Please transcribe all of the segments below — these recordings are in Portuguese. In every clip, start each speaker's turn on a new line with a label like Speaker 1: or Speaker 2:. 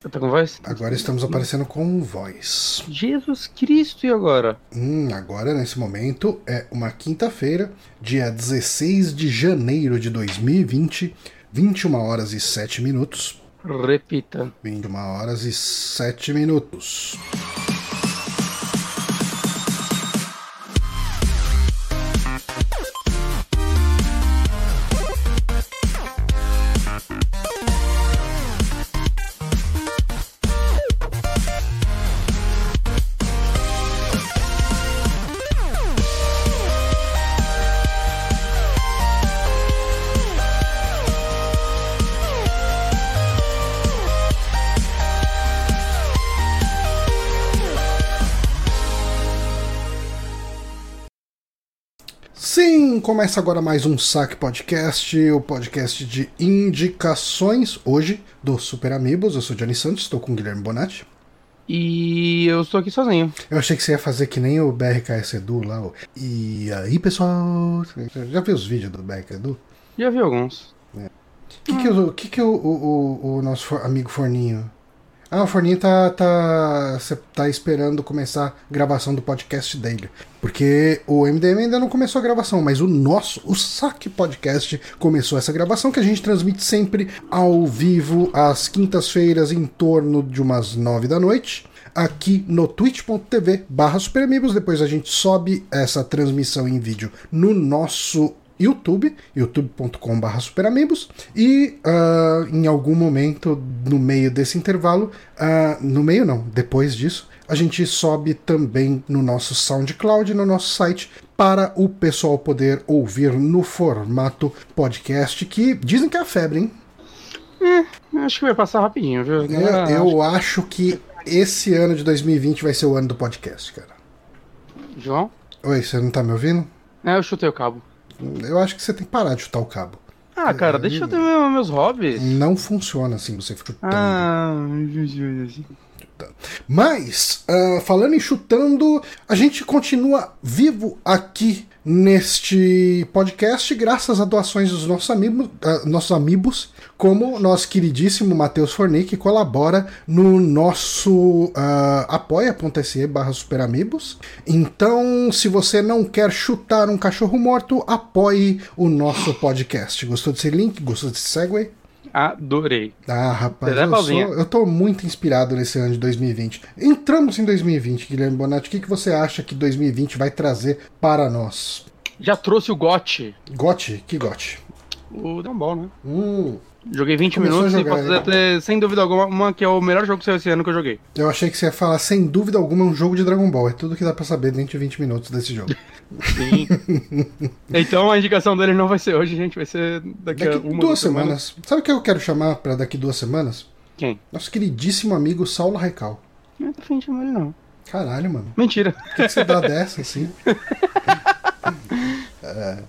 Speaker 1: Tá com voz?
Speaker 2: Agora estamos aparecendo com voz.
Speaker 1: Jesus Cristo, e agora?
Speaker 2: Hum, agora, nesse momento, é uma quinta-feira, dia 16 de janeiro de 2020, 21 horas e 7 minutos.
Speaker 1: Repita.
Speaker 2: 21 horas e 7 minutos. Começa agora mais um Saque Podcast, o podcast de indicações, hoje do Super Amigos. Eu sou Johnny Santos, estou com o Guilherme Bonatti.
Speaker 1: E eu estou aqui sozinho.
Speaker 2: Eu achei que você ia fazer que nem o BRKS Edu lá. ó. E aí, pessoal? Já viu os vídeos do BRK Edu?
Speaker 1: Já vi alguns.
Speaker 2: O que, que, o, que, que o, o, o- o nosso amigo Forninho. Ah, o Forninho tá, tá, tá esperando começar a gravação do podcast dele. Porque o MDM ainda não começou a gravação, mas o nosso, o Saque Podcast, começou essa gravação que a gente transmite sempre ao vivo às quintas-feiras em torno de umas nove da noite. Aqui no twitch.tv barra superamigos. Depois a gente sobe essa transmissão em vídeo no nosso YouTube, youtube.com.br superamigos, e ah, em algum momento no meio desse intervalo, ah, no meio não, depois disso, a gente sobe também no nosso SoundCloud, no nosso site, para o pessoal poder ouvir no formato podcast, que dizem que é a febre, hein?
Speaker 1: Acho que vai passar rapidinho, viu?
Speaker 2: Eu,
Speaker 1: Galera,
Speaker 2: eu acho que esse ano de 2020 vai ser o ano do podcast, cara.
Speaker 1: João?
Speaker 2: Oi, você não tá me ouvindo?
Speaker 1: É, eu chutei o cabo.
Speaker 2: Eu acho que você tem que parar de chutar o cabo.
Speaker 1: Ah, cara, deixa eu ter meu- meus hobbies.
Speaker 2: Não funciona assim, você fica chutando.
Speaker 1: Ah,
Speaker 2: Mas, ah, falando em chutando, a gente continua vivo aqui neste podcast graças a doações dos nossos amigos, ah, nossos amigos como nosso queridíssimo Matheus Forney, que colabora no nosso ah, apoia.se barra superamigos. Então, se você não quer chutar um cachorro morto, apoie o nosso podcast. Gostou desse link? Gostou desse segue?
Speaker 1: Adorei.
Speaker 2: Ah, rapaz, eu, sou, eu tô muito inspirado nesse ano de 2020. Entramos em 2020, Guilherme Bonatti. O que, que você acha que 2020 vai trazer para nós?
Speaker 1: Já trouxe o GOT.
Speaker 2: Gote? Que gote?
Speaker 1: O Dragon Ball, né?
Speaker 2: Hum,
Speaker 1: Joguei 20
Speaker 2: Começou
Speaker 1: minutos
Speaker 2: a
Speaker 1: e
Speaker 2: jogar,
Speaker 1: posso
Speaker 2: né?
Speaker 1: dizer, sem dúvida alguma, uma que é o melhor jogo que saiu esse ano que eu joguei.
Speaker 2: eu achei que você ia falar, sem dúvida alguma, um jogo de Dragon Ball. É tudo que dá pra saber dentro de 20 minutos desse jogo.
Speaker 1: Sim. então a indicação dele não vai ser hoje, gente, vai ser daqui,
Speaker 2: Daqui
Speaker 1: a uma
Speaker 2: duas semanas. Sabe o que eu quero chamar pra daqui duas semanas?
Speaker 1: Quem?
Speaker 2: Nosso queridíssimo amigo Saulo Raical.
Speaker 1: Não tô afim de chamar ele, não.
Speaker 2: Caralho, mano.
Speaker 1: Mentira.
Speaker 2: Por que, que você dá dessa assim?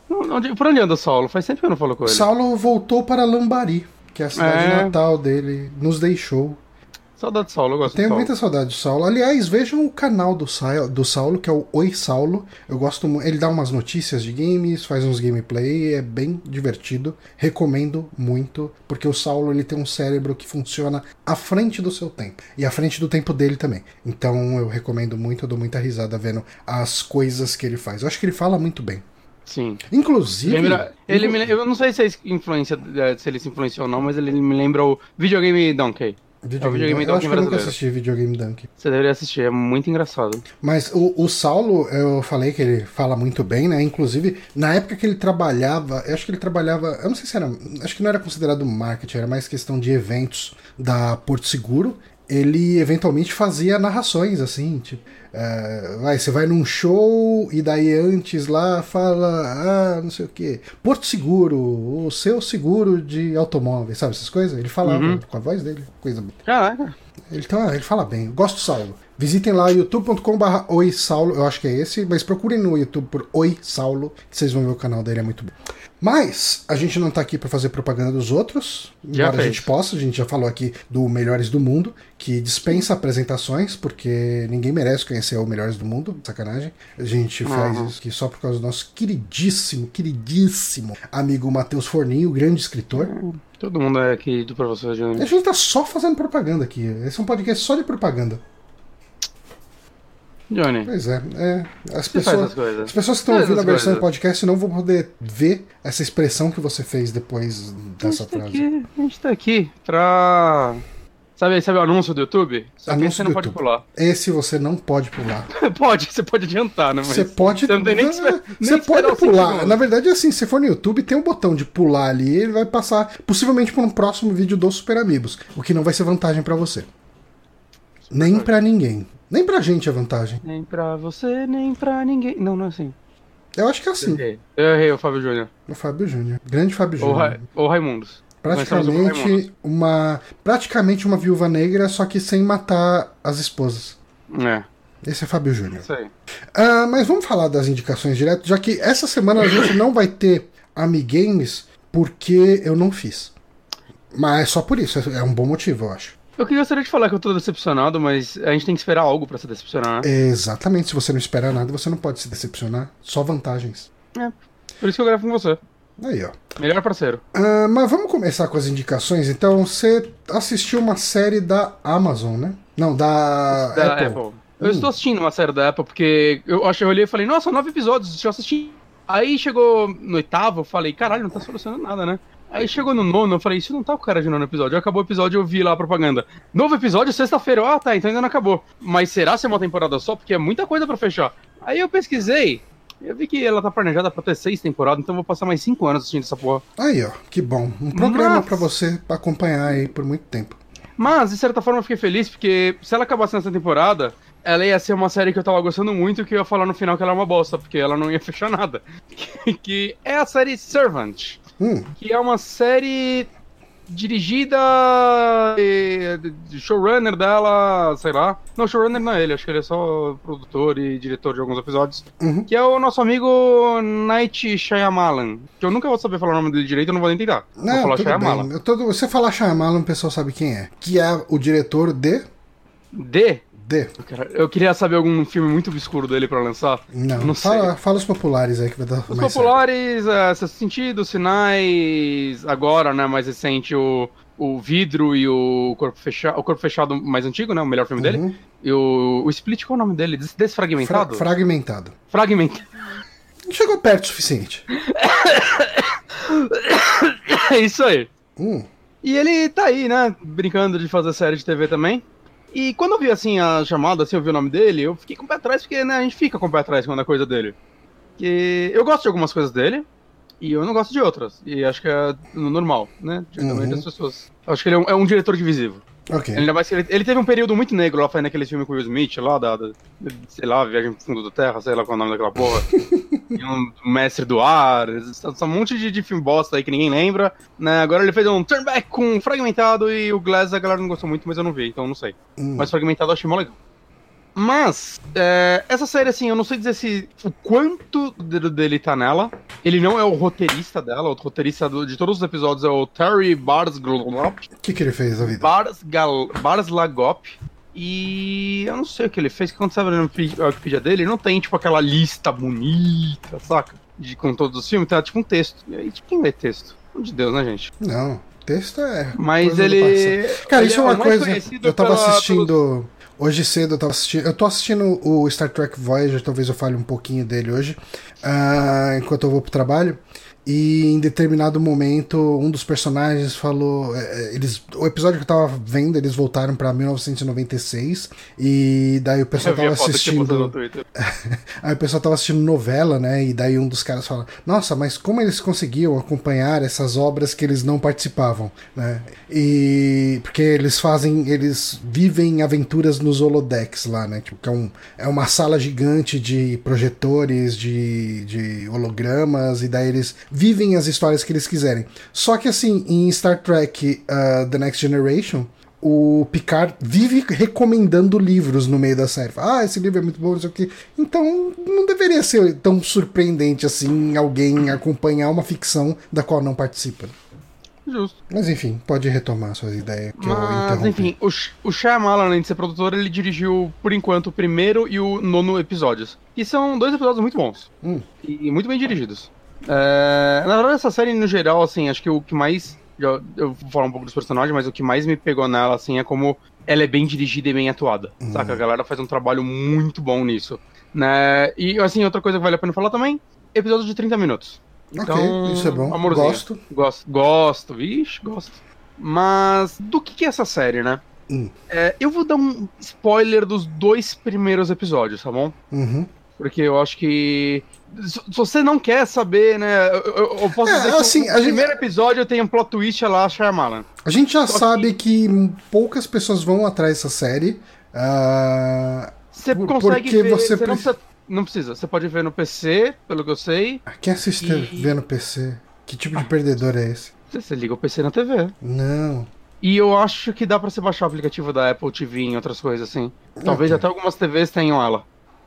Speaker 1: Não, onde- por onde anda o Saulo? Faz tempo que eu não falo com ele.
Speaker 2: Saulo voltou para Lambari, que é a cidade
Speaker 1: É.
Speaker 2: natal dele. Nos deixou.
Speaker 1: Saudade do Saulo, eu gosto
Speaker 2: Tenho
Speaker 1: do Saulo.
Speaker 2: muita saudade do Saulo. Aliás, vejam o canal do, Sa- do Saulo, que é o Oi Saulo. Eu gosto muito. Ele dá umas notícias de games, faz uns gameplay, é bem divertido. Recomendo muito, porque o Saulo ele tem um cérebro que funciona à frente do seu tempo e à frente do tempo dele também. Então eu recomendo muito, eu dou muita risada vendo as coisas que ele faz. Eu acho que ele fala muito bem.
Speaker 1: Sim.
Speaker 2: Inclusive.
Speaker 1: Lembra, ele me, eu não sei se, é influência, eh, se ele se influenciou ou não, mas ele me lembra o videogame Donkey.
Speaker 2: Videogame
Speaker 1: videogame
Speaker 2: Dunk. eu acho que eu nunca assisti videogame Dunk.
Speaker 1: Você deveria assistir, é muito engraçado.
Speaker 2: Mas o, o Saulo, eu falei que ele fala muito bem, né? Inclusive, na época que ele trabalhava, eu acho que ele trabalhava, eu não sei se era, acho que não era considerado marketing, era mais questão de eventos da Porto Seguro. Ele eventualmente fazia narrações assim, tipo, é, vai, você vai num show e daí antes lá fala, ah, não sei o que, Porto Seguro, o seu seguro de automóvel, sabe essas coisas? Ele falava
Speaker 1: Uhum.
Speaker 2: com a voz dele, coisa.
Speaker 1: Caraca.
Speaker 2: Ele, tá, ele fala bem, eu gosto do Saulo. Visitem lá youtube.com/barra Oi Saulo, eu acho que é esse, mas procurem no YouTube por Oi Saulo, que vocês vão ver o canal dele, é muito bom. Mas a gente não tá aqui para fazer propaganda dos outros,
Speaker 1: Já
Speaker 2: embora a gente possa, a gente já falou aqui do Melhores do Mundo, que dispensa apresentações, porque ninguém merece conhecer o Melhores do Mundo, sacanagem. A gente faz
Speaker 1: Uhum.
Speaker 2: isso aqui só por causa do nosso queridíssimo, queridíssimo amigo Matheus Forninho, grande escritor.
Speaker 1: Todo mundo é aqui do professor
Speaker 2: A
Speaker 1: de.
Speaker 2: gente tá só fazendo propaganda aqui. Esse é um podcast só de propaganda.
Speaker 1: Johnny.
Speaker 2: Pois é, é as
Speaker 1: Você
Speaker 2: pessoas.
Speaker 1: as.
Speaker 2: As pessoas que estão ouvindo a versão do podcast não vão poder ver essa expressão que você fez depois
Speaker 1: A
Speaker 2: dessa
Speaker 1: gente, tá
Speaker 2: frase.
Speaker 1: aqui, a gente tá aqui pra. Sabe, sabe o anúncio do YouTube? Só
Speaker 2: Anúncio
Speaker 1: você não
Speaker 2: do
Speaker 1: pode
Speaker 2: YouTube.
Speaker 1: pular.
Speaker 2: Esse você não pode pular.
Speaker 1: pode, você pode adiantar, né? Mas
Speaker 2: Você pode.
Speaker 1: Você não tem nem que nem
Speaker 2: Você
Speaker 1: esperar
Speaker 2: pode pular. Na verdade, assim, se for no YouTube, tem um botão de pular ali ele vai passar possivelmente por um próximo vídeo dos Super Amigos. O que não vai ser vantagem pra você. Nem pra ninguém. Nem pra gente é vantagem.
Speaker 1: Nem pra você, nem pra ninguém. Não, não é assim.
Speaker 2: Eu acho que é assim.
Speaker 1: Errei. Eu errei, o Fábio Júnior.
Speaker 2: O Fábio Júnior. Grande Fábio
Speaker 1: Ou,
Speaker 2: Júnior.
Speaker 1: Ra... ou Raimundos. Começamos com
Speaker 2: Praticamente
Speaker 1: Raimundos.
Speaker 2: uma. Praticamente uma viúva negra, só que sem matar as esposas.
Speaker 1: É,
Speaker 2: Esse é Fábio Júnior.
Speaker 1: isso aí.
Speaker 2: Ah, mas vamos falar das indicações direto, já que essa semana a gente não vai ter Amigames porque eu não fiz. Mas só por isso, é um bom motivo, eu acho.
Speaker 1: Eu queria gostaria de falar que eu tô decepcionado, mas a gente tem que esperar algo pra se decepcionar. né?
Speaker 2: Exatamente, se você não espera nada, você não pode se decepcionar. Só vantagens.
Speaker 1: É. Por isso que eu gravo com você.
Speaker 2: Aí, ó.
Speaker 1: Melhor parceiro.
Speaker 2: Ah, mas vamos começar com as indicações. Então, você assistiu uma série da Amazon, né? Não, da,
Speaker 1: Da
Speaker 2: Apple.
Speaker 1: Apple. Eu
Speaker 2: Hum.
Speaker 1: estou assistindo uma série da Apple porque eu acho que eu olhei e falei, nossa, nove episódios, deixa eu assistir. Aí chegou no oitavo, eu falei, caralho, não tá solucionando nada, né? Aí chegou no nono, eu falei, isso não tá com cara de nono episódio. Aí acabou o episódio eu vi lá a propaganda. Novo episódio, sexta-feira. Ah, tá, então ainda não acabou. Mas será se é uma temporada só? Porque é muita coisa pra fechar. Aí eu pesquisei, eu vi que ela tá planejada pra ter seis temporadas, então eu vou passar mais cinco anos assistindo essa porra.
Speaker 2: Aí, ó, que bom. Um programa
Speaker 1: Mas-
Speaker 2: pra você acompanhar aí por muito tempo.
Speaker 1: Mas, de certa forma, eu fiquei feliz, porque se ela acabasse nessa temporada, ela ia ser uma série que eu tava gostando muito, que eu ia falar no final que ela é uma bosta, porque ela não ia fechar nada. Que é a série Servant,
Speaker 2: Hum,
Speaker 1: que é uma série dirigida showrunner dela, sei lá. Não, showrunner não é ele, acho que ele é só produtor e diretor de alguns episódios.
Speaker 2: Uhum.
Speaker 1: Que é o nosso amigo Night Shyamalan, que eu nunca vou saber falar o nome dele direito, eu não vou nem tentar. vou
Speaker 2: não,
Speaker 1: falar
Speaker 2: tudo
Speaker 1: Shyamalan.
Speaker 2: bem. Eu tô, você falar Shyamalan, o pessoal sabe quem é. Que é o diretor de...
Speaker 1: D
Speaker 2: De...
Speaker 1: Eu queria saber algum filme muito obscuro dele pra lançar.
Speaker 2: Não,
Speaker 1: Não sei.
Speaker 2: fala, fala os populares aí que vai dar
Speaker 1: Os populares, é, Sexto Sentido, Sinais, agora, né, mais recente, o, o Vidro e o Corpo Fechado, o Corpo Fechado mais antigo, né, o melhor filme
Speaker 2: certo.
Speaker 1: dele.
Speaker 2: Uhum.
Speaker 1: E o, o Split, qual é o nome dele? Des-
Speaker 2: Fra
Speaker 1: Desfragmentado?
Speaker 2: fragmentado.
Speaker 1: Fragmentado.
Speaker 2: Não chegou perto o suficiente.
Speaker 1: É isso aí.
Speaker 2: Hum,
Speaker 1: E ele tá aí, né, brincando de fazer série de TV também. E quando eu vi, assim, a chamada, assim, eu vi o nome dele, eu fiquei com o pé atrás, porque, né, a gente fica com o pé atrás quando é coisa dele. Que eu gosto de algumas coisas dele, e eu não gosto de outras. E acho que é no normal, né? Geralmente
Speaker 2: Uhum.
Speaker 1: as pessoas... Acho que ele é um, é um diretor divisivo.
Speaker 2: Ok.
Speaker 1: Ainda mais que ele, ele teve um período muito negro lá, fazendo aquele filme com o Will Smith, lá, da, da- sei lá, Viagem pro Fundo da Terra, sei lá qual é o nome daquela porra. e um Mestre do Ar, um monte de, de filme bosta aí que ninguém lembra, né? Agora ele fez um Turn Back com Fragmentado e o Glass a galera não gostou muito, mas eu não vi, então não sei.
Speaker 2: Hum.
Speaker 1: Mas Fragmentado eu achei mó legal. Mas, é, essa série, assim, eu não sei dizer se o quanto dele tá nela. Ele não é o roteirista dela, o roteirista do- de todos os episódios é o Terry Barsglop.
Speaker 2: O que, que ele fez da vida?
Speaker 1: Bars, Gal, Bars Lagop. E eu não sei o que ele fez, que quando você vai no Wiki- Wikipedia dele, não tem, tipo, aquela lista bonita, saca? De, com todos os filmes, tem tipo um texto. E aí, tipo, quem lê texto? Pelo de Deus, né, gente?
Speaker 2: Não, texto é.
Speaker 1: Mas ele.
Speaker 2: Cara,
Speaker 1: ele
Speaker 2: isso é uma
Speaker 1: o mais
Speaker 2: coisa. Eu tava
Speaker 1: pela-
Speaker 2: assistindo. Hoje cedo eu tava assistindo. Eu tô assistindo o Star Trek Voyager, talvez eu fale um pouquinho dele hoje. ah, enquanto eu vou pro trabalho. E em determinado momento, um dos personagens falou. é, é, Eles, o episódio que eu tava vendo, eles voltaram pra 1996. E daí o pessoal
Speaker 1: Eu
Speaker 2: tava
Speaker 1: no
Speaker 2: assistindo. Aí o pessoal tava assistindo novela, né? E daí um dos caras fala: Nossa, mas como eles conseguiam acompanhar essas obras que eles não participavam, né? E porque eles fazem, eles vivem aventuras nos holodecks lá, né? Tipo, que é, um, é uma sala gigante de projetores, de, de hologramas, e daí eles vivem as histórias que eles quiserem. Só que assim, em Star Trek uh, The Next Generation, o Picard vive recomendando livros no meio da série. Ah, esse livro é muito bom, não sei o quê. Então, não deveria ser tão surpreendente assim alguém acompanhar uma ficção da qual não participa.
Speaker 1: Justo.
Speaker 2: Mas enfim, pode retomar suas ideias que eu
Speaker 1: Mas,
Speaker 2: interrompi.
Speaker 1: enfim, o, o Shyamalan, além de ser produtor, ele dirigiu, por enquanto, o primeiro e o nono episódios. E são dois episódios muito bons.
Speaker 2: Hum.
Speaker 1: E muito bem dirigidos. É, na verdade, essa série, no geral, assim, acho que o que mais... já- Eu vou falar um pouco dos personagens, mas o que mais me pegou nela, assim, é como ela é bem dirigida e bem atuada.
Speaker 2: Hum.
Speaker 1: Saca? A galera faz um trabalho muito bom nisso. Né? E, assim, outra coisa que vale a pena falar também, episódios de 30 minutos. Então,
Speaker 2: ok, isso é bom.
Speaker 1: amorzinho.
Speaker 2: Gosto.
Speaker 1: Gosto, gosto, vixe, gosto. Mas do que, que é essa série, né?
Speaker 2: Hum.
Speaker 1: É, eu vou dar um spoiler dos dois primeiros episódios, tá bom?
Speaker 2: Uhum.
Speaker 1: Porque eu acho que. Se você não quer saber, né? Eu, eu- eu posso
Speaker 2: É,
Speaker 1: dizer que
Speaker 2: assim,
Speaker 1: o
Speaker 2: a gente-
Speaker 1: primeiro episódio tem um plot twist lá, Shyamalan.
Speaker 2: A gente já
Speaker 1: Só
Speaker 2: sabe que... poucas pessoas vão atrás dessa série. Ah,
Speaker 1: Você consegue
Speaker 2: porque
Speaker 1: ver.
Speaker 2: você
Speaker 1: Você, não,
Speaker 2: preci-
Speaker 1: precisa, não precisa. Você pode ver no PC, pelo que eu sei.
Speaker 2: quem assiste
Speaker 1: E-
Speaker 2: no PC? Que tipo de perdedor é esse?
Speaker 1: Você, liga o PC na TV.
Speaker 2: Não.
Speaker 1: E eu acho que dá pra você baixar o aplicativo da Apple TV em outras coisas assim. Talvez
Speaker 2: Ok.
Speaker 1: até algumas TVs tenham ela.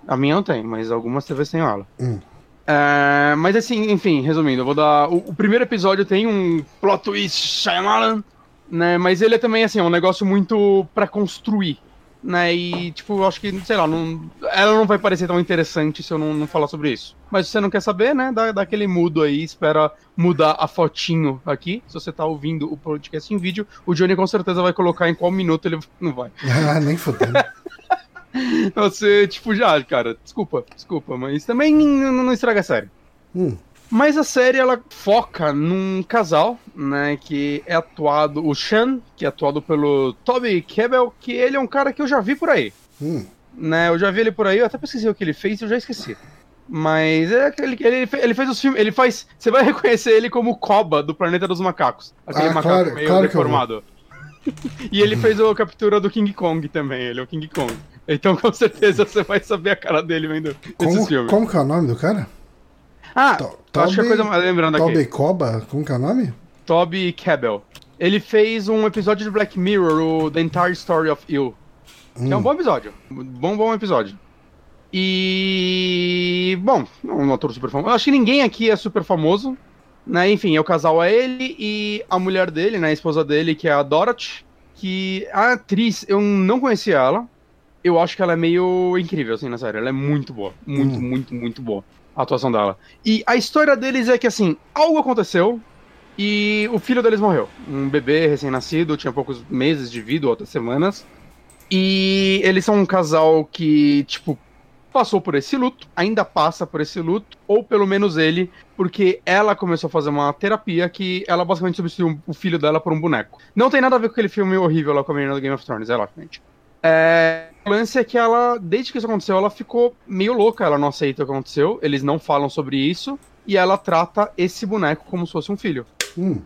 Speaker 1: A minha não tem, mas algumas TVs tenham ela.
Speaker 2: Hum.
Speaker 1: É, mas assim, enfim, resumindo, eu vou dar. O, o primeiro episódio tem um plot twist Shyamalan, né? Mas ele é também assim, é um negócio muito pra construir. Né, e, tipo, eu acho que, sei lá, não, ela não vai parecer tão interessante se eu não, não falar sobre isso. Mas se você não quer saber, né, dá, dá aquele mudo aí, espera mudar a fotinho aqui. Se você tá ouvindo o podcast em vídeo, o Johnny com certeza vai colocar em qual minuto ele não vai.
Speaker 2: Ah, nem fodendo.
Speaker 1: Você, tipo, já, cara, desculpa, desculpa, mas também não, não estraga a série.
Speaker 2: Hum.
Speaker 1: Mas a série ela foca num casal, né, que é atuado o Sean, que é atuado pelo Toby Kebbell, que ele é um cara que eu já vi por aí,
Speaker 2: Hum.
Speaker 1: né? Eu já vi ele por aí, eu até pesquisei o que ele fez e eu já esqueci. Mas é aquele ele, fe- ele fez os filmes, ele faz, você vai reconhecer ele como o Koba do Planeta dos Macacos, aquele
Speaker 2: Ah,
Speaker 1: macaco
Speaker 2: claro,
Speaker 1: meio
Speaker 2: claro que
Speaker 1: deformado. e ele fez a captura do King Kong também, ele é o King Kong. Então com certeza você vai saber a cara dele vendo esses
Speaker 2: Como,
Speaker 1: filmes.
Speaker 2: como que é o nome do cara?
Speaker 1: Ah,
Speaker 2: To-
Speaker 1: eu acho que a
Speaker 2: Toby-
Speaker 1: coisa mais lembrando aqui.
Speaker 2: Toby Coba? Como que é o nome?
Speaker 1: Toby Kebbell. Ele fez um episódio de Black Mirror, o The Entire Story of You. Que é um
Speaker 2: Hum.
Speaker 1: bom episódio. Bom, bom episódio. E. Bom, um ator super famoso. Eu acho que ninguém aqui é super famoso. Né? Enfim, é o casal é ele e a mulher dele, né? A esposa dele, que é a Dorothy. Que a atriz, eu não conhecia ela. Eu acho que ela é meio incrível, assim, na série. Ela é muito boa. Muito,
Speaker 2: Hum.
Speaker 1: muito, muito boa. A atuação dela. E a história deles é que, assim, algo aconteceu e o filho deles morreu. Um bebê recém-nascido, tinha poucos meses de vida, ou até semanas. E eles são um casal que, tipo, passou por esse luto, ainda passa por esse luto, ou pelo menos ele, porque ela começou a fazer uma terapia que ela basicamente substituiu o filho dela por um boneco. Não tem nada a ver com aquele filme horrível lá com a menina do Game of Thrones, é logicamente. É, o lance é que ela, desde que isso aconteceu, ela ficou meio louca, ela não aceita o que aconteceu, eles não falam sobre isso, e ela trata esse boneco como se fosse um filho.
Speaker 2: Hum.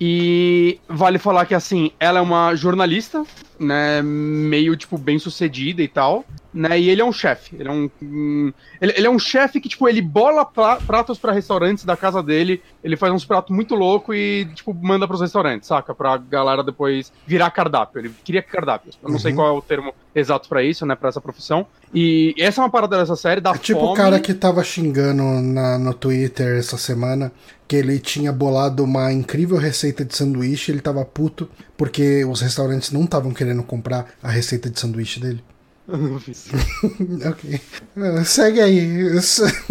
Speaker 1: E vale falar que, assim, ela é uma jornalista, né, meio, tipo, bem sucedida e tal, né, e ele é um chefe, ele é um... um- ele, ele é um chefe que, tipo, ele bola pra- pratos pra restaurantes da casa dele, ele faz uns pratos muito loucos e, tipo, manda pros restaurantes, saca? Pra galera depois virar cardápio, ele cria cardápios, eu não sei
Speaker 2: Uhum.
Speaker 1: qual é o termo exato pra isso, né, pra essa profissão, e essa é uma parada dessa série, da
Speaker 2: É tipo
Speaker 1: fome...
Speaker 2: o cara que tava xingando na, no Twitter essa semana que ele tinha bolado uma incrível receita de sanduíche, ele tava puto porque os restaurantes não estavam querendo comprar a receita de sanduíche dele.
Speaker 1: Não
Speaker 2: ok. Ah, Segue aí.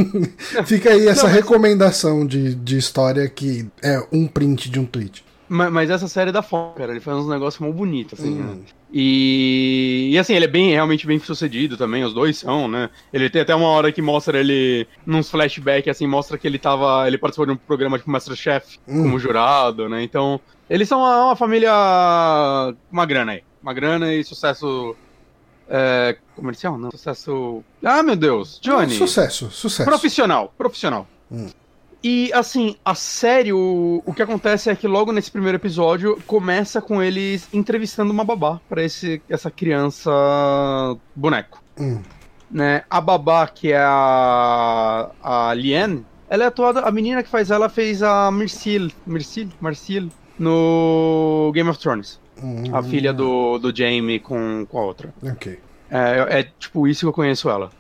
Speaker 2: Fica aí essa
Speaker 1: Não, mas-
Speaker 2: recomendação de, de história que é um print de um tweet.
Speaker 1: Ma- Mas essa série é da fome, cara. Ele faz uns negócios mal bonitos, assim,
Speaker 2: Hum.
Speaker 1: né? E, e assim, ele é bem, realmente bem sucedido também, os dois são, né? Ele tem até uma hora que mostra ele, nos flashbacks, assim, mostra que ele tava. Ele participou de um programa tipo Masterchef
Speaker 2: Hum.
Speaker 1: como jurado, né? Então, eles são uma, uma família. Uma grana aí. Uma grana e sucesso. É, comercial? Não, sucesso. Ah, meu Deus! Johnny!
Speaker 2: Sucesso, sucesso.
Speaker 1: Profissional, profissional.
Speaker 2: Hum.
Speaker 1: E assim, a série, o, o que acontece é que logo nesse primeiro episódio começa com eles entrevistando uma babá pra esse essa criança boneco,
Speaker 2: Hum.
Speaker 1: né? A babá que é a a Liane, ela é atuada, a menina que faz ela fez a Mercil, Mercil, Marcil no Game of Thrones.
Speaker 2: Hum,
Speaker 1: A filha do, do Jamie com, com a outra.
Speaker 2: Ok.
Speaker 1: É, é tipo isso que eu conheço ela.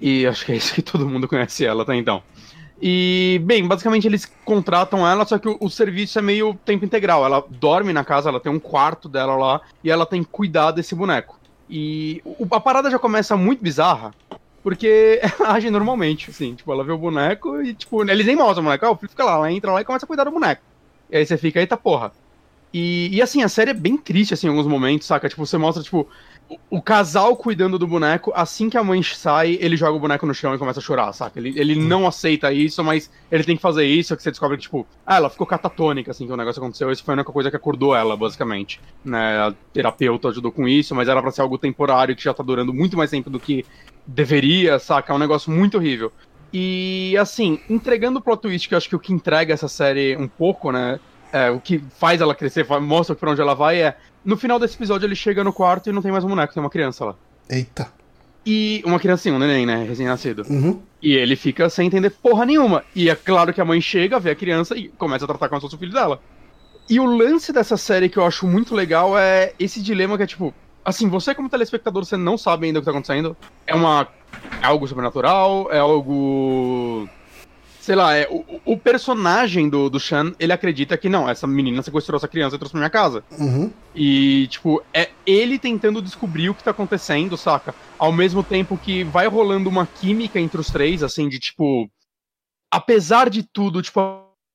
Speaker 1: E acho que é isso que todo mundo conhece ela até então. E, bem, basicamente eles contratam ela, só que o, o serviço é meio tempo integral. Ela dorme na casa, ela tem um quarto dela lá, e ela tem que cuidar desse boneco. E o- a parada já começa muito bizarra, porque ela age normalmente, assim. Tipo, ela vê o boneco e, tipo, eles nem mostram o boneco. Ah, o filho fica lá, ela entra lá e começa a cuidar do boneco. E aí você fica, eita porra. E, e assim, a série é bem triste, assim, em alguns momentos, saca? Tipo, você mostra, tipo, o, casal cuidando do boneco, assim que a mãe sai, ele joga o boneco no chão e começa a chorar, saca? Ele, ele não aceita isso, mas ele tem que fazer isso, que você descobre que, tipo, ah, ela ficou catatônica, assim, que o negócio aconteceu, isso foi a única coisa que acordou ela, basicamente. Né? A terapeuta ajudou com isso, mas era pra ser algo temporário, que já tá durando muito mais tempo do que deveria, saca? É um negócio muito horrível. E, assim, entregando o plot twist, que eu acho que o que entrega essa série um pouco, né? É, o que faz ela crescer, mostra pra onde ela vai é. No final desse episódio ele chega no quarto e não tem mais um boneco, tem uma criança lá.
Speaker 2: Eita.
Speaker 1: E uma criancinha, um neném, né? Recém-nascido.
Speaker 2: Uhum.
Speaker 1: E ele fica sem entender porra nenhuma. E é claro que a mãe chega, vê a criança e começa a tratar como se fosse o filho dela. E o lance dessa série que eu acho muito legal é esse dilema que é tipo. Assim, você como telespectador, você não sabe ainda o que tá acontecendo. É uma. É algo sobrenatural, é algo. Sei lá, é, o, o personagem do, do Shan, ele acredita que não, essa menina sequestrou essa criança e trouxe pra minha casa.
Speaker 2: Uhum.
Speaker 1: E, tipo, é ele tentando descobrir o que tá acontecendo, saca? Ao mesmo tempo que vai rolando uma química entre os três, assim, de tipo. Apesar de tudo, tipo,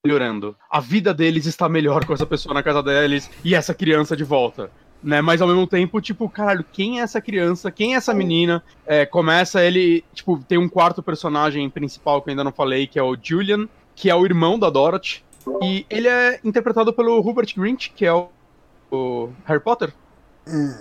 Speaker 1: melhorando. A vida deles está melhor com essa pessoa na casa deles e essa criança de volta. Né? Mas ao mesmo tempo, tipo, caralho, quem é essa criança? Quem é essa menina? É, começa ele. Tipo, tem um quarto personagem principal que eu ainda não falei, que é o Julian, que é o irmão da Dorothy. E ele é interpretado pelo Rupert Grint, que é o, o Harry Potter.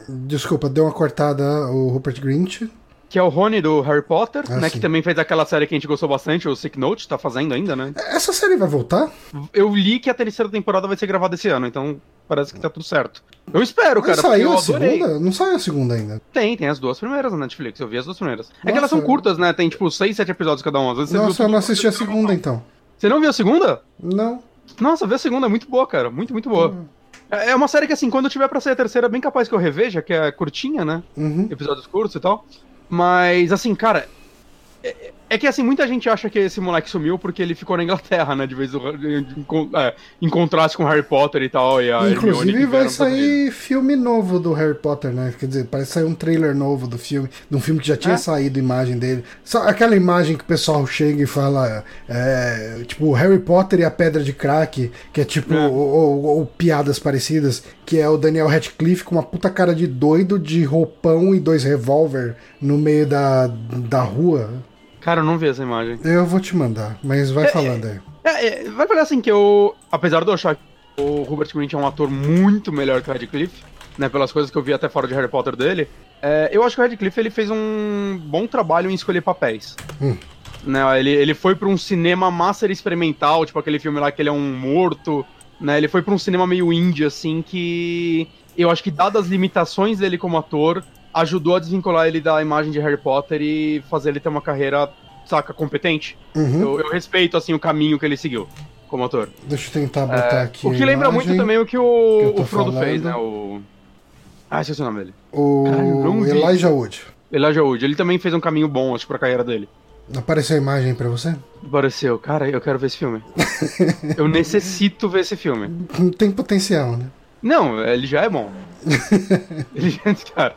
Speaker 2: Desculpa, deu uma cortada o Rupert Grint.
Speaker 1: Que é o Rony do Harry Potter,
Speaker 2: Ah,
Speaker 1: né?
Speaker 2: sim.
Speaker 1: Que também fez aquela série que a gente gostou bastante, o Sick Note, tá fazendo ainda, né?
Speaker 2: Essa série vai voltar?
Speaker 1: Eu li que a terceira temporada vai ser gravada esse ano, então parece que tá tudo certo. Eu espero,
Speaker 2: Mas
Speaker 1: cara, porque
Speaker 2: saiu a segunda? Não saiu a segunda ainda.
Speaker 1: Tem, tem as duas primeiras na Netflix, eu vi as duas primeiras. É
Speaker 2: Nossa.
Speaker 1: que elas são curtas, né? Tem tipo seis, sete episódios cada uma.
Speaker 2: Nossa, eu
Speaker 1: tudo-
Speaker 2: não assisti a segunda então.
Speaker 1: Você não viu a segunda?
Speaker 2: Não.
Speaker 1: Nossa, vê a segunda, é muito boa, cara. Muito, muito boa.
Speaker 2: Hum.
Speaker 1: É é uma série que, assim, quando tiver pra ser a terceira, é bem capaz que eu reveja, que é curtinha, né?
Speaker 2: Uhum.
Speaker 1: episódios curtos e tal. Mas, assim, cara. É, é que, assim, muita gente acha que esse moleque sumiu porque ele ficou na Inglaterra, né? De vez do, em, é, em contraste com Harry Potter e tal. E a Hermione
Speaker 2: Inclusive
Speaker 1: que
Speaker 2: vai sair filme novo do Harry Potter, né? Quer dizer, parece sair um trailer novo do filme, de um filme que já tinha
Speaker 1: É?
Speaker 2: saído imagem dele. Só aquela imagem que o pessoal chega e fala, é, tipo, Harry Potter e a Pedra de Crack, que é tipo,
Speaker 1: É.
Speaker 2: ou, ou- ou piadas parecidas, que é o Daniel Radcliffe com uma puta cara de doido, de roupão e dois revólver no meio da, da rua.
Speaker 1: Cara, eu não vi essa imagem.
Speaker 2: Eu vou te mandar, mas vai falando aí.
Speaker 1: É, é, vai falar assim que eu. Apesar de eu achar que o Robert Grint é um ator muito melhor que o Radcliffe, né? Pelas coisas que eu vi até fora de Harry Potter dele, é, eu acho que o Radcliffe ele fez um bom trabalho em escolher papéis.
Speaker 2: Hum.
Speaker 1: Né, ele, ele foi pra um cinema master experimental, tipo aquele filme lá que ele é um morto, né? Ele foi pra um cinema meio indie, assim, que eu acho que, dadas as limitações dele como ator, ajudou a desvincular ele da imagem de Harry Potter e fazer ele ter uma carreira, saca, competente.
Speaker 2: Uhum.
Speaker 1: Eu, eu respeito, assim, o caminho que ele seguiu como ator.
Speaker 2: Deixa eu tentar botar aqui.
Speaker 1: É, O que
Speaker 2: a
Speaker 1: lembra muito também o que
Speaker 2: que
Speaker 1: o,
Speaker 2: tô
Speaker 1: o Frodo
Speaker 2: falando.
Speaker 1: fez, né? O. Ah, esqueci o nome dele.
Speaker 2: O
Speaker 1: vi.
Speaker 2: Elijah Wood.
Speaker 1: Elijah Wood. Ele também fez um caminho bom, acho, pra carreira dele.
Speaker 2: Apareceu a imagem pra você?
Speaker 1: Pareceu, cara, eu quero ver esse filme. eu necessito ver esse filme.
Speaker 2: Tem potencial, né?
Speaker 1: Não, ele já é bom. ele já é cara.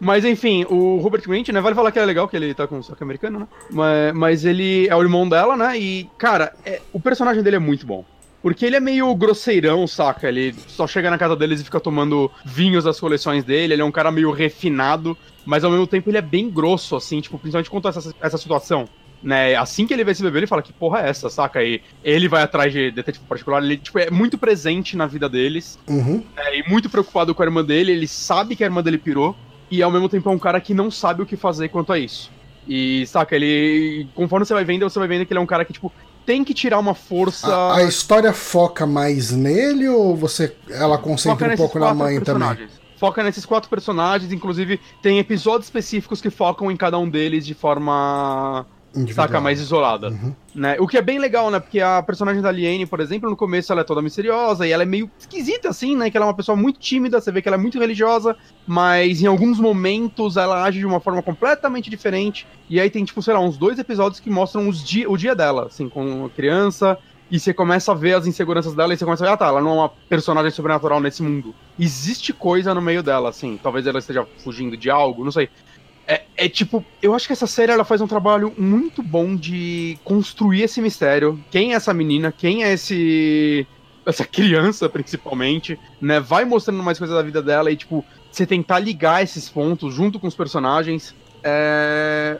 Speaker 1: Mas enfim, o Robert Grint, né? Vale falar que é legal que ele tá com o soco americano, né? Mas, mas ele é o irmão dela, né? E, cara, é- o personagem dele é muito bom. Porque ele é meio grosseirão, saca? Ele só chega na casa deles e fica tomando vinhos das coleções dele. Ele é um cara meio refinado, mas ao mesmo tempo ele é bem grosso, assim, tipo, principalmente quanto a essa, essa situação. Né? Assim que ele vê esse bebê, ele fala que porra é essa, saca? E ele vai atrás de detetive particular, ele tipo, é muito presente na vida deles.
Speaker 2: Uhum.
Speaker 1: É, e muito preocupado com a irmã dele, ele sabe que a irmã dele pirou, e ao mesmo tempo é um cara que não sabe o que fazer quanto a isso. E, saca, ele. Conforme você vai vendo, você vai vendo que ele é um cara que, tipo, tem que tirar uma força.
Speaker 2: A, a história foca mais nele ou você ela concentra um
Speaker 1: nesses
Speaker 2: pouco na mãe também?
Speaker 1: Foca nesses quatro personagens, inclusive tem episódios específicos que focam em cada um deles de forma. Saca? Mais isolada.
Speaker 2: Uhum.
Speaker 1: Né? O que é bem legal, né? Porque a personagem da Liane, por exemplo, no começo ela é toda misteriosa e ela é meio esquisita, assim, né? Que ela é uma pessoa muito tímida, você vê que ela é muito religiosa, mas em alguns momentos ela age de uma forma completamente diferente. E aí tem, tipo, sei lá, uns dois episódios que mostram os dia, o dia dela, assim, com a criança. E você começa a ver as inseguranças dela e você começa a ver, ah tá, ela não é uma personagem sobrenatural nesse mundo. Existe coisa no meio dela, assim. Talvez ela esteja fugindo de algo, não sei. É, é, tipo, eu acho que essa série ela faz um trabalho muito bom de construir esse mistério. Quem é essa menina? Quem é esse. essa criança, principalmente, né? Vai mostrando mais coisas da vida dela e, tipo, você tentar ligar esses pontos junto com os personagens. É.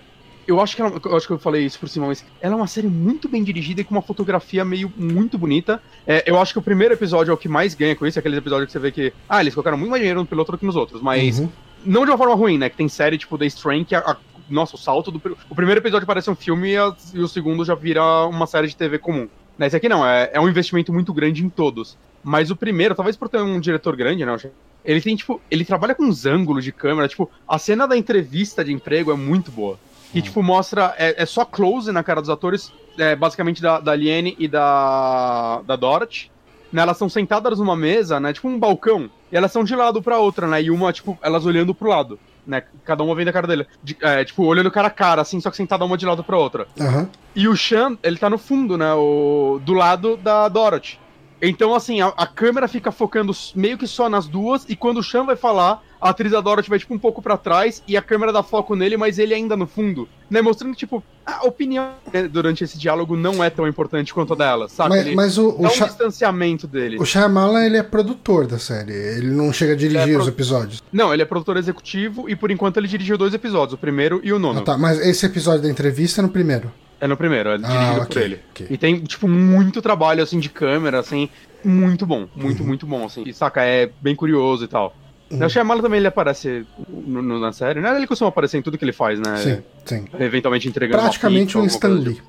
Speaker 1: Eu acho que ela, eu acho que eu falei isso por cima, mas ela é uma série muito bem dirigida e com uma fotografia meio muito bonita. É, eu acho que o primeiro episódio é o que mais ganha com isso, aqueles episódios que você vê que, ah, eles colocaram muito mais dinheiro no piloto do que nos outros, mas
Speaker 2: Uhum.
Speaker 1: Não de uma forma ruim, né? Que tem série tipo The Strain que a, a- nossa, o salto do o primeiro episódio parece um filme e, a- e o segundo já vira uma série de TV comum. Né, esse aqui não, é, é um investimento muito grande em todos. Mas o primeiro, talvez por ter um diretor grande, né? Ele tem, tipo, ele trabalha com uns ângulos de câmera, tipo, a cena da entrevista de emprego é muito boa. Que, tipo, mostra. É, é só close na cara dos atores, é, basicamente da, da Liane e da, da Dorothy. Né, elas estão sentadas numa mesa, né? Tipo um balcão. E elas são de lado pra outra, né? E uma, tipo, elas olhando pro lado. Né? Cada uma vendo a cara dele. De- é, tipo, olhando cara a cara, assim, só que sentada uma de lado pra outra.
Speaker 2: Aham.
Speaker 1: E o Sean, ele tá no fundo, né? O, do lado da Dorothy. Então, assim, a, a câmera fica focando meio que só nas duas, e quando o Sean vai falar, a atriz da Dorothy vai, tipo, um pouco pra trás, e a câmera dá foco nele, mas ele ainda no fundo. Né? Mostrando, tipo, a opinião dele durante esse diálogo não é tão importante quanto a dela, sabe?
Speaker 2: Mas, mas o, o,
Speaker 1: um
Speaker 2: Sha-
Speaker 1: distanciamento dele.
Speaker 2: o Shyamalan, ele é produtor da série. Ele não chega a dirigir
Speaker 1: Ele é
Speaker 2: os
Speaker 1: pro-
Speaker 2: episódios.
Speaker 1: Não, ele é produtor executivo, e por enquanto ele dirigiu dois episódios, o primeiro e o nono.
Speaker 2: Ah, tá. Mas esse episódio da entrevista é no primeiro.
Speaker 1: É no primeiro, é dirigido
Speaker 2: Ah,
Speaker 1: por
Speaker 2: ok,
Speaker 1: ele.
Speaker 2: ok.
Speaker 1: E tem, tipo, muito trabalho, assim, de câmera, assim, muito bom.
Speaker 2: Uhum.
Speaker 1: Muito, muito bom, assim. E, saca, é bem curioso e tal.
Speaker 2: Uhum.
Speaker 1: O Shyamalan também, ele aparece no- no- na série, né? Ele costuma aparecer em tudo que ele faz, né?
Speaker 2: Sim, sim.
Speaker 1: Eventualmente entregando
Speaker 2: Praticamente um Stan Lee.
Speaker 1: tipo.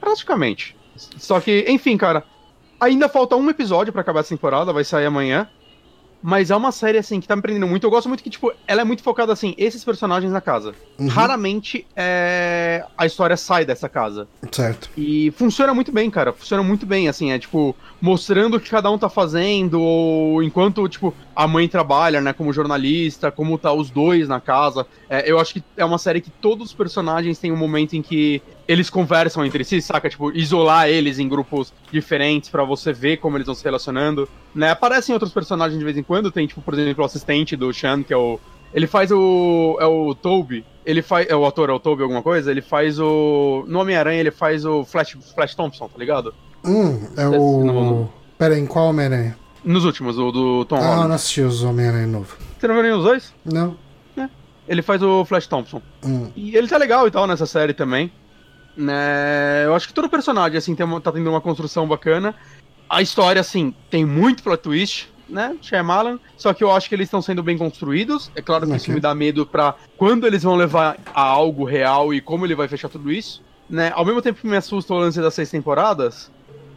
Speaker 1: Praticamente. Só que, enfim, cara, ainda falta um episódio pra acabar essa temporada, vai sair amanhã. Mas é uma série, assim, que tá me prendendo muito. Eu gosto muito que, tipo, ela é muito focada, assim, esses personagens na casa.
Speaker 2: Uhum.
Speaker 1: Raramente é... a história sai dessa casa.
Speaker 2: Certo.
Speaker 1: E funciona muito bem, cara. Funciona muito bem, assim, é tipo, mostrando o que cada um tá fazendo, ou enquanto, tipo, a mãe trabalha, né, como jornalista, como tá os dois na casa. É, eu acho que é uma série que todos os personagens têm um momento em que eles conversam entre si, saca? Tipo, isolar eles em grupos diferentes pra você ver como eles vão se relacionando. Né? Aparecem outros personagens de vez em quando, tem, tipo, por exemplo, o assistente do Sean, que é o. Ele faz o. É o Toby. Ele faz. É o ator, é o Toby alguma coisa? Ele faz o. No Homem-Aranha, ele faz o Flash, Flash Thompson, tá ligado?
Speaker 2: Hum, é o. Pera aí, em qual Homem-Aranha?
Speaker 1: Nos últimos, o do Tom
Speaker 2: Ah, eu não
Speaker 1: Holland.
Speaker 2: assisti os Homem-Aranha novo.
Speaker 1: Você não viu nenhum dos dois?
Speaker 2: Não.
Speaker 1: Ele faz o Flash Thompson.
Speaker 2: Hum.
Speaker 1: E ele tá legal e tal nessa série também. Né? Eu acho que todo personagem, assim, tem uma- tá tendo uma construção bacana. A história, assim, tem muito plot twist, né? Shyamalan. Só que eu acho que eles estão sendo bem construídos. É claro que isso
Speaker 2: Ok.
Speaker 1: me dá medo pra quando eles vão levar a algo real e como ele vai fechar tudo isso. Né? Ao mesmo tempo que me assusta o lance das seis temporadas,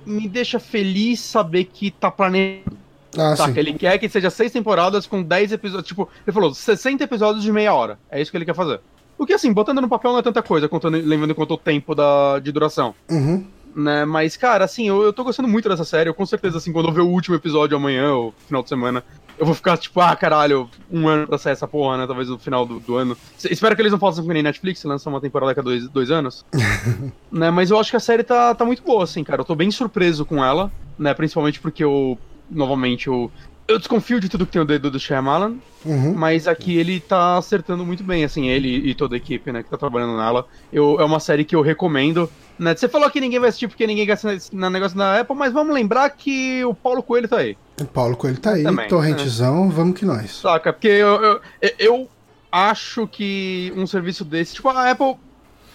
Speaker 1: me deixa feliz saber que tá planejado.
Speaker 2: Ah,
Speaker 1: Saca?
Speaker 2: sim.
Speaker 1: Ele quer que seja seis temporadas com 10 episódios. Tipo, ele falou 60 episódios de meia hora. É isso que ele quer fazer. O que, assim, botando no papel não é tanta coisa, contando, lembrando quanto o tempo da, de duração.
Speaker 2: Uhum.
Speaker 1: Né? Mas, cara, assim, eu, eu tô gostando muito dessa série. Eu com certeza, assim, quando eu ver o último episódio amanhã, ou final de semana, eu vou ficar tipo, ah, caralho, um ano pra sair essa porra, né? Talvez no final do, do ano. S- espero que eles não façam que nem Netflix, lançam uma temporada a cada dois, dois anos. né? Mas eu acho que a série tá, tá muito boa, assim, cara. Eu tô bem surpreso com ela, né? Principalmente porque eu, novamente, eu, eu desconfio de tudo que tem o dedo do Shyamalan,
Speaker 2: Uhum.
Speaker 1: mas aqui ele tá acertando muito bem, assim, ele e toda a equipe, né, que tá trabalhando nela. Eu, é uma série que eu recomendo. Né? Você falou que ninguém vai assistir porque ninguém gasta na negócio da Apple, mas vamos lembrar que o Paulo Coelho tá aí.
Speaker 2: O Paulo Coelho tá aí,
Speaker 1: Também,
Speaker 2: torrentezão, vamos que nós.
Speaker 1: Saca? Porque eu, eu, eu acho que um serviço desse, tipo, a Apple.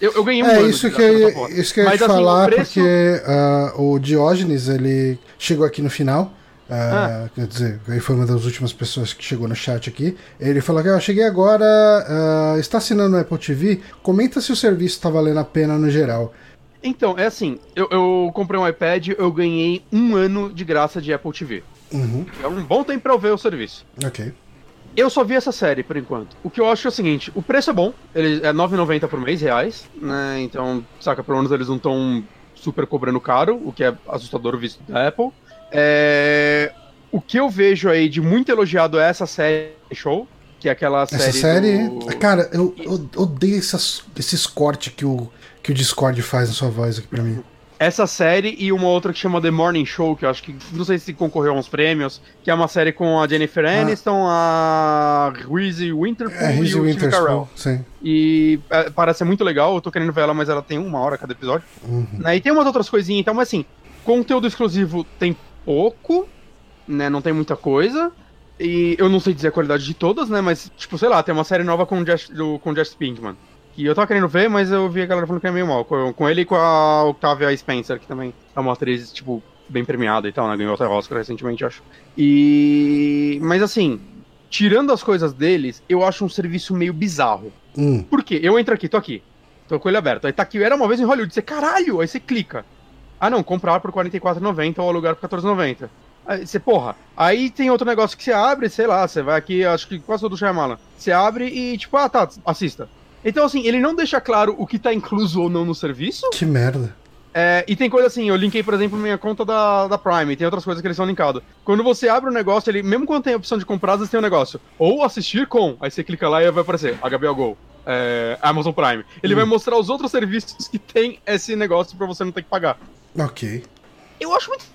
Speaker 1: Eu, eu ganhei um
Speaker 2: É isso que,
Speaker 1: porra.
Speaker 2: isso que eu ia te
Speaker 1: assim, o
Speaker 2: falar,
Speaker 1: preço-
Speaker 2: porque ah, o Diógenes, ele chegou aqui no final. Ah, Quer dizer, ele foi uma das últimas pessoas que chegou no chat aqui. Ele falou que eu cheguei agora, ah, está assinando o Apple TV. Comenta se o serviço está valendo a pena no geral.
Speaker 1: Então, é assim, eu, eu comprei um iPad, eu ganhei um ano de graça de Apple TV.
Speaker 2: Uhum,
Speaker 1: É um bom tempo pra eu ver o serviço.
Speaker 2: ok.
Speaker 1: Eu só vi essa série por enquanto. O que eu acho é o seguinte: o preço é bom, ele é 9,90 por mês, reais, né? Então, saca, pelo menos eles não estão super cobrando caro, o que é assustador visto da Apple. É... O que eu vejo aí de muito elogiado é essa série show, que é aquela série.
Speaker 2: Essa série.
Speaker 1: do-
Speaker 2: Cara, eu, eu odeio essas, esses cortes que o, que o Discord faz na sua voz aqui pra mim.
Speaker 1: Essa série e uma outra que chama The Morning Show, que eu acho que. Não sei se concorreu a uns prêmios, que é uma série com a Jennifer Aniston, a Reese Witherspoon
Speaker 2: É,
Speaker 1: e
Speaker 2: Reese
Speaker 1: o Steve Carell.
Speaker 2: Sim.
Speaker 1: E é, parece ser muito legal, eu tô querendo ver ela, mas ela tem uma hora cada episódio.
Speaker 2: Uhum.
Speaker 1: Né, E tem umas outras coisinhas, então, mas assim, conteúdo exclusivo tem pouco, né? Não tem muita coisa. E eu não sei dizer a qualidade de todas, né? Mas, tipo, sei lá, tem uma série nova com o Jess, do, com o Jess Pinkman. Que eu tava querendo ver, mas eu vi a galera falando que é meio mal. Com, com ele e com a Octavia Spencer, que também é uma atriz, tipo, bem premiada e tal, né? Ganhou até Oscar recentemente, acho. E. Mas assim, tirando as coisas deles, eu acho um serviço meio bizarro.
Speaker 2: Hum.
Speaker 1: Por quê? Eu entro aqui, tô aqui. Tô com ele aberto. Aí tá aqui, era uma vez em Hollywood. Você, caralho! Aí você clica. Ah, não, comprar por R$ 44,90 ou alugar por R$14,90. Aí você, porra. Aí tem outro negócio que você abre, sei lá, você vai aqui, acho que quase todo Shyamalan. Você abre e, tipo, ah, tá, assista. Então, assim, ele não deixa claro o que tá incluso ou não no serviço.
Speaker 2: Que merda.
Speaker 1: É, e tem coisa assim, eu linkei, por exemplo, minha conta da, da Prime, tem outras coisas que eles são linkados. Quando você abre o negócio, ele, mesmo quando tem a opção de comprar, vezes tem um negócio. Ou assistir com, aí você clica lá e vai aparecer HBO Go, é, Amazon Prime. Ele vai mostrar os outros serviços que tem esse negócio pra você não ter que pagar.
Speaker 2: Ok.
Speaker 1: Eu acho muito.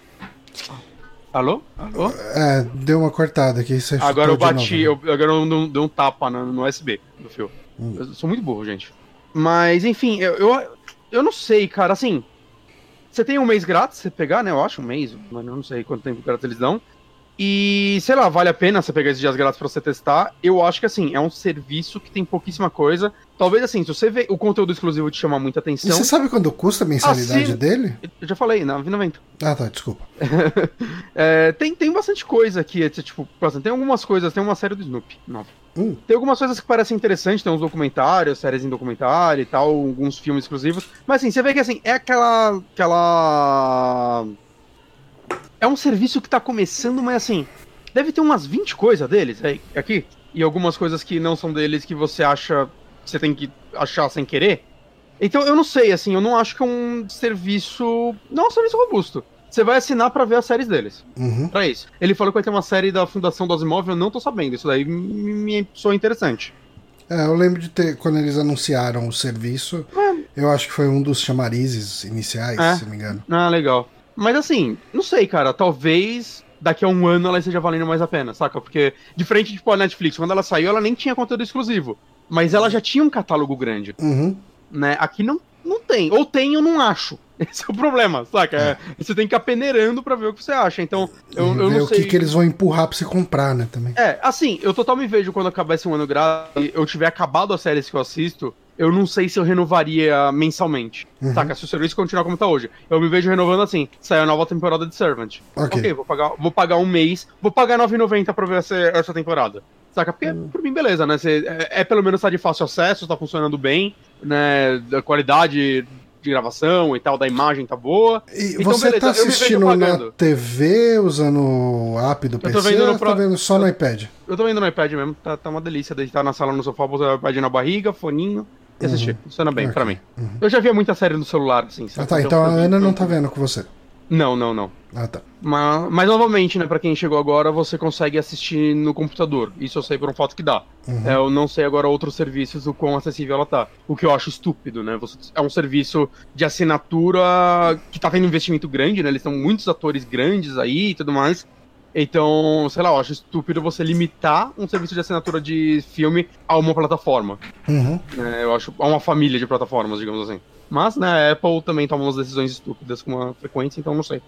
Speaker 1: Alô? Alô?
Speaker 2: É, deu uma cortada aqui. Você
Speaker 1: Agora eu bati,
Speaker 2: novo, né?
Speaker 1: eu, agora eu um- dei um tapa no, no USB do fio.
Speaker 2: Hum.
Speaker 1: Eu sou muito burro, gente. Mas, enfim, eu, eu, eu não sei, cara, assim. Você tem um mês grátis, você pegar, né? Eu acho um mês, mas eu não sei quanto tempo grátis eles dão. E, sei lá, vale a pena você pegar esses dias grátis pra você testar. Eu acho que, assim, é um serviço que tem pouquíssima coisa. Talvez, assim, se você vê o conteúdo exclusivo te chamar muita
Speaker 2: E
Speaker 1: atenção.
Speaker 2: você sabe quanto custa a mensalidade
Speaker 1: Assina-
Speaker 2: dele?
Speaker 1: Eu já falei, na 90.
Speaker 2: Ah, tá, desculpa.
Speaker 1: É, tem, tem bastante coisa aqui, tipo, tem algumas coisas, tem uma série do Snoopy, nova.
Speaker 2: Hum.
Speaker 1: Tem algumas coisas que parecem interessantes, tem uns documentários, séries em documentário e tal, alguns filmes exclusivos. Mas assim, você vê que assim, é aquela. aquela. É um serviço que tá começando, mas assim, deve ter umas 20 coisas deles aí, aqui. E algumas coisas que não são deles que você acha. que você tem que achar sem querer. Então eu não sei, assim, eu não acho que é um serviço. Não é um serviço robusto. Você vai assinar pra ver as séries deles.
Speaker 2: Uhum.
Speaker 1: Pra isso. Ele falou que vai ter uma série da Fundação do Asimov, eu não tô sabendo. Isso daí me, soa interessante.
Speaker 2: É, eu lembro de ter, quando eles anunciaram o serviço, eu acho que foi um dos chamarizes iniciais,
Speaker 1: É.
Speaker 2: se não me engano.
Speaker 1: Ah, legal. Mas assim, não sei, cara. Talvez daqui a um ano ela esteja valendo mais a pena, saca? Porque, diferente tipo, a Netflix, quando ela saiu, ela nem tinha conteúdo exclusivo. Mas ela já tinha um catálogo grande,
Speaker 2: Uhum.
Speaker 1: né? Aqui não, não tem. Ou tem, eu não acho. Esse é o problema, saca? É, você tem que ir peneirando pra ver o que você acha. Então, eu, eu não
Speaker 2: o
Speaker 1: sei.
Speaker 2: que, que eles vão empurrar pra você comprar, né, também.
Speaker 1: É, assim, eu total me vejo quando acabar esse um ano grátis e eu tiver acabado as séries que eu assisto, eu não sei se eu renovaria mensalmente.
Speaker 2: Uhum.
Speaker 1: Saca? Se o serviço continuar como tá hoje. Eu me vejo renovando assim, sai a nova temporada de Servant.
Speaker 2: Ok.
Speaker 1: vou pagar, vou pagar um mês, vou pagar R$ 9,90 pra ver essa, essa temporada. Saca? Porque,
Speaker 2: Uhum.
Speaker 1: por mim, beleza, né? Você, é, é pelo menos tá de fácil acesso, tá funcionando bem, né? A qualidade de gravação e tal, da imagem tá boa.
Speaker 2: E
Speaker 1: Então,
Speaker 2: você
Speaker 1: beleza,
Speaker 2: tá
Speaker 1: eu me vejo
Speaker 2: assistindo na. TV, usando o app do
Speaker 1: tô
Speaker 2: PC,
Speaker 1: vendo
Speaker 2: ou
Speaker 1: pro-
Speaker 2: tá vendo só no iPad?
Speaker 1: Eu tô vendo no iPad mesmo, tá, tá uma delícia deitar na sala no sofá, botar o iPad na barriga, foninho e assistir. Funciona bem
Speaker 2: Ok.
Speaker 1: pra mim.
Speaker 2: Uhum.
Speaker 1: Eu já via muita série no celular, assim,
Speaker 2: Ah,
Speaker 1: sabe?
Speaker 2: tá, então a
Speaker 1: pra mim,
Speaker 2: Ana não tá vendo com você.
Speaker 1: Não, não, não.
Speaker 2: Ah, tá.
Speaker 1: Mas, mas novamente, né, pra quem chegou agora, você consegue assistir no computador. Isso eu sei por um fato que dá.
Speaker 2: Uhum.
Speaker 1: É, eu não sei agora outros serviços o quão acessível ela tá. O que eu acho estúpido, né? Você, é um serviço de assinatura que tá tendo investimento grande, né? Eles estão muitos atores grandes aí e tudo mais. Então, sei lá, eu acho estúpido você limitar um serviço de assinatura de filme a uma plataforma.
Speaker 2: Uhum.
Speaker 1: né? eu acho a uma família de plataformas, digamos assim. Mas, né, a Apple também toma umas decisões estúpidas com uma frequência, então não sei.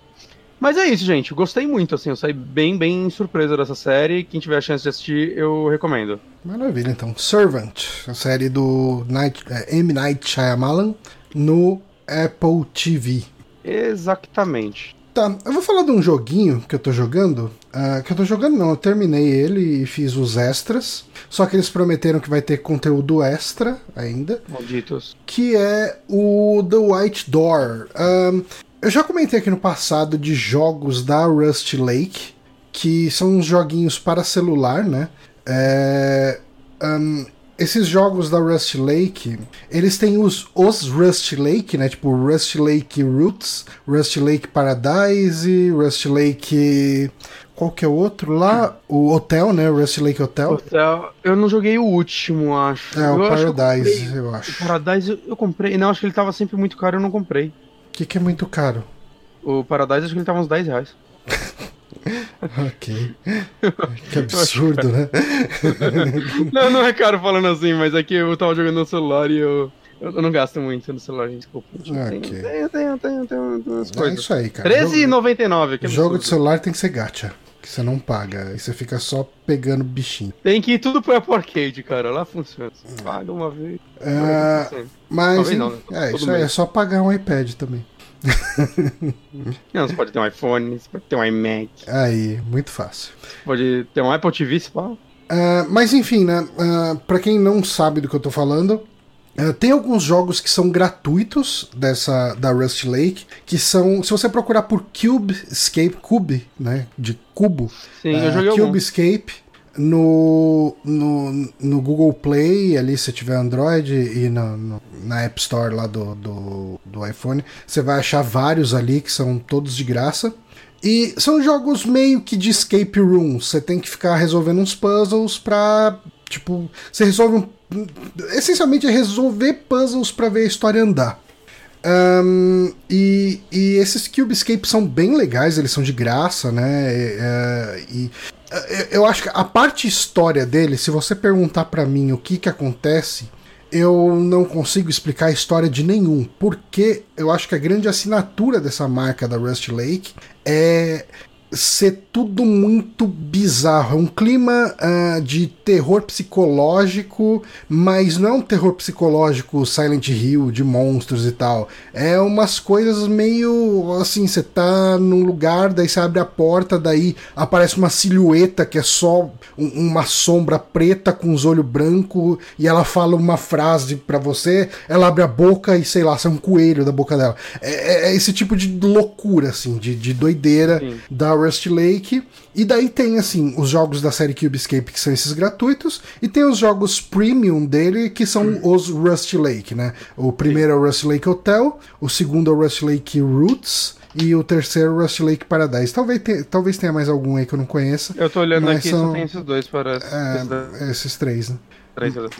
Speaker 1: Mas é isso, gente. Gostei muito, assim. Eu saí bem, bem surpresa dessa série. Quem tiver a chance de assistir, eu recomendo.
Speaker 2: Maravilha, então. Servant, a série do Night, é, M. Night Shyamalan no Apple TV.
Speaker 1: Exatamente.
Speaker 2: Tá, eu vou falar de um joguinho que eu tô jogando. ah, que eu tô jogando não, eu terminei ele e fiz os extras. Só que eles prometeram que vai ter conteúdo extra ainda.
Speaker 1: Malditos.
Speaker 2: Que é o The White Door. Ahn, eu já comentei aqui no passado de jogos da Rust Lake. Que são uns joguinhos para celular, né? É, um, esses jogos da Rust Lake, eles têm os, os Rust Lake, né? Tipo Rust Lake Roots, Rust Lake Paradise, Rust Lake. Qual que é o outro lá? O Hotel, né? Rust Lake Hotel.
Speaker 1: Hotel. Eu não joguei o último, acho.
Speaker 2: É, o
Speaker 1: eu
Speaker 2: Paradise,
Speaker 1: acho eu,
Speaker 2: eu acho.
Speaker 1: O Paradise eu, eu comprei. Não, acho que ele tava sempre muito caro, eu não comprei.
Speaker 2: O que, que é muito caro?
Speaker 1: O Paradise acho que ele tava uns 10 reais.
Speaker 2: Ok. Que absurdo, né?
Speaker 1: não, não é caro falando assim, mas é que eu tava jogando no celular e eu. Eu não gasto muito no celular, gente. Desculpa.
Speaker 2: Okay.
Speaker 1: Tenho, tenho, tenho, tenho, umas
Speaker 2: é
Speaker 1: coisas.
Speaker 2: isso aí, cara.
Speaker 1: R$13,99.
Speaker 2: Jogo de celular tem que ser gacha. Que você não paga. E você fica só pegando bichinho.
Speaker 1: Tem que ir tudo pro Apple Arcade, cara. Lá funciona. Você paga uma vez.
Speaker 2: É, mas. Não, né? É, isso aí. É só pagar um iPad também.
Speaker 1: Não, você pode ter um iPhone, você pode ter um iMac.
Speaker 2: Aí, muito fácil.
Speaker 1: Pode ter um Apple TV, se fala.
Speaker 2: Uh, mas enfim, né? Uh, pra quem não sabe do que eu tô falando, Uh, tem alguns jogos que são gratuitos dessa da Rust Lake, que são, se você procurar por Cube Escape, Cube, né, de cubo,
Speaker 1: Sim, uh, eu joguei
Speaker 2: Cube
Speaker 1: algum.
Speaker 2: Escape no, no, no Google Play, ali se tiver Android e na, no, na App Store lá do, do, do iPhone, você vai achar vários ali que são todos de graça. E são jogos meio que de escape room. Você tem que ficar resolvendo uns puzzles pra. Tipo, você resolve um essencialmente é resolver puzzles para ver a história andar. Um, e, e, esses Cube Escape são bem legais, eles são de graça, né? E, e, eu acho que a parte história dele, se você perguntar para mim o que que acontece, eu não consigo explicar a história de nenhum, porque eu acho que a grande assinatura dessa marca da Rust Lake é ser tudo muito bizarro. É um clima uh, de terror psicológico, mas não é um terror psicológico Silent Hill, de monstros e tal. É umas coisas meio assim: você tá num lugar, daí você abre a porta, daí aparece uma silhueta que é só um, uma sombra preta com os olhos brancos e ela fala uma frase para você, ela abre a boca e sei lá, sai um coelho da boca dela. É, é, é esse tipo de loucura, assim, de, de doideira Sim. da Rust Lake. E daí tem, assim, os jogos da série Cube Escape, que são esses gratuitos, e tem os jogos premium dele, que são os Rust Lake, né? O primeiro Sim. é o Rust Lake Hotel, o segundo é o Rust Lake Roots, e o terceiro Rust Lake Paradise. Talvez, te, talvez tenha mais algum aí que eu não conheça.
Speaker 1: Eu tô olhando aqui são, só tem esses dois para
Speaker 2: é, esses três, né?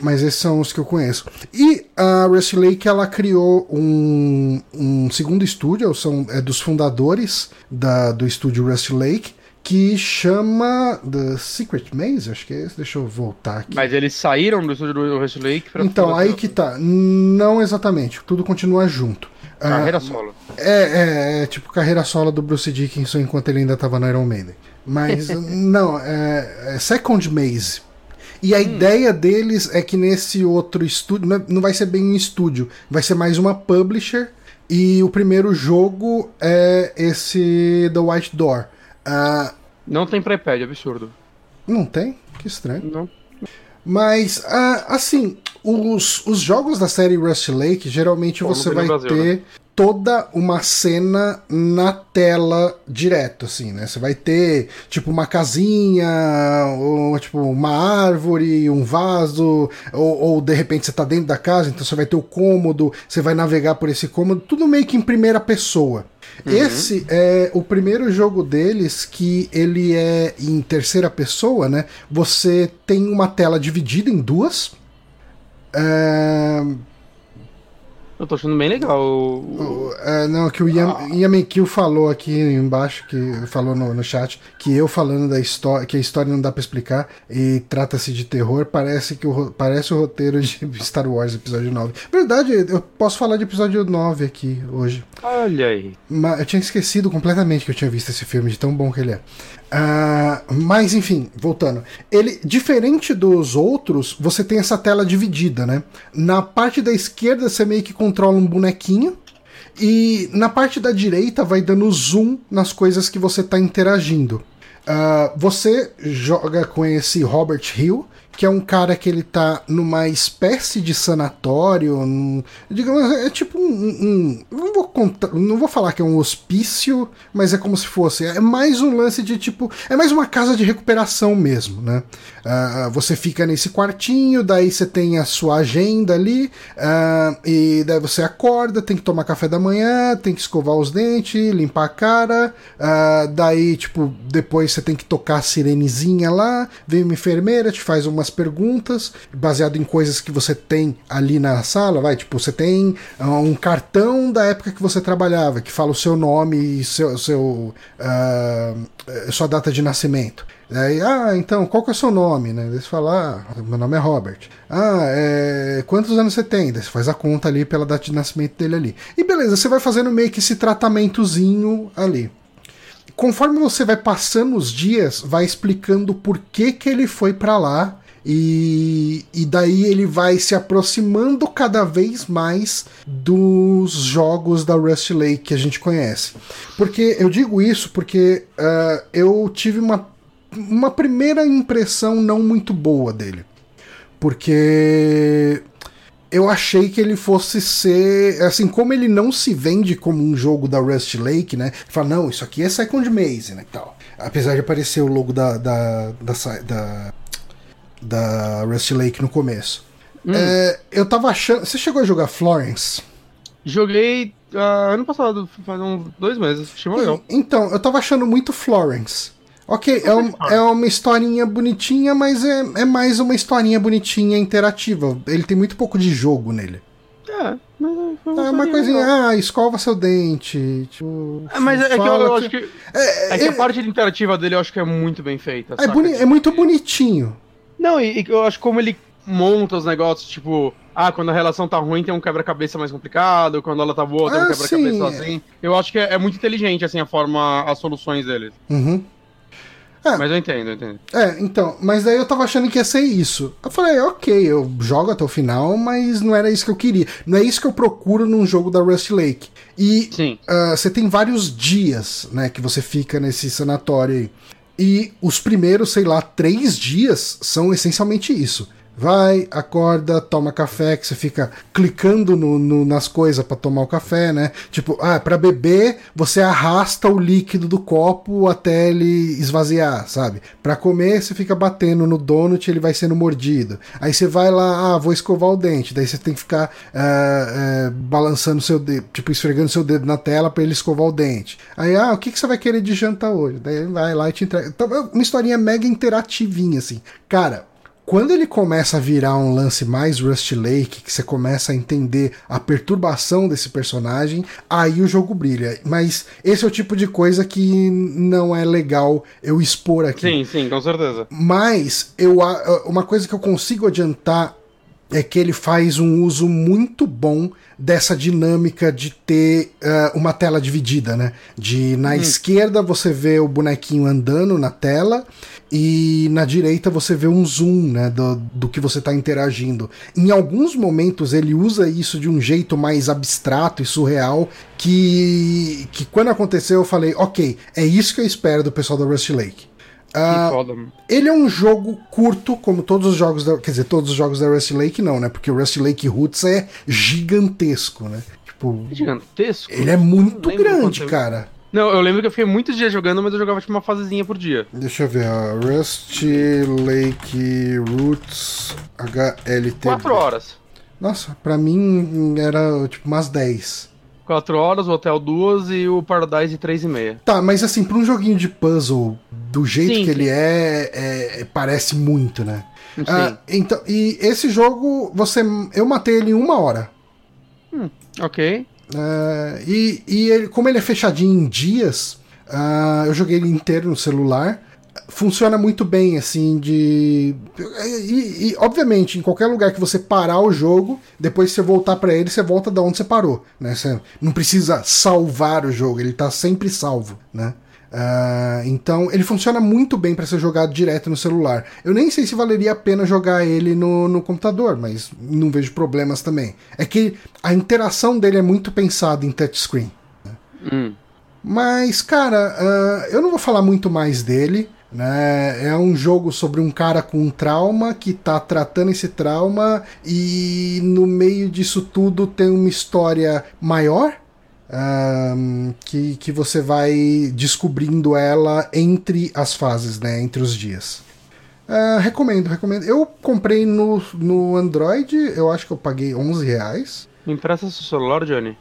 Speaker 2: Mas esses são os que eu conheço. E a Rust Lake ela criou um, um segundo estúdio, são é dos fundadores da, do estúdio Rust Lake, que chama The Secret Maze, acho que é esse. Deixa eu voltar aqui.
Speaker 1: Mas eles saíram do estúdio do Rust Lake
Speaker 2: pra Então, aí que tá. Não exatamente, tudo continua junto.
Speaker 1: Carreira ah, solo.
Speaker 2: É, é, é, tipo carreira solo do Bruce Dickinson enquanto ele ainda tava no Iron Maiden. Mas não, é, é Second Maze. E a hum. ideia deles é que nesse outro estúdio, não vai ser bem um estúdio, vai ser mais uma publisher. E o primeiro jogo é esse The White Door. Uh,
Speaker 1: não tem pré-pad, absurdo.
Speaker 2: Não tem? Que estranho.
Speaker 1: Não.
Speaker 2: Mas, uh, assim, os, os jogos da série Rust Lake, geralmente Pô, você vai Brasil, ter né? toda uma cena na tela direto, assim, né? Você vai ter, tipo, uma casinha, ou, tipo, uma árvore, um vaso, ou, ou, de repente você tá dentro da casa, então você vai ter o cômodo, você vai navegar por esse cômodo, tudo meio que em primeira pessoa. Uhum. Esse é o primeiro jogo deles que ele é em terceira pessoa, né? Você tem uma tela dividida em duas. É
Speaker 1: eu tô achando bem legal. O...
Speaker 2: É, não, que o Ian, ah. Falou aqui embaixo, que falou no, no chat, que eu falando da história, que a história não dá pra explicar e trata-se de terror, parece que o, parece o roteiro de Star Wars episódio 9. Verdade, eu posso falar de episódio 9 aqui hoje.
Speaker 1: Olha aí.
Speaker 2: Mas eu tinha esquecido completamente que eu tinha visto esse filme, de tão bom que ele é. Uh, mas enfim, voltando. Ele, diferente dos outros, você tem essa tela dividida, né? Na parte da esquerda você meio que controla um bonequinho. E na parte da direita vai dando zoom nas coisas que você está interagindo. Uh, você joga com esse Robert Hill, que é um cara que ele tá numa espécie de sanatório, num, digamos, é tipo um, um, não vou contar, não vou falar que é um hospício, mas é como se fosse, é mais um lance de tipo, é mais uma casa de recuperação mesmo, né? Uh, você fica nesse quartinho, daí você tem a sua agenda ali, uh, e daí você acorda, tem que tomar café da manhã, tem que escovar os dentes, limpar a cara, uh, daí, tipo, depois você tem que tocar a sirenezinha lá, vem uma enfermeira, te faz umas perguntas, baseado em coisas que você tem ali na sala, vai, tipo, você tem um cartão da época que você trabalhava, que fala o seu nome e seu, seu sua data de nascimento. Aí, ah, então, qual que é o seu nome? Né? Daí você fala, ah, meu nome é Robert. Ah, é... quantos anos você tem? Daí você faz a conta ali pela data de nascimento dele ali. E beleza, você vai fazendo meio que esse tratamentozinho ali. Conforme você vai passando os dias, vai explicando por que, que ele foi para lá. E, e daí ele vai se aproximando cada vez mais dos jogos da Rust Lake que a gente conhece. Porque eu digo isso porque uh, eu tive uma uma primeira impressão não muito boa dele. Porque eu achei que ele fosse ser. Assim, como ele não se vende como um jogo da Rust Lake, né? Fala, não, isso aqui é Second Maze, né? Tal. Apesar de aparecer o logo da, da, da, da, da Rust Lake no começo. Hum. É, eu tava achando. Você chegou a jogar Florence?
Speaker 1: Joguei uh, ano passado, faz uns dois meses. Achei legal.
Speaker 2: Então, eu tava achando muito Florence. Ok, é, um, é uma historinha bonitinha, mas é, é mais uma historinha bonitinha interativa. Ele tem muito pouco de jogo nele.
Speaker 1: É, mas
Speaker 2: é uma coisinha, legal. ah, escova seu dente. Tipo,
Speaker 1: é, mas é que eu, eu acho que. É, é que a parte interativa dele eu acho que é muito bem feita.
Speaker 2: É, boni é muito bonitinho.
Speaker 1: Não, e, e eu acho como ele monta os negócios, tipo, ah, quando a relação tá ruim tem um quebra-cabeça mais complicado, quando ela tá boa tem um ah, quebra-cabeça assim. Eu acho que é, é, muito inteligente, assim, a forma, as soluções deles.
Speaker 2: Uhum.
Speaker 1: É. Mas eu entendo, eu entendo.
Speaker 2: É, então, mas daí eu tava achando que ia ser isso. Eu falei, ok, eu jogo até o final, mas não era isso que eu queria. Não é isso que eu procuro num jogo da Rust Lake. E uh, você tem vários dias, né, que você fica nesse sanatório aí. E os primeiros, sei lá, três dias são essencialmente isso vai, acorda, toma café, que você fica clicando no, no nas coisas para tomar o café, né? Tipo, ah, para beber, você arrasta o líquido do copo até ele esvaziar, sabe? Para comer, você fica batendo no donut, ele vai sendo mordido. Aí você vai lá, ah, vou escovar o dente, daí você tem que ficar uh, uh, balançando seu dedo, tipo, esfregando seu dedo na tela para ele escovar o dente. Aí, ah, o que, que você vai querer de janta hoje? Daí ele vai lá e te entrega. Então, é uma historinha mega interativinha, assim. Cara, quando ele começa a virar um lance mais Rust Lake, que você começa a entender a perturbação desse personagem, aí o jogo brilha. Mas esse é o tipo de coisa que não é legal eu expor aqui.
Speaker 1: Sim, sim, com certeza.
Speaker 2: Mas eu, uma coisa que eu consigo adiantar é que ele faz um uso muito bom dessa dinâmica de ter uh, uma tela dividida, né? De na hum. esquerda você vê o bonequinho andando na tela e na direita você vê um zoom, né? Do, do que você está interagindo. Em alguns momentos ele usa isso de um jeito mais abstrato e surreal que, que quando aconteceu eu falei, ok, é isso que eu espero do pessoal da Rust Lake. Uh, ele é um jogo curto, como todos os jogos da. Quer dizer, todos os jogos da Rust Lake não, né? Porque o Rust Lake Roots é gigantesco, né?
Speaker 1: Tipo. Gigantesco?
Speaker 2: Ele é muito grande, cara.
Speaker 1: Não, eu lembro que eu fiquei muitos dias jogando, mas eu jogava tipo uma fasezinha por dia.
Speaker 2: Deixa eu ver, ó. Rust Lake Roots HLT.
Speaker 1: Quatro horas.
Speaker 2: Nossa, pra mim era tipo umas 10.
Speaker 1: 4 horas, o Hotel 2 e o Paradise 3,5.
Speaker 2: Tá, mas assim, pra um joguinho de puzzle, do jeito sim, que ele é, é, parece muito, né? Sim. Ah, então, e esse jogo, você. Eu matei ele em uma hora.
Speaker 1: Hum, ok.
Speaker 2: Uh, e e ele, como ele é fechadinho em dias, uh, eu joguei ele inteiro no celular funciona muito bem, assim, de. E, e, obviamente, em qualquer lugar que você parar o jogo, depois você voltar para ele, você volta da onde você parou, né? Você não precisa salvar o jogo, ele tá sempre salvo, né? Uh, então ele funciona muito bem para ser jogado direto no celular. Eu nem sei se valeria a pena jogar ele no, no computador, mas não vejo problemas também. É que a interação dele é muito pensada em touchscreen. Né?
Speaker 1: Hum.
Speaker 2: Mas, cara, uh, eu não vou falar muito mais dele. Né? É um jogo sobre um cara com um trauma que tá tratando esse trauma e no meio disso tudo tem uma história maior um, que, que você vai descobrindo ela entre as fases, né? Entre os dias. Uh, recomendo, recomendo. Eu comprei no, no Android, eu acho que eu paguei 11 reais.
Speaker 1: Me empresta seu celular, Johnny.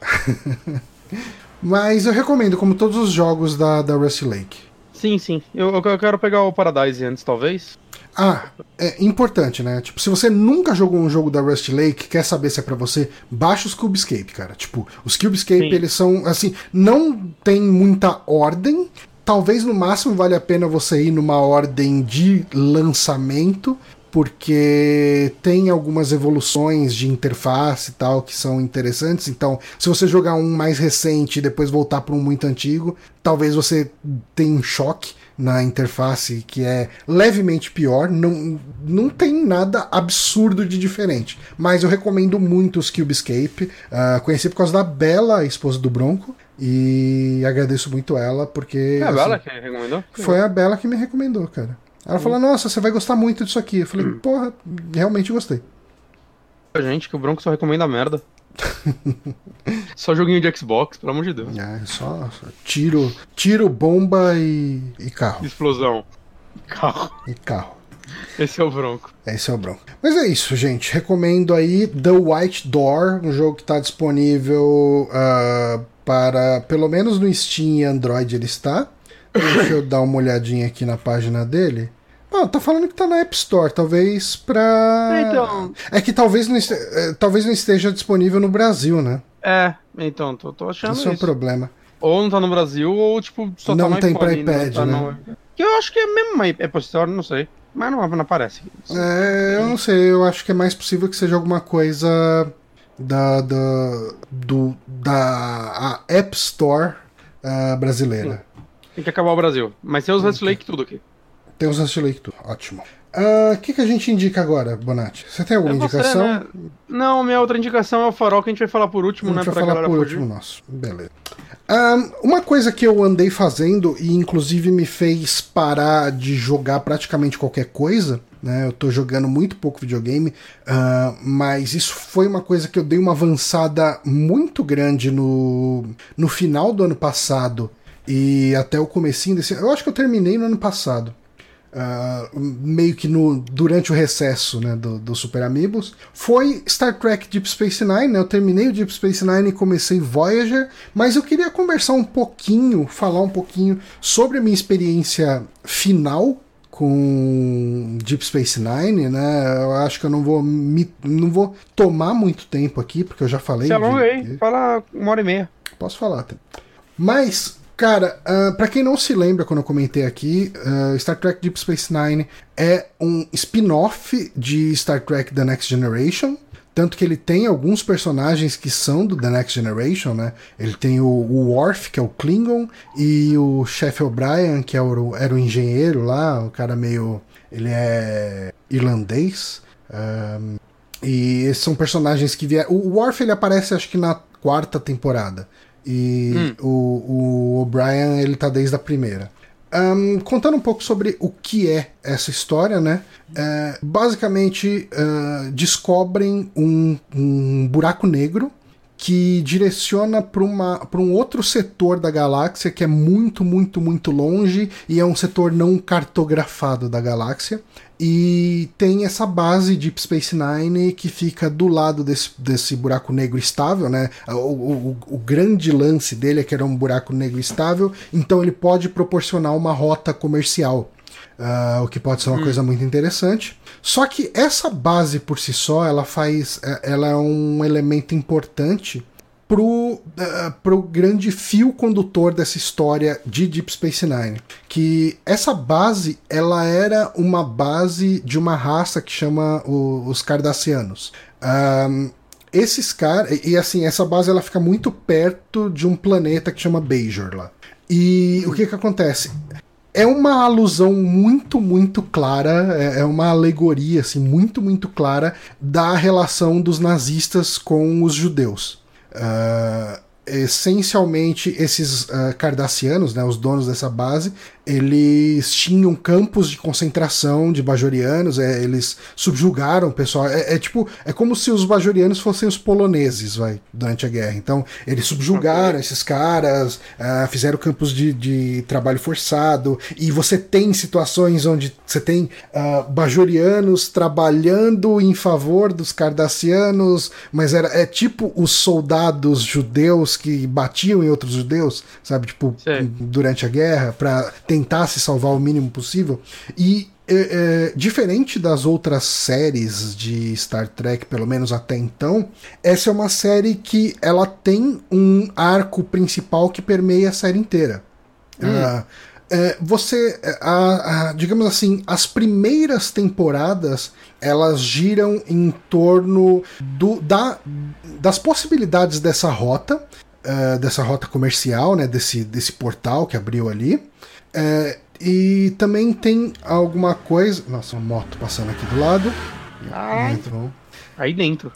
Speaker 2: Mas eu recomendo, como todos os jogos da, da Rusty Lake.
Speaker 1: Sim, sim. Eu, eu quero pegar o Paradise antes, talvez.
Speaker 2: Ah, é importante, né? Tipo, se você nunca jogou um jogo da Rust Lake, quer saber se é para você, baixa os Cubescape, cara. Tipo, os Cubescape, Sim. eles são, assim, não tem muita ordem. Talvez no máximo vale a pena você ir numa ordem de lançamento, porque tem algumas evoluções de interface e tal que são interessantes. Então, se você jogar um mais recente e depois voltar para um muito antigo, talvez você tenha um choque na interface que é levemente pior. Não, não tem nada absurdo de diferente. Mas eu recomendo muito os Cubescape. Uh, conheci por causa da Bela, esposa do Bronco. E agradeço muito ela, porque.
Speaker 1: É a assim, Bela que recomendou?
Speaker 2: Foi a Bela que me recomendou, cara. Ela falou, nossa, você vai gostar muito disso aqui. Eu falei, hum. porra, realmente gostei.
Speaker 1: Gente, que o Bronco só recomenda merda. só joguinho de Xbox, pelo amor de Deus.
Speaker 2: É, só, só tiro, tiro, bomba e, e carro.
Speaker 1: Explosão. Carro.
Speaker 2: E carro.
Speaker 1: Esse é o Bronco.
Speaker 2: Esse é o Bronco. Mas é isso, gente. Recomendo aí The White Door, um jogo que está disponível uh, para, pelo menos no Steam e Android ele está. Deixa eu dar uma olhadinha aqui na página dele. Ah, tá falando que tá na App Store, talvez pra. É, então... é que talvez não, esteja, é, talvez não esteja disponível no Brasil, né?
Speaker 1: É, então, tô, tô achando. Isso
Speaker 2: é um problema.
Speaker 1: Ou não tá no Brasil, ou tipo,
Speaker 2: só não tá no tem iPhone, pra iPad, tá né?
Speaker 1: No... Que eu acho que é mesmo uma App Store, não sei. Mas não, não aparece.
Speaker 2: É, eu não sei, eu acho que é mais possível que seja alguma coisa da, da, do, da App Store uh, brasileira.
Speaker 1: Sim. Tem que acabar o Brasil. Mas tem os Rust Lake tudo aqui.
Speaker 2: Tem os Lake tudo, ótimo. Ah, o uh, que, que a gente indica agora, Bonatti? Você tem alguma é você, indicação? Né?
Speaker 1: Não, minha outra indicação é o farol que a gente vai falar por último,
Speaker 2: a gente
Speaker 1: né?
Speaker 2: Vai falar por fugir. último nosso. Beleza. Um, uma coisa que eu andei fazendo e inclusive me fez parar de jogar praticamente qualquer coisa, né? Eu tô jogando muito pouco videogame, uh, mas isso foi uma coisa que eu dei uma avançada muito grande no, no final do ano passado e até o comecinho desse eu acho que eu terminei no ano passado uh, meio que no durante o recesso né, do, do Super Amigos foi Star Trek Deep Space Nine né? eu terminei o Deep Space Nine e comecei Voyager mas eu queria conversar um pouquinho falar um pouquinho sobre a minha experiência final com Deep Space Nine, né? Eu acho que eu não vou me, não vou tomar muito tempo aqui, porque eu já falei. Se
Speaker 1: alonga aí, fala uma hora e meia.
Speaker 2: Posso falar. Mas Cara, uh, para quem não se lembra quando eu comentei aqui, uh, Star Trek Deep Space Nine é um spin-off de Star Trek The Next Generation. Tanto que ele tem alguns personagens que são do The Next Generation, né? Ele tem o, o Worf, que é o Klingon, e o Chef O'Brien, que é o, era o engenheiro lá, o cara meio. Ele é irlandês. Um, e esses são personagens que vieram. O Worf ele aparece acho que na quarta temporada. E hum. o, O'Brien, ele tá desde a primeira. Um, contando um pouco sobre o que é essa história, né? É, basicamente, uh, descobrem um, um buraco negro que direciona para um outro setor da galáxia que é muito, muito, muito longe e é um setor não cartografado da galáxia. E tem essa base Deep Space Nine que fica do lado desse, desse buraco negro estável, né? O, o, o, grande lance dele é que era um buraco negro estável, então ele pode proporcionar uma rota comercial. Uh, o que pode ser uma hum. coisa muito interessante. Só que essa base por si só, ela faz, é, ela é um elemento importante pro, uh, pro grande fio condutor dessa história de Deep Space Nine, que essa base ela era uma base de uma raça que chama o, os Cardassianos. Um, esses caras e assim essa base ela fica muito perto de um planeta que chama Bajor lá. E o que que acontece? é uma alusão muito, muito clara, é, é uma alegoria assim, muito, muito clara da relação dos nazistas com os judeus. Uh, essencialmente, esses uh, cardassianos, né, os donos dessa base, eles tinham campos de concentração de bajorianos, é, eles subjugaram o pessoal. É, é, tipo, é como se os bajorianos fossem os poloneses, vai, durante a guerra. Então, eles subjugaram esses caras, uh, fizeram campos de, de, trabalho forçado, e você tem situações onde você tem uh, bajorianos trabalhando em favor dos cardassianos, mas era, é tipo os soldados judeus que batiam em outros judeus, sabe? Tipo, Sim. durante a guerra, para tentar se salvar o mínimo possível. E é, é, diferente das outras séries de Star Trek, pelo menos até então, essa é uma série que ela tem um arco principal que permeia a série inteira. Hum. Uh, é, você, a, a, digamos assim, as primeiras temporadas elas giram em torno do, da, das possibilidades dessa rota, uh, dessa rota comercial, né, desse, desse portal que abriu ali. É, e também tem alguma coisa. Nossa, uma moto passando aqui do lado.
Speaker 1: Muito bom. Aí dentro.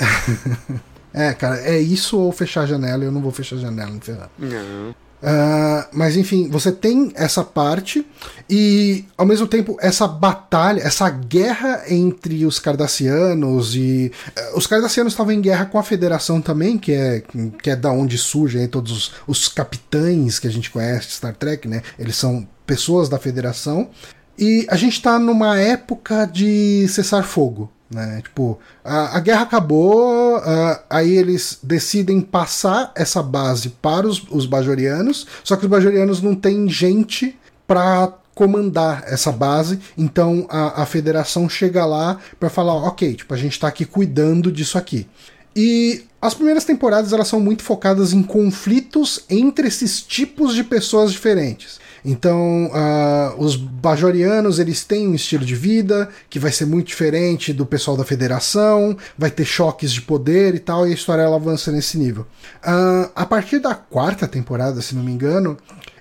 Speaker 2: é, cara, é isso ou fechar a janela. Eu não vou fechar a janela, não
Speaker 1: Não.
Speaker 2: Uh, mas enfim, você tem essa parte e ao mesmo tempo essa batalha, essa guerra entre os cardassianos e uh, os cardassianos estavam em guerra com a Federação também, que é que é da onde surgem todos os, os capitães que a gente conhece de Star Trek, né? Eles são pessoas da federação. E a gente está numa época de cessar fogo. Né? Tipo, a, a guerra acabou, uh, aí eles decidem passar essa base para os, os bajorianos, só que os bajorianos não têm gente para comandar essa base, então a, a federação chega lá para falar, ok, tipo, a gente está aqui cuidando disso aqui. E as primeiras temporadas elas são muito focadas em conflitos entre esses tipos de pessoas diferentes. Então, uh, os bajorianos eles têm um estilo de vida que vai ser muito diferente do pessoal da federação, vai ter choques de poder e tal, e a história ela avança nesse nível. Uh, a partir da quarta temporada, se não me engano,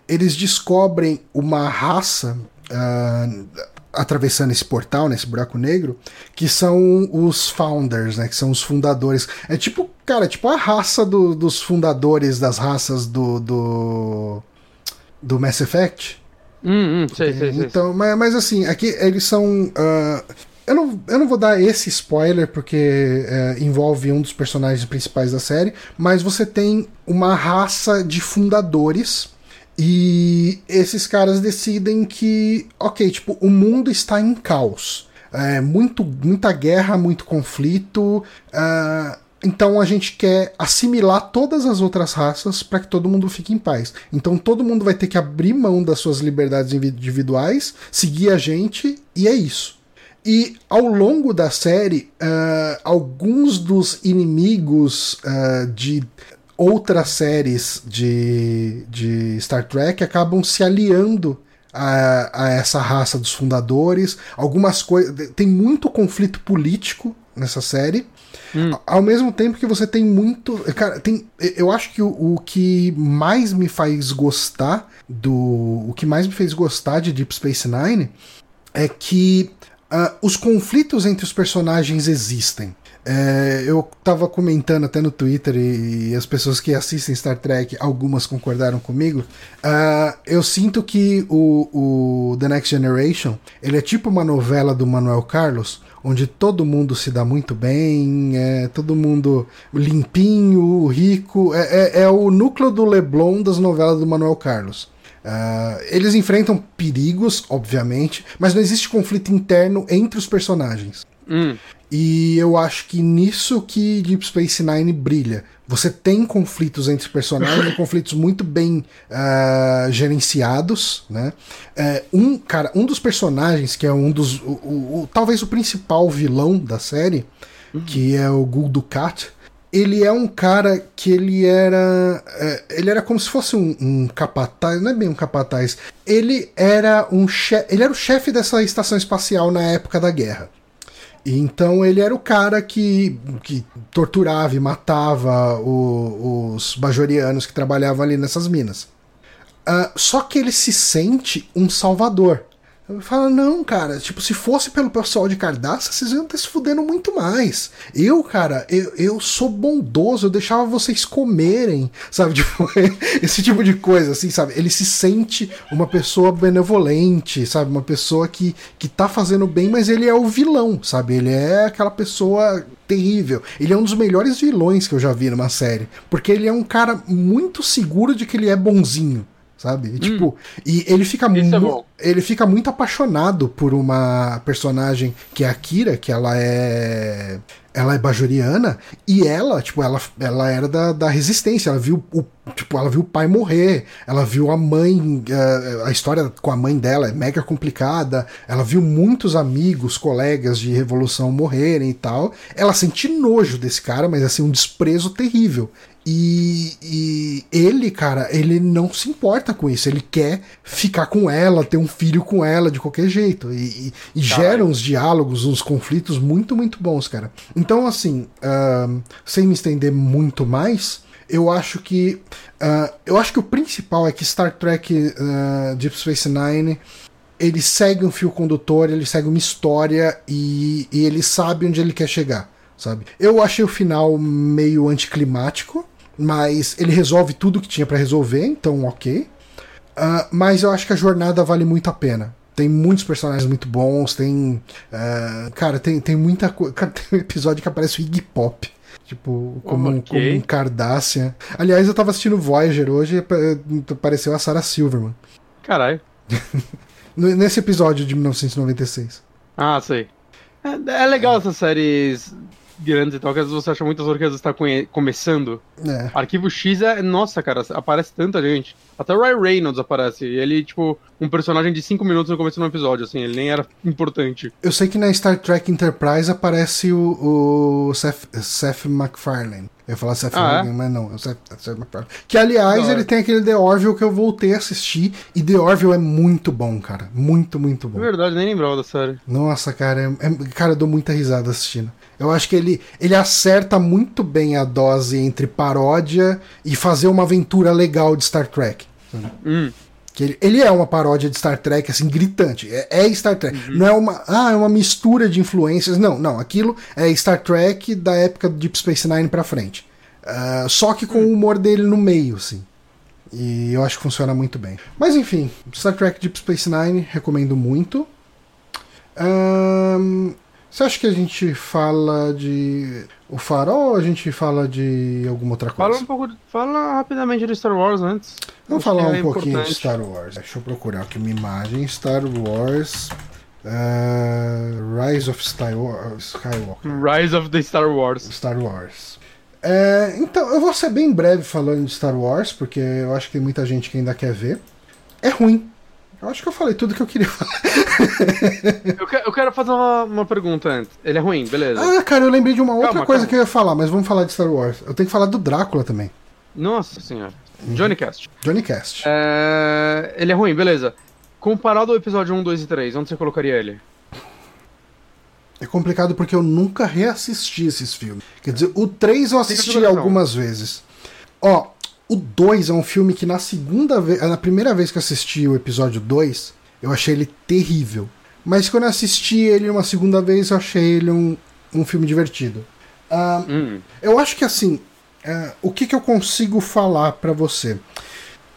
Speaker 2: eles descobrem uma raça. Uh, atravessando esse portal, nesse buraco negro, que são os founders, né? Que são os fundadores. É tipo, cara, tipo a raça do, dos fundadores das raças do, do do Mass Effect.
Speaker 1: Hum, hum, sei, sei,
Speaker 2: sei. Então, mas, mas assim, aqui eles são. Uh, eu, não, eu não vou dar esse spoiler porque uh, envolve um dos personagens principais da série, mas você tem uma raça de fundadores. E esses caras decidem que, ok, tipo, o mundo está em caos. É, muito, muita guerra, muito conflito. Uh, então a gente quer assimilar todas as outras raças para que todo mundo fique em paz. Então todo mundo vai ter que abrir mão das suas liberdades individuais, seguir a gente, e é isso. E ao longo da série, uh, alguns dos inimigos uh, de outras séries de, de Star Trek acabam se aliando a, a, essa raça dos fundadores. Algumas coisas. Tem muito conflito político nessa série. Hum. Ao mesmo tempo que você tem muito. Cara, tem. Eu acho que o, o, que mais me faz gostar do. O que mais me fez gostar de Deep Space Nine é que uh, os conflitos entre os personagens existem. É, eu tava comentando até no Twitter e, e, as pessoas que assistem Star Trek, algumas concordaram comigo. Uh, eu sinto que o, o The Next Generation ele é tipo uma novela do Manuel Carlos, onde todo mundo se dá muito bem, é todo mundo limpinho, rico. É, é, é o núcleo do Leblon das novelas do Manuel Carlos. Uh, eles enfrentam perigos, obviamente, mas não existe conflito interno entre os personagens.
Speaker 1: Hum.
Speaker 2: E eu acho que nisso que Deep Space Nine brilha. Você tem conflitos entre personagens, conflitos muito bem uh, gerenciados, né? Uh, um cara, um dos personagens que é um dos, o, o, o talvez o principal vilão da série, uhum. que é o Gul Dukat, ele é um cara que ele era. Uh, ele era como se fosse um, um, capataz, não é bem um capataz. Ele era um chefe. Ele era o chefe dessa estação espacial na época da guerra. Então ele era o cara que, que torturava e matava o, os bajorianos que trabalhavam ali nessas minas. Uh, só que ele se sente um salvador. Fala, não, cara, tipo, se fosse pelo pessoal de Cardaça, vocês iam estar se fudendo muito mais. Eu, cara, eu, eu sou bondoso, eu deixava vocês comerem, sabe? Tipo, esse tipo de coisa, assim, sabe? Ele se sente uma pessoa benevolente, sabe? Uma pessoa que, que tá fazendo bem, mas ele é o vilão, sabe? Ele é aquela pessoa terrível. Ele é um dos melhores vilões que eu já vi numa série. Porque ele é um cara muito seguro de que ele é bonzinho sabe? E, tipo, hum. e ele fica é muito. É ele fica muito apaixonado por uma personagem que é a Kira, que ela é. Ela é bajoriana, e ela, tipo, ela, ela era da, da resistência, ela viu o. Tipo, ela viu o pai morrer, ela viu a mãe. A, eh, a história com a mãe dela é mega complicada, ela viu muitos amigos, colegas de revolução morrerem e tal. Ela sente nojo desse cara, mas assim, um desprezo terrível. E, e, ele, cara, ele não se importa com isso. Ele quer ficar com ela, ter um filho com ela de qualquer jeito. E, e, e gera uns diálogos, uns conflitos muito, muito bons, cara. Então, assim, uh, sem me estender muito mais, eu acho que. Uh, eu acho que o principal é que Star Trek uh, Deep Space Nine ele segue um fio condutor, ele segue uma história e, e ele sabe onde ele quer chegar. Sabe? Eu achei o final meio anticlimático, mas ele resolve tudo que tinha para resolver, então ok. Uh, mas eu acho que a jornada vale muito a pena. Tem muitos personagens muito bons, tem. Uh, cara, tem, tem muita coisa. Tem um episódio que aparece o Iggy Pop. Tipo, como, okay. como um Cardassian. Aliás, eu tava assistindo Voyager hoje e apareceu a Sarah Silverman.
Speaker 1: Caralho.
Speaker 2: Nesse episódio de 1996.
Speaker 1: Ah, sei. É, é legal essas séries grandes e tal, que às vezes você acha muitas orquestras estar começando. É. Arquivo X é. Nossa, cara, aparece tanta gente. Até o Ryan Reynolds aparece. E ele, tipo, um personagem de 5 minutos no começo do episódio, assim, ele nem era importante.
Speaker 2: Eu sei que na Star Trek Enterprise aparece o, o Seth, Seth MacFarlane. Eu ia falar Seth ah, Rogen, é? mas não, é o Seth, Seth MacFarlane. Que, aliás, ele tem aquele The Orville que eu voltei a assistir, e The Orville é muito bom, cara. Muito, muito bom. É
Speaker 1: verdade, nem lembrava da série.
Speaker 2: Nossa, cara, é, é, cara, eu dou muita risada assistindo. Eu acho que ele, ele acerta muito bem a dose entre paródia e fazer uma aventura legal de Star Trek. Hum. Que ele, ele, é uma paródia de Star Trek, assim, gritante. É, é Star Trek. Uhum. Não é uma. Ah, é uma mistura de influências. Não, não. Aquilo é Star Trek da época do Deep Space Nine pra frente. Uh, só que com o humor dele no meio, assim. E eu acho que funciona muito bem. Mas enfim, Star Trek Deep Space Nine, recomendo muito. Um, você acha que a gente fala de o farol ou a gente fala de alguma outra coisa?
Speaker 1: Fala um pouco, fala rapidamente de Star Wars antes.
Speaker 2: Vamos falar um é pouquinho importante. de Star Wars. Deixa eu procurar aqui uma imagem. Star Wars. Uh, Rise of Star Wars, Skywalker.
Speaker 1: Rise of the Star Wars.
Speaker 2: Star Wars. É, então, eu vou ser bem breve falando de Star Wars, porque eu acho que tem muita gente que ainda quer ver. É ruim. Eu acho que eu falei tudo que eu queria falar.
Speaker 1: eu, quero, eu, quero, fazer uma, uma, pergunta antes. Ele é ruim, beleza.
Speaker 2: Ah, cara, eu lembrei de uma outra calma, coisa calma. que eu ia falar, mas vamos falar de Star Wars. Eu tenho que falar do Drácula também.
Speaker 1: Nossa senhora. Uhum. Johnny Cast.
Speaker 2: Johnny Cast.
Speaker 1: É... Ele é ruim, beleza. Comparado ao episódio 1, 2 e 3, onde você colocaria ele?
Speaker 2: É complicado porque eu nunca reassisti esses filmes. Quer dizer, o 3 eu assisti algumas vezes. Ó, o 2 é um filme que na segunda vez, na primeira vez que assisti o episódio 2, eu achei ele terrível. Mas quando eu assisti ele uma segunda vez, eu achei ele um, um filme divertido. Uh, hum. Eu acho que assim, uh, o que, que eu consigo falar para você?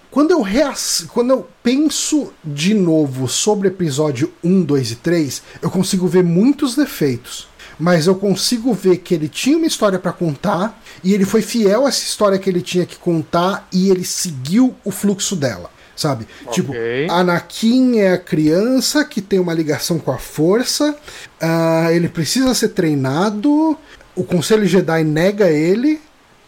Speaker 2: Quando eu, reass... Quando eu penso de novo sobre o episódio 1, 2 e 3, eu consigo ver muitos defeitos mas eu consigo ver que ele tinha uma história para contar e ele foi fiel a essa história que ele tinha que contar e ele seguiu o fluxo dela. Sabe? Okay. Tipo, Anakin é a criança que tem uma ligação com a força, uh, ele precisa ser treinado, o Conselho Jedi nega ele,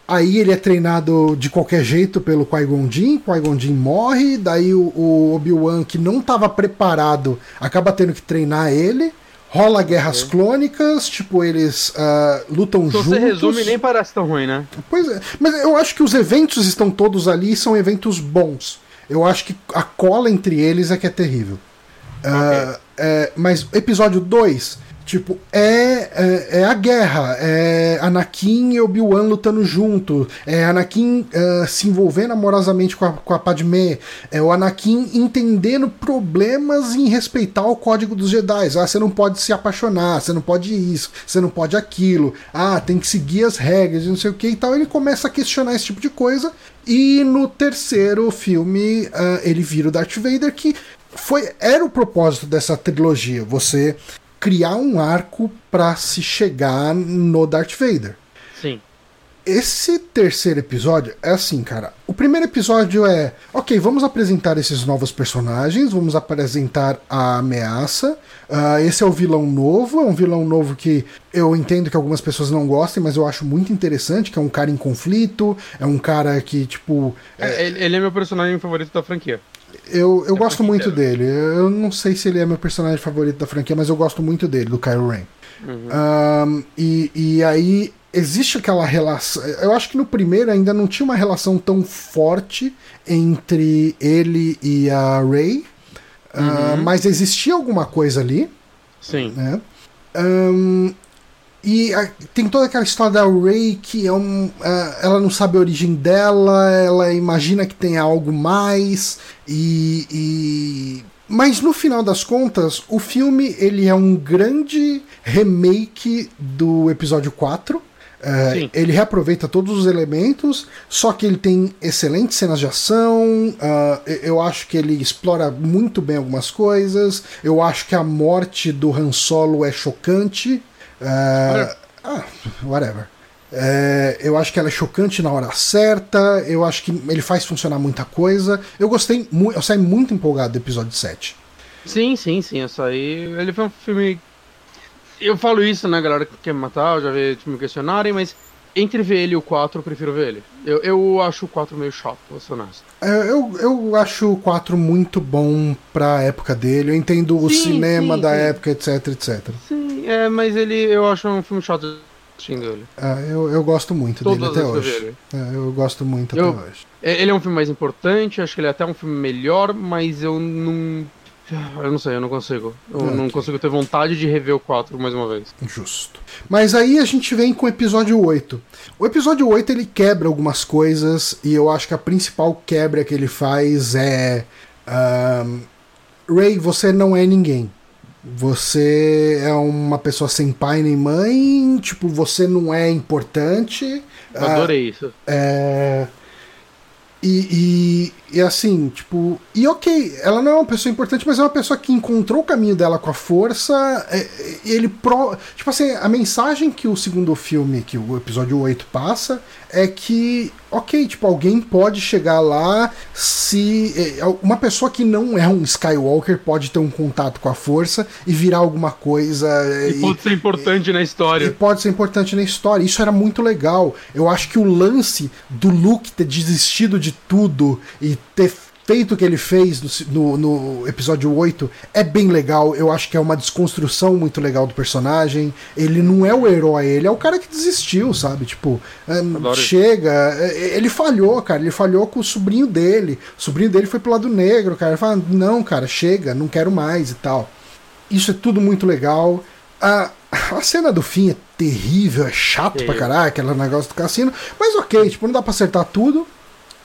Speaker 2: Aí ele é treinado de qualquer jeito pelo Qui-Gon Jinn, Qui-Gon Jinn morre, daí o, o Obi-Wan que não estava preparado acaba tendo que treinar ele rola guerras clônicas, tipo, eles uh, lutam então, juntos. Você
Speaker 1: resume nem parece tão ruim, né?
Speaker 2: Pois é, mas eu acho que os eventos estão todos ali e são eventos bons. Eu acho que a cola entre eles é que é terrível. Uh, é, mas episódio 2 Tipo, é, é, é, a guerra, é Anakin e Obi-Wan lutando junto, é Anakin uh, se envolvendo amorosamente com a, com a Padmé, é o Anakin entendendo problemas em respeitar o código dos Jedi. Ah, você não pode se apaixonar, você não pode isso, você não pode aquilo, ah, tem que seguir as regras, não sei o que e tal. Ele começa a questionar esse tipo de coisa. E no terceiro filme, uh, ele vira o Darth Vader, que foi era o propósito dessa trilogia, você criar um arco para se chegar no Darth Vader.
Speaker 1: Sim.
Speaker 2: Esse terceiro episódio é assim, cara. O primeiro episódio é, ok, vamos apresentar esses novos personagens, vamos apresentar a ameaça. Uh, esse é o vilão novo, é um vilão novo que eu entendo que algumas pessoas não gostem, mas eu acho muito interessante, que é um cara em conflito, é um cara que, tipo.
Speaker 1: É... Ele é meu personagem favorito da franquia.
Speaker 2: Eu, eu gosto muito dele. Eu não sei se ele é meu personagem favorito da franquia, mas eu gosto muito dele, do Kylo Ren. Uhum. Um, e, e aí existe aquela relação. Eu acho que no primeiro ainda não tinha uma relação tão forte entre ele e a Rey. Uhum. Uh, mas existia alguma coisa ali.
Speaker 1: Sim.
Speaker 2: Né? Um, e a, tem toda aquela história da Ray que é um, uh, ela não sabe a origem dela, ela imagina que tem algo mais e, e, mas no final das contas, o filme ele é um grande remake do episódio 4. Uh, é, ele reaproveita todos os elementos, só que ele tem excelentes cenas de ação. Uh, eu acho que ele explora muito bem algumas coisas. Eu acho que a morte do Han Solo é chocante. Uh, ah, whatever. É, eu acho que ela é chocante na hora certa. Eu acho que ele faz funcionar muita coisa. Eu gostei muito. Eu saí muito empolgado do episódio 7.
Speaker 1: Sim, sim, sim. Eu saí. Ele foi um filme. Eu falo isso, né, galera que quer me matar, eu já vi me questionarem, mas entre ver ele e o 4, eu prefiro ver ele. Eu, eu acho o 4 meio chato, vou ser honesto.
Speaker 2: É, eu, eu acho o 4 muito bom pra época dele. Eu entendo sim, o cinema sim, da sim. época, etc, etc.
Speaker 1: Sim, é, mas ele eu acho um filme chato assistindo ele.
Speaker 2: É, eu, eu gosto muito Todas dele até hoje. É, eu gosto muito eu, até hoje.
Speaker 1: É, ele é um filme mais importante, acho que ele é até um filme melhor, mas eu não eu não sei, eu não consigo. Eu okay. não consigo ter vontade de rever o 4 mais uma vez.
Speaker 2: Justo. Mas aí a gente vem com o episódio 8. O episódio 8 ele quebra algumas coisas e eu acho que a principal quebra que ele faz é. Um, Ray, você não é ninguém. Você é uma pessoa sem pai nem mãe, tipo, você não é importante.
Speaker 1: Eu adorei uh, isso.
Speaker 2: É. E, e, e, assim, tipo. E ok, ela não é uma pessoa importante, mas é uma pessoa que encontrou o caminho dela com a força. É, ele pro. Tipo assim, a mensagem que o segundo filme, que o episódio 8 passa, é que, ok, tipo, alguém pode chegar lá se. É, uma pessoa que não é um Skywalker pode ter um contato com a força e virar alguma coisa.
Speaker 1: E, e pode ser importante e, na história. E
Speaker 2: pode ser importante na história. Isso era muito legal. Eu acho que o lance do Luke ter desistido de tudo e ter feito que ele fez no, no, no, episódio 8 é bem legal. Eu acho que é uma desconstrução muito legal do personagem. Ele não é o herói, ele é o cara que desistiu, sabe? Tipo, um, chega. É, ele falhou, cara. Ele falhou com o sobrinho dele. O sobrinho dele foi pro lado negro, cara. Ele fala: não, cara, chega, não quero mais e tal. Isso é tudo muito legal. A, a cena do fim é terrível, é chato Sim. pra caralho, aquele negócio do cassino. Mas ok, tipo, não dá pra acertar tudo.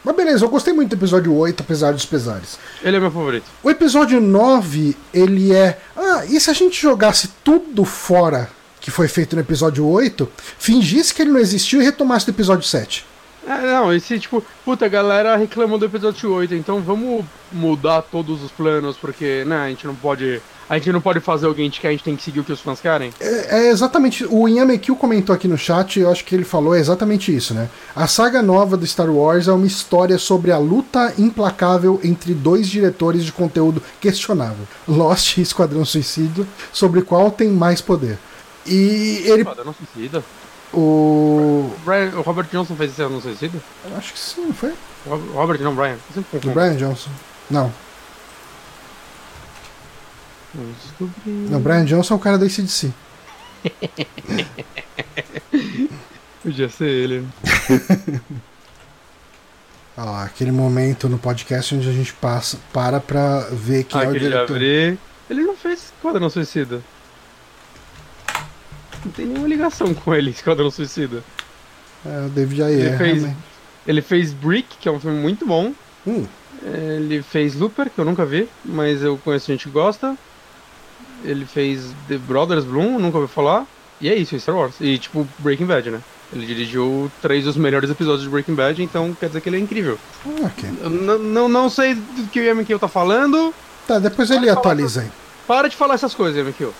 Speaker 2: Mas beleza, eu gostei muito do episódio 8, apesar dos pesares.
Speaker 1: Ele é meu favorito.
Speaker 2: O episódio 9, ele é. Ah, e se a gente jogasse tudo fora que foi feito no episódio 8, fingisse que ele não existiu e retomasse do episódio 7?
Speaker 1: É, não, esse tipo, puta, a galera reclamou do episódio 8, então vamos mudar todos os planos, porque, né, a gente não pode a gente não pode fazer o que a gente quer, a gente tem que seguir o que os fãs querem?
Speaker 2: É, é exatamente. O Inhamekil comentou aqui no chat, eu acho que ele falou exatamente isso, né? A saga nova do Star Wars é uma história sobre a luta implacável entre dois diretores de conteúdo questionável, Lost e Esquadrão Suicida, sobre qual tem mais poder. E ele.
Speaker 1: Esquadrão Suicida?
Speaker 2: O...
Speaker 1: Brian, o Robert Johnson fez Esquadrão Suicida?
Speaker 2: Eu acho que sim, foi?
Speaker 1: Robert, não, Brian.
Speaker 2: Brian Johnson. Não. Não, Brian Johnson é o cara da ACDC.
Speaker 1: Podia ser ele.
Speaker 2: ah, aquele momento no podcast onde a gente passa, para pra ver quem ah, é o diretor.
Speaker 1: Abrir. Ele não fez Quadrão Suicida. tem nenhuma ligação com ele, Esquadrão Suicida.
Speaker 2: É, o David Ayer.
Speaker 1: Ele fez,
Speaker 2: realmente.
Speaker 1: ele fez Brick, que é um filme muito bom.
Speaker 2: Hum,
Speaker 1: Ele fez Looper, que eu nunca vi, mas eu conheço gente que gosta. Ele fez The Brothers Bloom, nunca ouvi falar. E é isso, Star Wars. E tipo, Breaking Bad, né? Ele dirigiu três dos melhores episódios de Breaking Bad, então quer dizer que ele é incrível. n- não, não sei do que o Yamikio tá falando.
Speaker 2: Tá, depois ele atualiza aí.
Speaker 1: Para de falar essas coisas, Yamikio.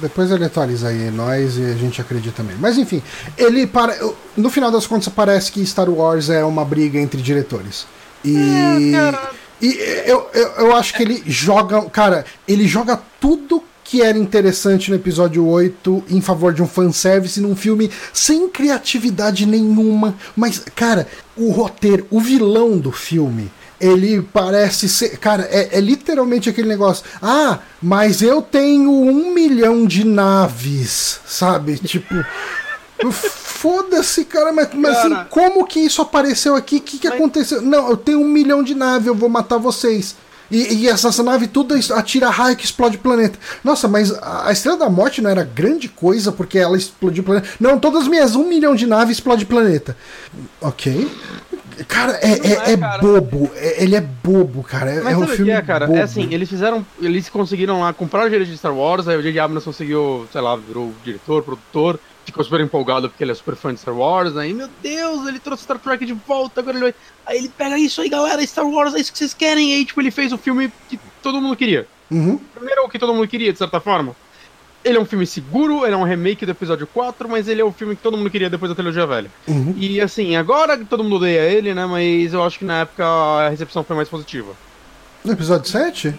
Speaker 2: Depois ele atualiza aí nós e a gente acredita mesmo. Mas enfim, ele para. No final das contas, parece que Star Wars é uma briga entre diretores. E.
Speaker 1: É.
Speaker 2: E eu, eu, eu acho que ele joga. Cara, ele joga tudo que era interessante no episódio 8 em favor de um fanservice num filme sem criatividade nenhuma. Mas, cara, o roteiro, o vilão do filme. Ele parece ser. Cara, é, é literalmente aquele negócio. Ah, mas eu tenho um milhão de naves, sabe? Tipo. Foda-se, cara, mas, mas
Speaker 1: Cara.
Speaker 2: assim, como que isso apareceu aqui? O que, que
Speaker 1: Mas-
Speaker 2: aconteceu? Não, eu tenho um milhão de naves, eu vou matar vocês. E, e essa, nave tudo atira raio que explode o planeta. Nossa, mas a, Estrela da Morte não era grande coisa porque ela explodiu o planeta. Não, todas as minhas um milhão de naves explode planeta. Ok. Cara, é,
Speaker 1: é,
Speaker 2: é, é
Speaker 1: cara.
Speaker 2: bobo. É- ele é bobo, cara. É,
Speaker 1: Mas
Speaker 2: é um filme
Speaker 1: que é, cara?
Speaker 2: bobo.
Speaker 1: É assim, eles fizeram. Eles conseguiram lá comprar o direito de Star Wars, aí o J.J. Abrams conseguiu, sei lá, virou diretor, produtor, ficou super empolgado porque ele é super fã de Star Wars, aí, meu Deus, ele trouxe Star Trek de volta, agora ele vai. Aí ele pega isso aí, galera, Star Wars, é isso que vocês querem, e aí, tipo, ele fez o filme que todo mundo queria.
Speaker 2: Uhum.
Speaker 1: Primeiro o que todo mundo queria, de certa forma. Ele é um filme seguro, ele é um remake do episódio 4, mas ele é o filme que todo mundo queria depois da trilogia velha.
Speaker 2: Uhum.
Speaker 1: E assim, agora todo mundo odeia ele, né? Mas eu acho que na época a recepção foi mais positiva.
Speaker 2: No episódio 7?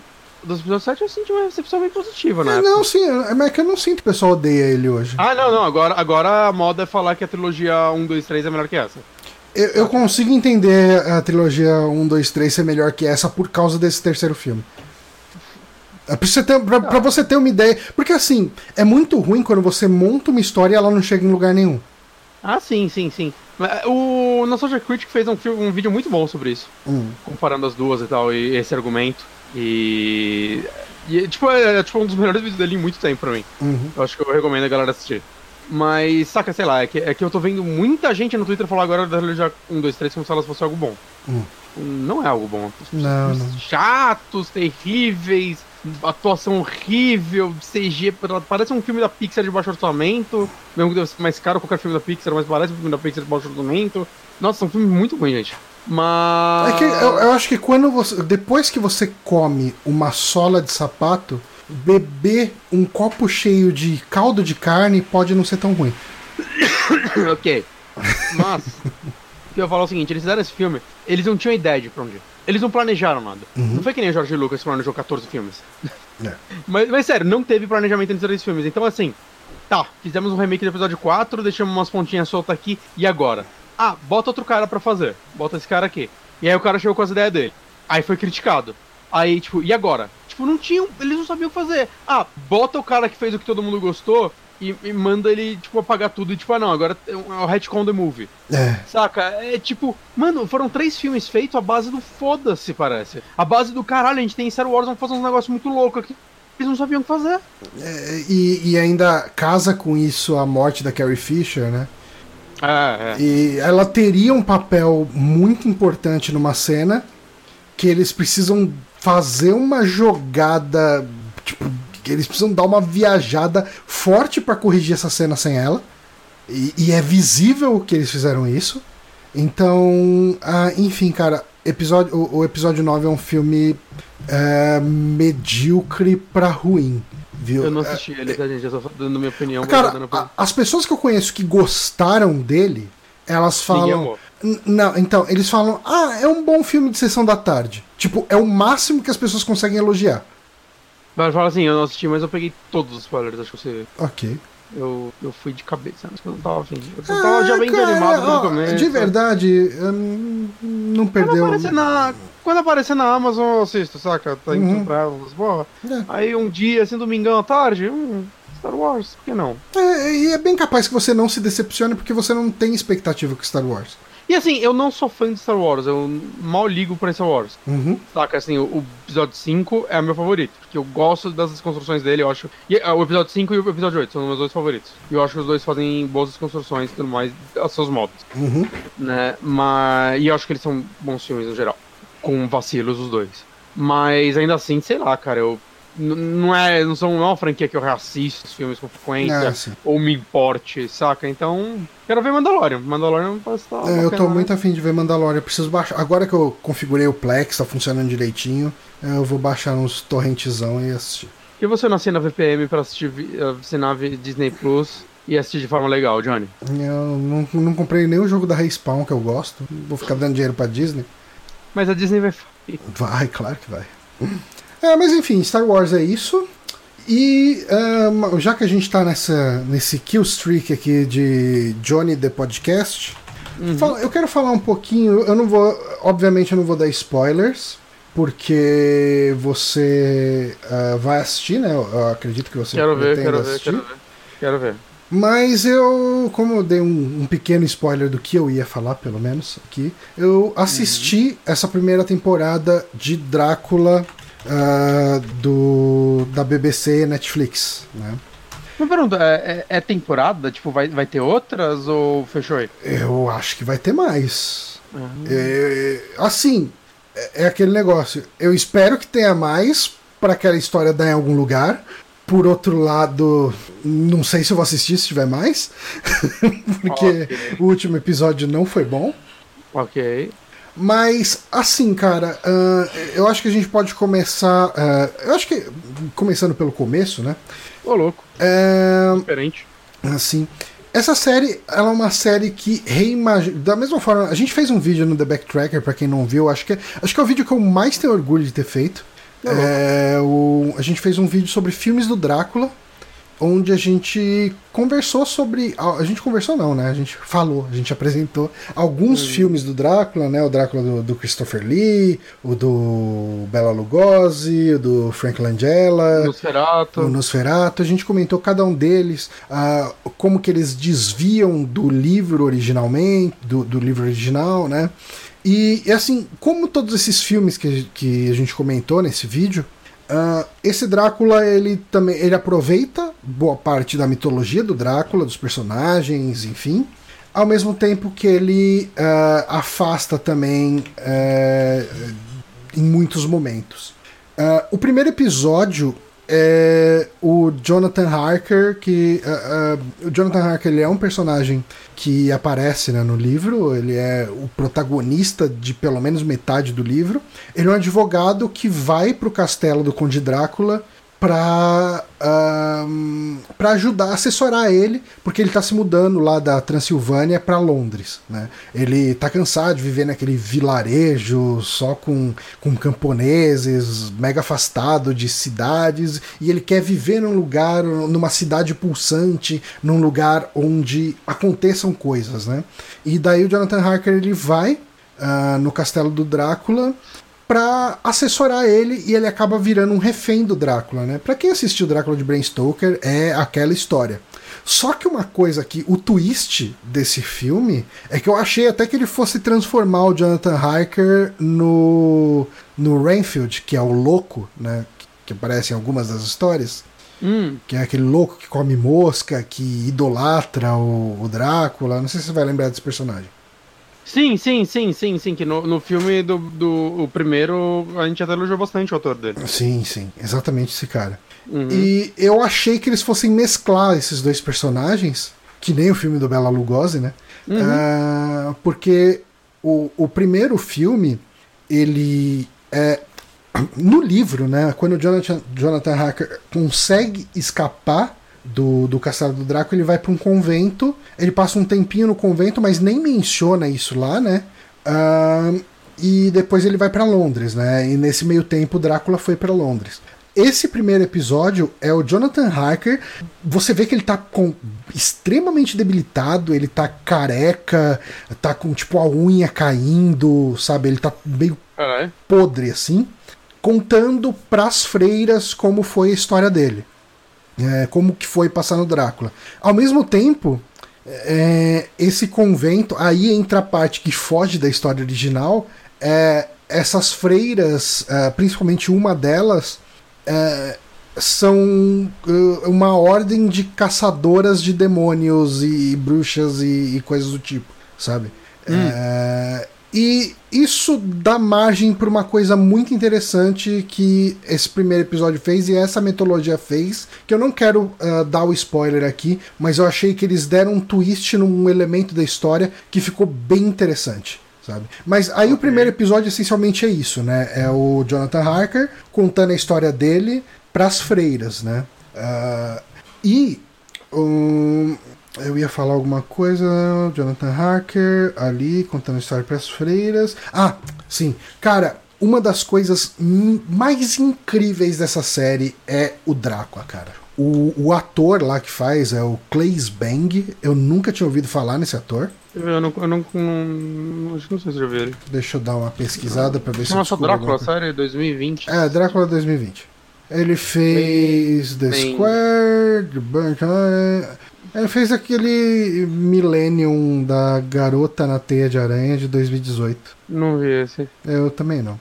Speaker 1: Dos episódios 7 eu senti uma recepção bem positiva, né?
Speaker 2: É, não, sim, é mas é que eu não sinto que o pessoal odeia ele hoje.
Speaker 1: Ah, não, não. Agora, agora a moda é falar que a trilogia 1, 2, 3 é melhor que essa.
Speaker 2: Eu, eu consigo entender a trilogia 1, 2, 3 ser melhor que essa por causa desse terceiro filme. É pra você, ter, pra, pra você ter uma ideia. Porque assim, é muito ruim quando você monta uma história e ela não chega em lugar nenhum.
Speaker 1: Ah, sim, sim, sim. O Nostalgia Critic fez um, filme, um vídeo muito bom sobre isso.
Speaker 2: Hum.
Speaker 1: Comparando as duas e tal, e esse argumento. E. e tipo, é, é, tipo um dos melhores vídeos dele em muito tempo pra mim.
Speaker 2: Uhum.
Speaker 1: Eu acho que eu recomendo a galera assistir. Mas, saca, sei lá, é que, é que eu tô vendo muita gente no Twitter falar agora da trilogia 1, 2, 3 como se elas fossem algo bom.
Speaker 2: Hum.
Speaker 1: Não é algo bom.
Speaker 2: Não, não.
Speaker 1: Chatos, terríveis, atuação horrível, CG, parece um filme da Pixar de baixo orçamento, mesmo que deve ser mais caro qualquer filme da Pixar, mas parece um filme da Pixar de baixo orçamento. Nossa, é um filme muito ruim, gente. Mas.
Speaker 2: É que eu, eu acho que quando você. Depois que você come uma sola de sapato, beber um copo cheio de caldo de carne pode não ser tão ruim.
Speaker 1: ok. Mas, que eu ia falar é o seguinte, eles fizeram esse filme, eles não tinham ideia de pra onde. Eles não planejaram nada.
Speaker 2: Uhum.
Speaker 1: Não foi que nem o George Lucas planejou 14 filmes.
Speaker 2: É.
Speaker 1: Mas, mas sério, não teve planejamento entre esses filmes. Então assim, tá, fizemos um remake do episódio 4, deixamos umas pontinhas soltas aqui, e agora? Ah, bota outro cara pra fazer. Bota esse cara aqui. E aí o cara chegou com as ideias dele. Aí foi criticado. Aí, tipo, e agora? Tipo, não tinham. Eles não sabiam o que fazer. Ah, bota o cara que fez o que todo mundo gostou e, e manda ele, tipo, apagar tudo e tipo, ah não, agora é é o retcon the movie.
Speaker 2: É.
Speaker 1: Saca? É tipo, mano, foram três filmes feitos à base do foda-se, parece. A base do caralho, a gente tem Star Wars, vamos fazer uns negócios muito loucos aqui. Eles não sabiam o que fazer.
Speaker 2: É, E, e ainda casa com isso a morte da Carrie Fisher, né?
Speaker 1: É, é.
Speaker 2: E ela teria um papel muito importante numa cena que eles precisam fazer uma jogada, tipo, eles precisam dar uma viajada forte pra corrigir essa cena sem ela. E, e é visível que eles fizeram isso. Então, ah, enfim, cara, episódio, o, o episódio 9 é um filme é, medíocre pra ruim. Viu?
Speaker 1: Eu não assisti ele, tá, gente? Eu só tô dando minha opinião.
Speaker 2: Cara,
Speaker 1: no-
Speaker 2: a- as pessoas que eu conheço que gostaram dele, elas falam. Não, então, eles falam, ah, é um bom filme de sessão da tarde. Tipo, é o máximo que as pessoas conseguem elogiar.
Speaker 1: Mas fala assim, eu não assisti, mas eu peguei todos os spoilers, acho que você.
Speaker 2: Ok.
Speaker 1: Eu, eu fui de cabeça, eu não tava afim. Eu tava já bem
Speaker 2: Ah, cara,
Speaker 1: desanimado
Speaker 2: ó,
Speaker 1: começo.
Speaker 2: De verdade, hum, não
Speaker 1: Quando
Speaker 2: perdeu.
Speaker 1: aparecer, na, quando aparecer na Amazon, eu assisto, saca? Tá indo
Speaker 2: Uhum.
Speaker 1: pra elas, boa.
Speaker 2: É.
Speaker 1: Aí um dia, assim, domingão à tarde, hum, Star Wars, por que não?
Speaker 2: É, e é bem capaz que você não se decepcione porque você não tem expectativa com Star Wars.
Speaker 1: E assim, eu não sou fã de Star Wars, eu mal ligo pra Star Wars.
Speaker 2: Uhum.
Speaker 1: Saca, assim, o, o episódio 5 é o meu favorito, porque eu gosto das construções dele, eu acho. E, uh, o episódio 5 e o episódio 8 são meus dois favoritos. E eu acho que os dois fazem boas construções e tudo mais, aos seus modos.
Speaker 2: Uhum.
Speaker 1: Né? Mas. E eu acho que eles são bons filmes no geral. Com vacilos os dois. Mas ainda assim, sei lá, cara, eu não é, não são não é uma franquia que eu reassisto os filmes com frequência
Speaker 2: sim.
Speaker 1: ou me importe, saca? Então, quero ver Mandalorian. Mandalorian parece estar.
Speaker 2: É, eu tô
Speaker 1: né?
Speaker 2: muito afim de ver Mandalorian. Preciso baixar. Agora que eu configurei o Plex, tá funcionando direitinho, eu vou baixar uns torrentezão e assistir.
Speaker 1: E você não assina VPN pra assistir eh, assinar Disney Plus e assistir de forma legal, Johnny?
Speaker 2: Eu não, não comprei nem o jogo da Respawn que eu gosto. Vou ficar dando dinheiro pra Disney.
Speaker 1: Mas a Disney vai.
Speaker 2: Vai, claro que vai. É, mas enfim, Star Wars é isso. E ahn, já que a gente tá nessa, nesse kill streak aqui de Johnny the Podcast, fala- eu quero falar um pouquinho. Eu não vou. Obviamente, eu não vou dar spoilers. Porque você ah, vai assistir, né? Eu, acredito que você
Speaker 1: Quero ver, quero ver,
Speaker 2: assistir.
Speaker 1: quero ver. Quero ver.
Speaker 2: Mas eu, como eu dei um, um pequeno spoiler do que eu ia falar, pelo menos aqui, eu assisti essa primeira temporada de Drácula ah, do da BBC e Netflix, né?
Speaker 1: Uma pergunta, é, é- é temporada? Tipo, vai, vai ter outras ou fechou aí?
Speaker 2: Eu acho que vai ter mais. É, assim, é, é aquele negócio. Eu espero que tenha mais para aquela história dar em algum lugar. Por outro lado, não sei se eu vou assistir se tiver mais, porque
Speaker 1: Ok.
Speaker 2: o último episódio não foi bom.
Speaker 1: Ok.
Speaker 2: Mas, assim, cara, ah, eu acho que a gente pode começar. ah, eu acho que, começando pelo começo, né?
Speaker 1: Ô, louco.
Speaker 2: É,
Speaker 1: Diferente.
Speaker 2: assim, essa série, ela é uma série que reimagina. Da mesma forma, a gente fez um vídeo no The Backtracker, pra quem não viu, acho que, é- acho que é o vídeo que eu mais tenho orgulho de ter feito. É, o, a gente fez um vídeo sobre filmes do Drácula, onde a gente conversou sobre. A, gente conversou, não, né? A gente falou, a gente apresentou alguns filmes do Drácula, né? O Drácula do, do Christopher Lee, o do Bela Lugosi, o do Frank Langella.
Speaker 1: Nosferatu.
Speaker 2: O Nosferatu, a gente comentou cada um deles, ah, como que eles desviam do livro originalmente, do, do livro original, né? E, e, assim, como todos esses filmes que, que a gente comentou nesse vídeo, ah, esse Drácula ele também ele aproveita boa parte da mitologia do Drácula, dos personagens, enfim, ao mesmo tempo que ele ah, afasta também eh, em muitos momentos. Ah, o primeiro episódio é o Jonathan Harker, que ah, ah, o Jonathan Harker ele é um personagem que aparece né, no livro, ele é o protagonista de pelo menos metade do livro. Ele é um advogado que vai para o castelo do Conde Drácula para para ajudar, assessorar ele, porque ele está se mudando lá da Transilvânia para Londres. Né? Ele está cansado de viver naquele vilarejo só com, com camponeses, mega afastado de cidades, e ele quer viver num lugar, numa cidade pulsante, num lugar onde aconteçam coisas. Né? E daí o Jonathan Harker ele vai ah, no castelo do Drácula para assessorar ele e ele acaba virando um refém do Drácula, né? Para quem assistiu Drácula de Bram Stoker é aquela história. Só que uma coisa que o twist desse filme é que eu achei até que ele fosse transformar o Jonathan Harker no no Renfield, que é o louco, né? Que aparece em algumas das histórias.
Speaker 1: Hum,
Speaker 2: Que é aquele louco que come mosca, que idolatra o, o Drácula. Não sei se você vai lembrar desse personagem.
Speaker 1: Sim, sim, sim, sim, sim. Que no, no filme do, do o primeiro a gente até elogiou bastante o autor dele.
Speaker 2: Sim, sim, exatamente esse cara.
Speaker 1: Uhum.
Speaker 2: E eu achei que eles fossem mesclar esses dois personagens, que nem o filme do Bela Lugosi, né?
Speaker 1: Uhum.
Speaker 2: Ah, porque o, o primeiro filme, ele é. No livro, né? Quando o Jonathan, Jonathan Harker consegue escapar do, do Castelo do Draco, ele vai para um convento. Ele passa um tempinho no convento, mas nem menciona isso lá, né? Ah, e depois ele vai para Londres, né? E nesse meio tempo, o Drácula foi para Londres. Esse primeiro episódio é o Jonathan Harker. Você vê que ele tá com extremamente debilitado, ele tá careca, tá com tipo a unha caindo, sabe? Ele tá meio
Speaker 1: Caralho.
Speaker 2: podre assim, contando pras freiras como foi a história dele. É, como que foi passar no Drácula. Ao mesmo tempo é, esse convento, aí entra a parte que foge da história original, é, essas freiras, é, principalmente uma delas, é, são uh, uma ordem de caçadoras de demônios e, bruxas e, e coisas do tipo, sabe? Hum. E isso dá margem para uma coisa muito interessante que esse primeiro episódio fez e essa metodologia fez, que eu não quero uh, dar o spoiler aqui, mas eu achei que eles deram um twist num elemento da história que ficou bem interessante. Sabe? Mas aí okay. o primeiro episódio essencialmente é isso, né? É o Jonathan Harker contando a história dele para as freiras, né? Uh, e um, eu ia falar alguma coisa, Jonathan Harker ali contando a história para as freiras. Ah, sim, cara, uma das coisas mais incríveis dessa série é o Drácula, cara. O, o ator lá que faz é o Claes Bang. Eu nunca tinha ouvido falar nesse ator.
Speaker 1: Eu não, eu não, não, acho que não sei se já vi ele.
Speaker 2: Deixa eu dar uma pesquisada pra ver se
Speaker 1: Nossa, Drácula, série 2020.
Speaker 2: É, Drácula 2020. Ele fez The Square, The Burnt ele fez aquele Millennium da Garota na Teia de Aranha de 2018.
Speaker 1: Não vi esse.
Speaker 2: Eu também não.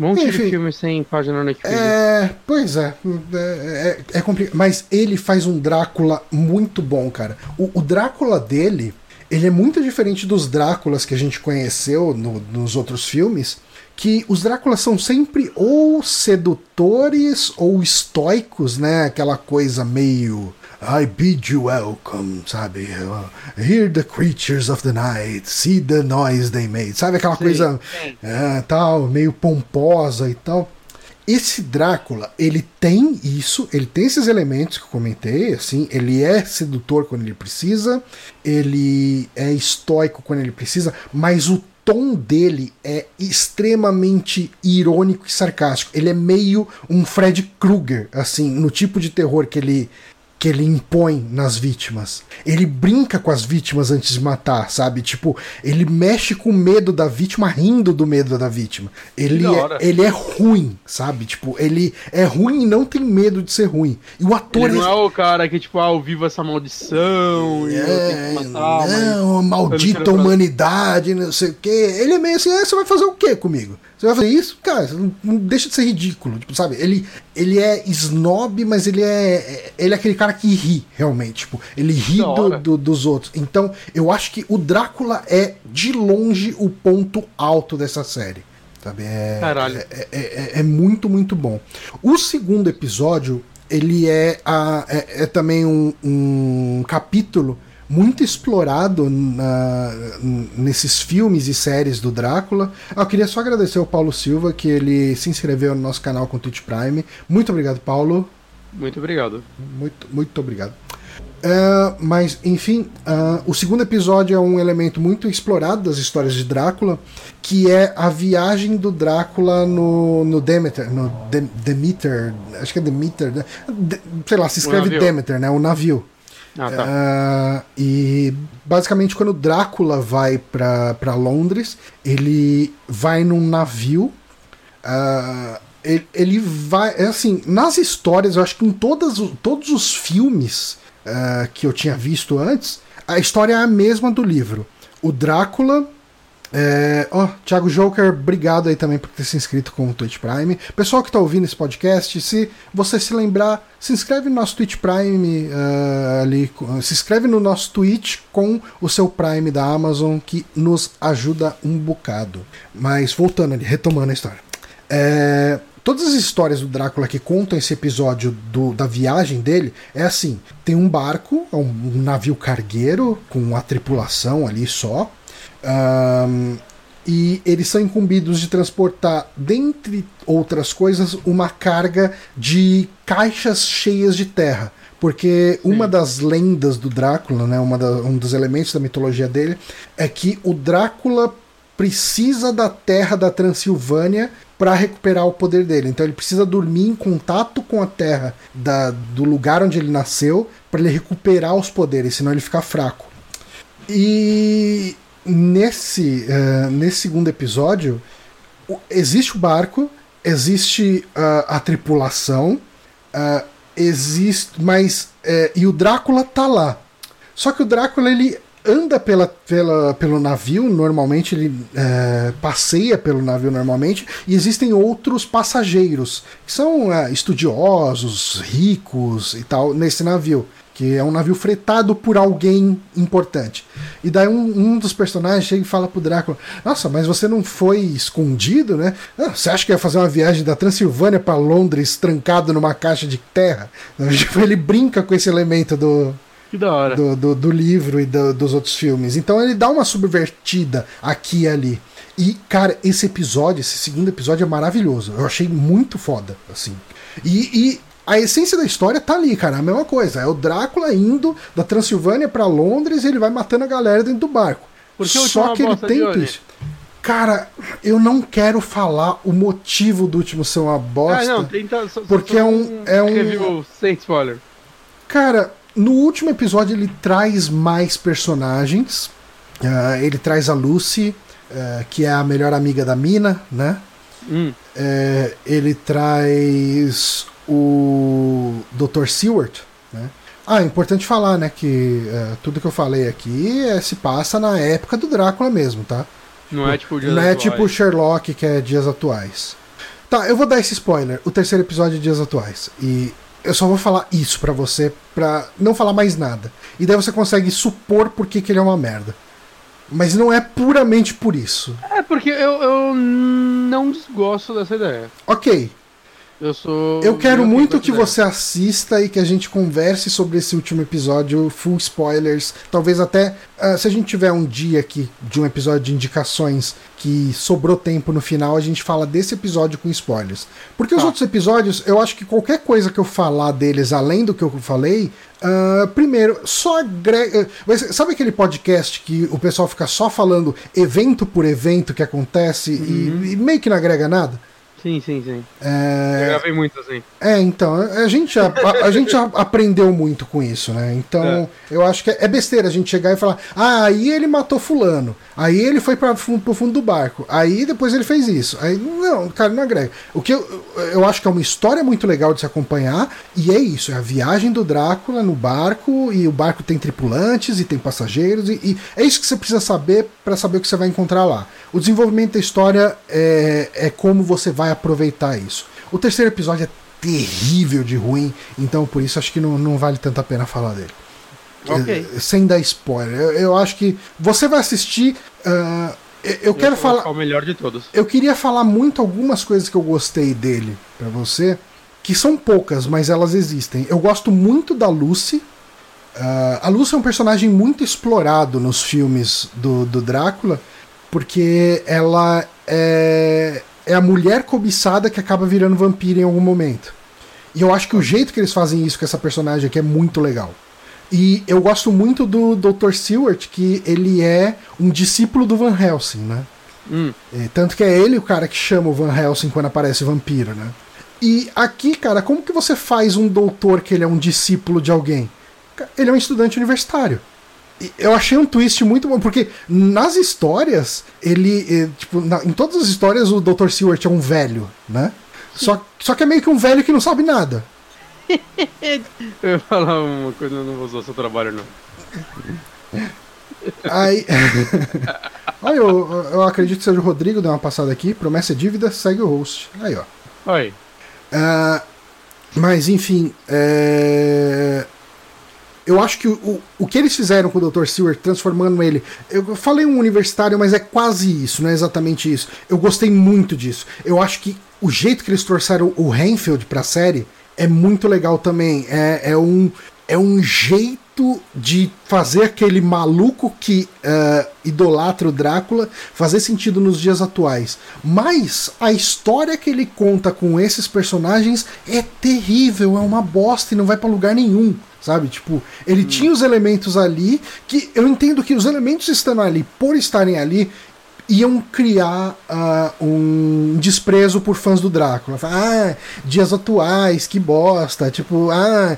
Speaker 1: Um monte Enfim, de filme sem página no Netflix.
Speaker 2: É, pois é. É, é, é complicado. Mas ele faz um Drácula muito bom, cara. O, o, Drácula dele, ele é muito diferente dos Dráculas que a gente conheceu no, nos outros filmes. Que os Dráculas são sempre ou sedutores ou estoicos, né? Aquela coisa meio I bid you welcome, sabe? Hear the creatures of the night, see the noise they made, sabe? Aquela sim, coisa sim. É, tal, meio pomposa e tal. Esse Drácula, ele tem isso, ele tem esses elementos que eu comentei, assim, ele é sedutor quando ele precisa, ele é estoico quando ele precisa, mas o tom dele é extremamente irônico e sarcástico. Ele é meio um Fred Krueger, assim, no tipo de terror que ele que ele impõe nas vítimas. Ele brinca com as vítimas antes de matar, sabe? Tipo, ele mexe com o medo da vítima, rindo do medo da vítima. Ele, é, ele é ruim, sabe? Tipo, ele é ruim e não tem medo de ser ruim. E o ator.
Speaker 1: Ele não é, é o cara que, tipo, ah, eu vivo essa maldição é, e matar.
Speaker 2: Não, maldita humanidade, não sei o quê. Ele é meio assim, ah, você vai fazer o quê comigo? Você vai fazer isso? Cara, não deixa de ser ridículo. Tipo, sabe? Ele, ele é snob, mas ele é. Ele é aquele cara que ri, realmente. Tipo, ele ri do, do, dos outros. Então, eu acho que o Drácula é, de longe, o ponto alto dessa série. Sabe? É,
Speaker 1: Caralho.
Speaker 2: É, é, é, é muito, muito bom. O segundo episódio, ele é, a, é, é também um, um capítulo muito explorado na, nesses filmes e séries do Drácula. Eu queria só agradecer ao Paulo Silva, que ele se inscreveu no nosso canal com Twitch Prime. Muito obrigado, Paulo.
Speaker 1: Muito obrigado.
Speaker 2: Muito, muito obrigado. Uh, mas, enfim, uh, o segundo episódio é um elemento muito explorado das histórias de Drácula, que é a viagem do Drácula no, no Demeter, no De Demeter, acho que é Demeter, né? De, sei lá, se escreve Demeter, né? O navio.
Speaker 1: Ah, tá. Uh,
Speaker 2: e basicamente quando Drácula vai para Londres, ele vai num navio. Uh, ele, ele, vai. É assim, nas histórias, eu acho que em todas, todos os filmes uh, que eu tinha visto antes, a história é a mesma do livro. O Drácula é, oh, Thiago Joker, obrigado aí também por ter se inscrito com o Twitch Prime. Pessoal que está ouvindo esse podcast, se você se lembrar, se inscreve no nosso Twitch Prime uh, ali, se inscreve no nosso Twitch com o seu Prime da Amazon, que nos ajuda um bocado. Mas voltando ali, retomando a história. É, todas as histórias do Drácula que contam esse episódio do, da viagem dele é assim: tem um barco, um, um navio cargueiro com a tripulação ali só. Um, e eles são incumbidos de transportar, dentre outras coisas, uma carga de caixas cheias de terra. Porque Sim. uma das lendas do Drácula, né, uma da, um dos elementos da mitologia dele, é que o Drácula precisa da terra da Transilvânia para recuperar o poder dele. Então ele precisa dormir em contato com a terra da, do lugar onde ele nasceu para ele recuperar os poderes, senão ele fica fraco. E nesse, uh, nesse segundo episódio, existe o barco, existe uh, a tripulação, uh, existe, mas e o Drácula tá lá. Só que o Drácula, ele anda pela, pela, pelo navio, normalmente ele é, passeia pelo navio normalmente, e existem outros passageiros, que são é, estudiosos, ricos e tal, nesse navio. Que é um navio fretado por alguém importante. E daí um, um dos personagens chega e fala pro Drácula: Nossa, mas você não foi escondido, né? Ah, você acha que ia fazer uma viagem da Transilvânia para Londres trancado numa caixa de terra? Ele brinca com esse elemento do,
Speaker 1: que da hora.
Speaker 2: Do, do, do livro e do, dos outros filmes. Então ele dá uma subvertida aqui e ali. E, cara, esse episódio, esse segundo episódio é maravilhoso. Eu achei muito foda, assim. E, e a essência da história tá ali, cara. A mesma coisa. É o Drácula indo da Transilvânia para Londres e ele vai matando a galera dentro do barco. Só que ele tem isso. Cara, eu não quero falar o motivo do último ser uma bosta. Ah, não, tenta, só, porque só é um. É um
Speaker 1: review sem spoiler.
Speaker 2: Cara, no último episódio ele traz mais personagens. Uh, ele traz a Lucy, uh, que é a melhor amiga da Mina, né? Hum. Uh, ele traz o Dr. Seward, né? Ah, é importante falar, né, que tudo que eu falei aqui é, se passa na época do Drácula mesmo, tá?
Speaker 1: Não é tipo
Speaker 2: dias Não é tipo Sherlock, que é dias atuais. Tá, eu vou dar esse spoiler. O terceiro episódio é dias atuais. E eu só vou falar isso para você, pra não falar mais nada. E daí você consegue supor por que, que ele é uma merda. Mas não é puramente por isso.
Speaker 1: É, porque eu, eu não desgosto dessa ideia.
Speaker 2: Ok.
Speaker 1: Eu sou.
Speaker 2: Eu quero muito que você assista e que a gente converse sobre esse último episódio, full spoilers. Talvez até uh, se a gente tiver um dia aqui de um episódio de indicações que sobrou tempo no final, a gente fala desse episódio com spoilers. Porque os tá. outros episódios, eu acho que qualquer coisa que eu falar deles além do que eu falei, Uh, primeiro, só agrega. Sabe aquele podcast que o pessoal fica só falando evento por evento que acontece uhum. e, e, meio que não agrega nada?
Speaker 1: Sim, sim, sim. É... Eu gravei muito assim.
Speaker 2: É, então, a gente já, a, a gente aprendeu muito com isso, né? Então, é. eu acho que é, é besteira a gente chegar e falar, ah, aí ele matou fulano, aí ele foi para pro fundo do barco, aí depois ele fez isso. Aí, não, cara, não agrega. O que eu, eu acho que é uma história muito legal de se acompanhar, e é isso, é a viagem do Drácula no barco, e o barco tem tripulantes e tem passageiros, e, e é isso que você precisa saber para saber o que você vai encontrar lá. O desenvolvimento da história é, é como você vai aproveitar isso. O terceiro episódio é terrível de ruim, então por isso acho que não, não vale tanto a pena falar dele.
Speaker 1: Okay.
Speaker 2: É, sem dar spoiler. Eu, eu, acho que você vai assistir. Uh, eu, eu quero falar.
Speaker 1: O melhor de todos.
Speaker 2: Eu queria falar muito algumas coisas que eu gostei dele para você, que são poucas, mas elas existem. Eu gosto muito da Lucy. Uh, a Lucy é um personagem muito explorado nos filmes do, do Drácula porque ela é, é a mulher cobiçada que acaba virando vampiro em algum momento. E eu acho que o jeito que eles fazem isso com essa personagem aqui é muito legal. E eu gosto muito do Dr. Seward, que ele é um discípulo do Van Helsing, né? Hum. E, tanto que é ele o cara que chama o Van Helsing quando aparece vampiro, né? E aqui, cara, como que você faz um doutor que ele é um discípulo de alguém? Ele é um estudante universitário eu achei um twist muito bom, porque nas histórias, ele. Eh, tipo, na, em todas as histórias, o Dr. Seward é um velho, né? Só, só que é meio que um velho que não sabe nada.
Speaker 1: eu ia falar uma coisa, eu não vou usar seu trabalho, não.
Speaker 2: Aí. Olha, eu, eu acredito que seja o Rodrigo, deu uma passada aqui. Promessa é dívida, segue o host. Aí, ó.
Speaker 1: Oi.
Speaker 2: Uh, mas, enfim. É eu acho que o, o que eles fizeram com o Dr. Seward, transformando ele. Eu falei um universitário, mas é quase isso, não é exatamente isso. Eu gostei muito disso. Eu acho que o jeito que eles trouxeram o Renfield pra série é muito legal também. É, é, um, é um jeito de fazer aquele maluco que uh, idolatra o Drácula fazer sentido nos dias atuais. Mas a história que ele conta com esses personagens é terrível, é uma bosta e não vai para lugar nenhum sabe? Tipo, ele hum. tinha os elementos ali que eu entendo que os elementos estando ali por estarem ali iam criar uh, um desprezo por fãs do Drácula. Ah, dias atuais, que bosta. Tipo, ah,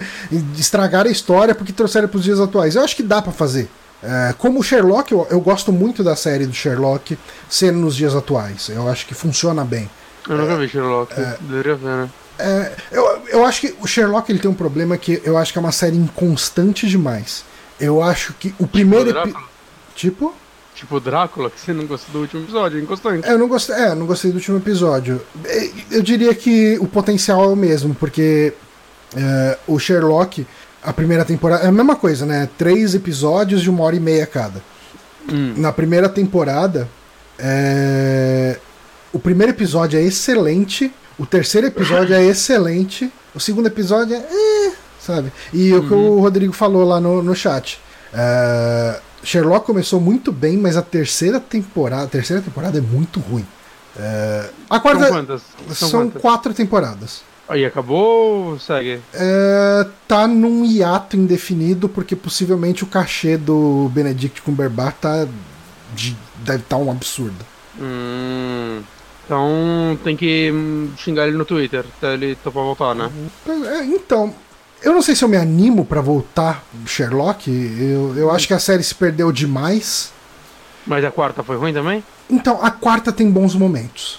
Speaker 2: estragar a história porque trouxeram para os dias atuais. Eu acho que dá para fazer. Uh, como o Sherlock, eu, eu, gosto muito da série do Sherlock sendo nos dias atuais. Eu acho que funciona bem.
Speaker 1: Eu nunca vi Sherlock, é, deveria ver, né?
Speaker 2: É, eu, eu acho que o Sherlock ele tem um problema que eu acho que é uma série inconstante demais. Eu acho que o primeiro.
Speaker 1: Tipo
Speaker 2: epi-
Speaker 1: Drácula?
Speaker 2: Tipo?
Speaker 1: Tipo Drácula, que você não gostou do último episódio, é inconstante.
Speaker 2: É, eu não gostei, é, eu não gostei do último episódio. É, Eu diria que o potencial é o mesmo, porque é, o Sherlock, a primeira temporada. É a mesma coisa, né? Três episódios de uma hora e meia cada.
Speaker 1: Hum.
Speaker 2: Na primeira temporada, é, o primeiro episódio é excelente, o terceiro episódio é excelente, o segundo episódio é. eh, sabe? E o que o Rodrigo falou lá no, no chat. É, Sherlock começou muito bem, mas a terceira temporada, a terceira temporada é muito ruim. A quarta
Speaker 1: São quantas?
Speaker 2: são,
Speaker 1: quantas?
Speaker 2: quatro temporadas.
Speaker 1: Aí acabou ou segue?
Speaker 2: É, tá num hiato indefinido porque possivelmente o cachê do Benedict Cumberbatch tá de- deve estar um absurdo.
Speaker 1: Hum. Então tem que hum, xingar ele no Twitter até ele topar voltar, né?
Speaker 2: É, então, eu não sei se eu me animo pra voltar Sherlock. Eu, eu acho que a série se perdeu demais.
Speaker 1: Mas a quarta foi ruim também?
Speaker 2: Então, a quarta tem bons momentos.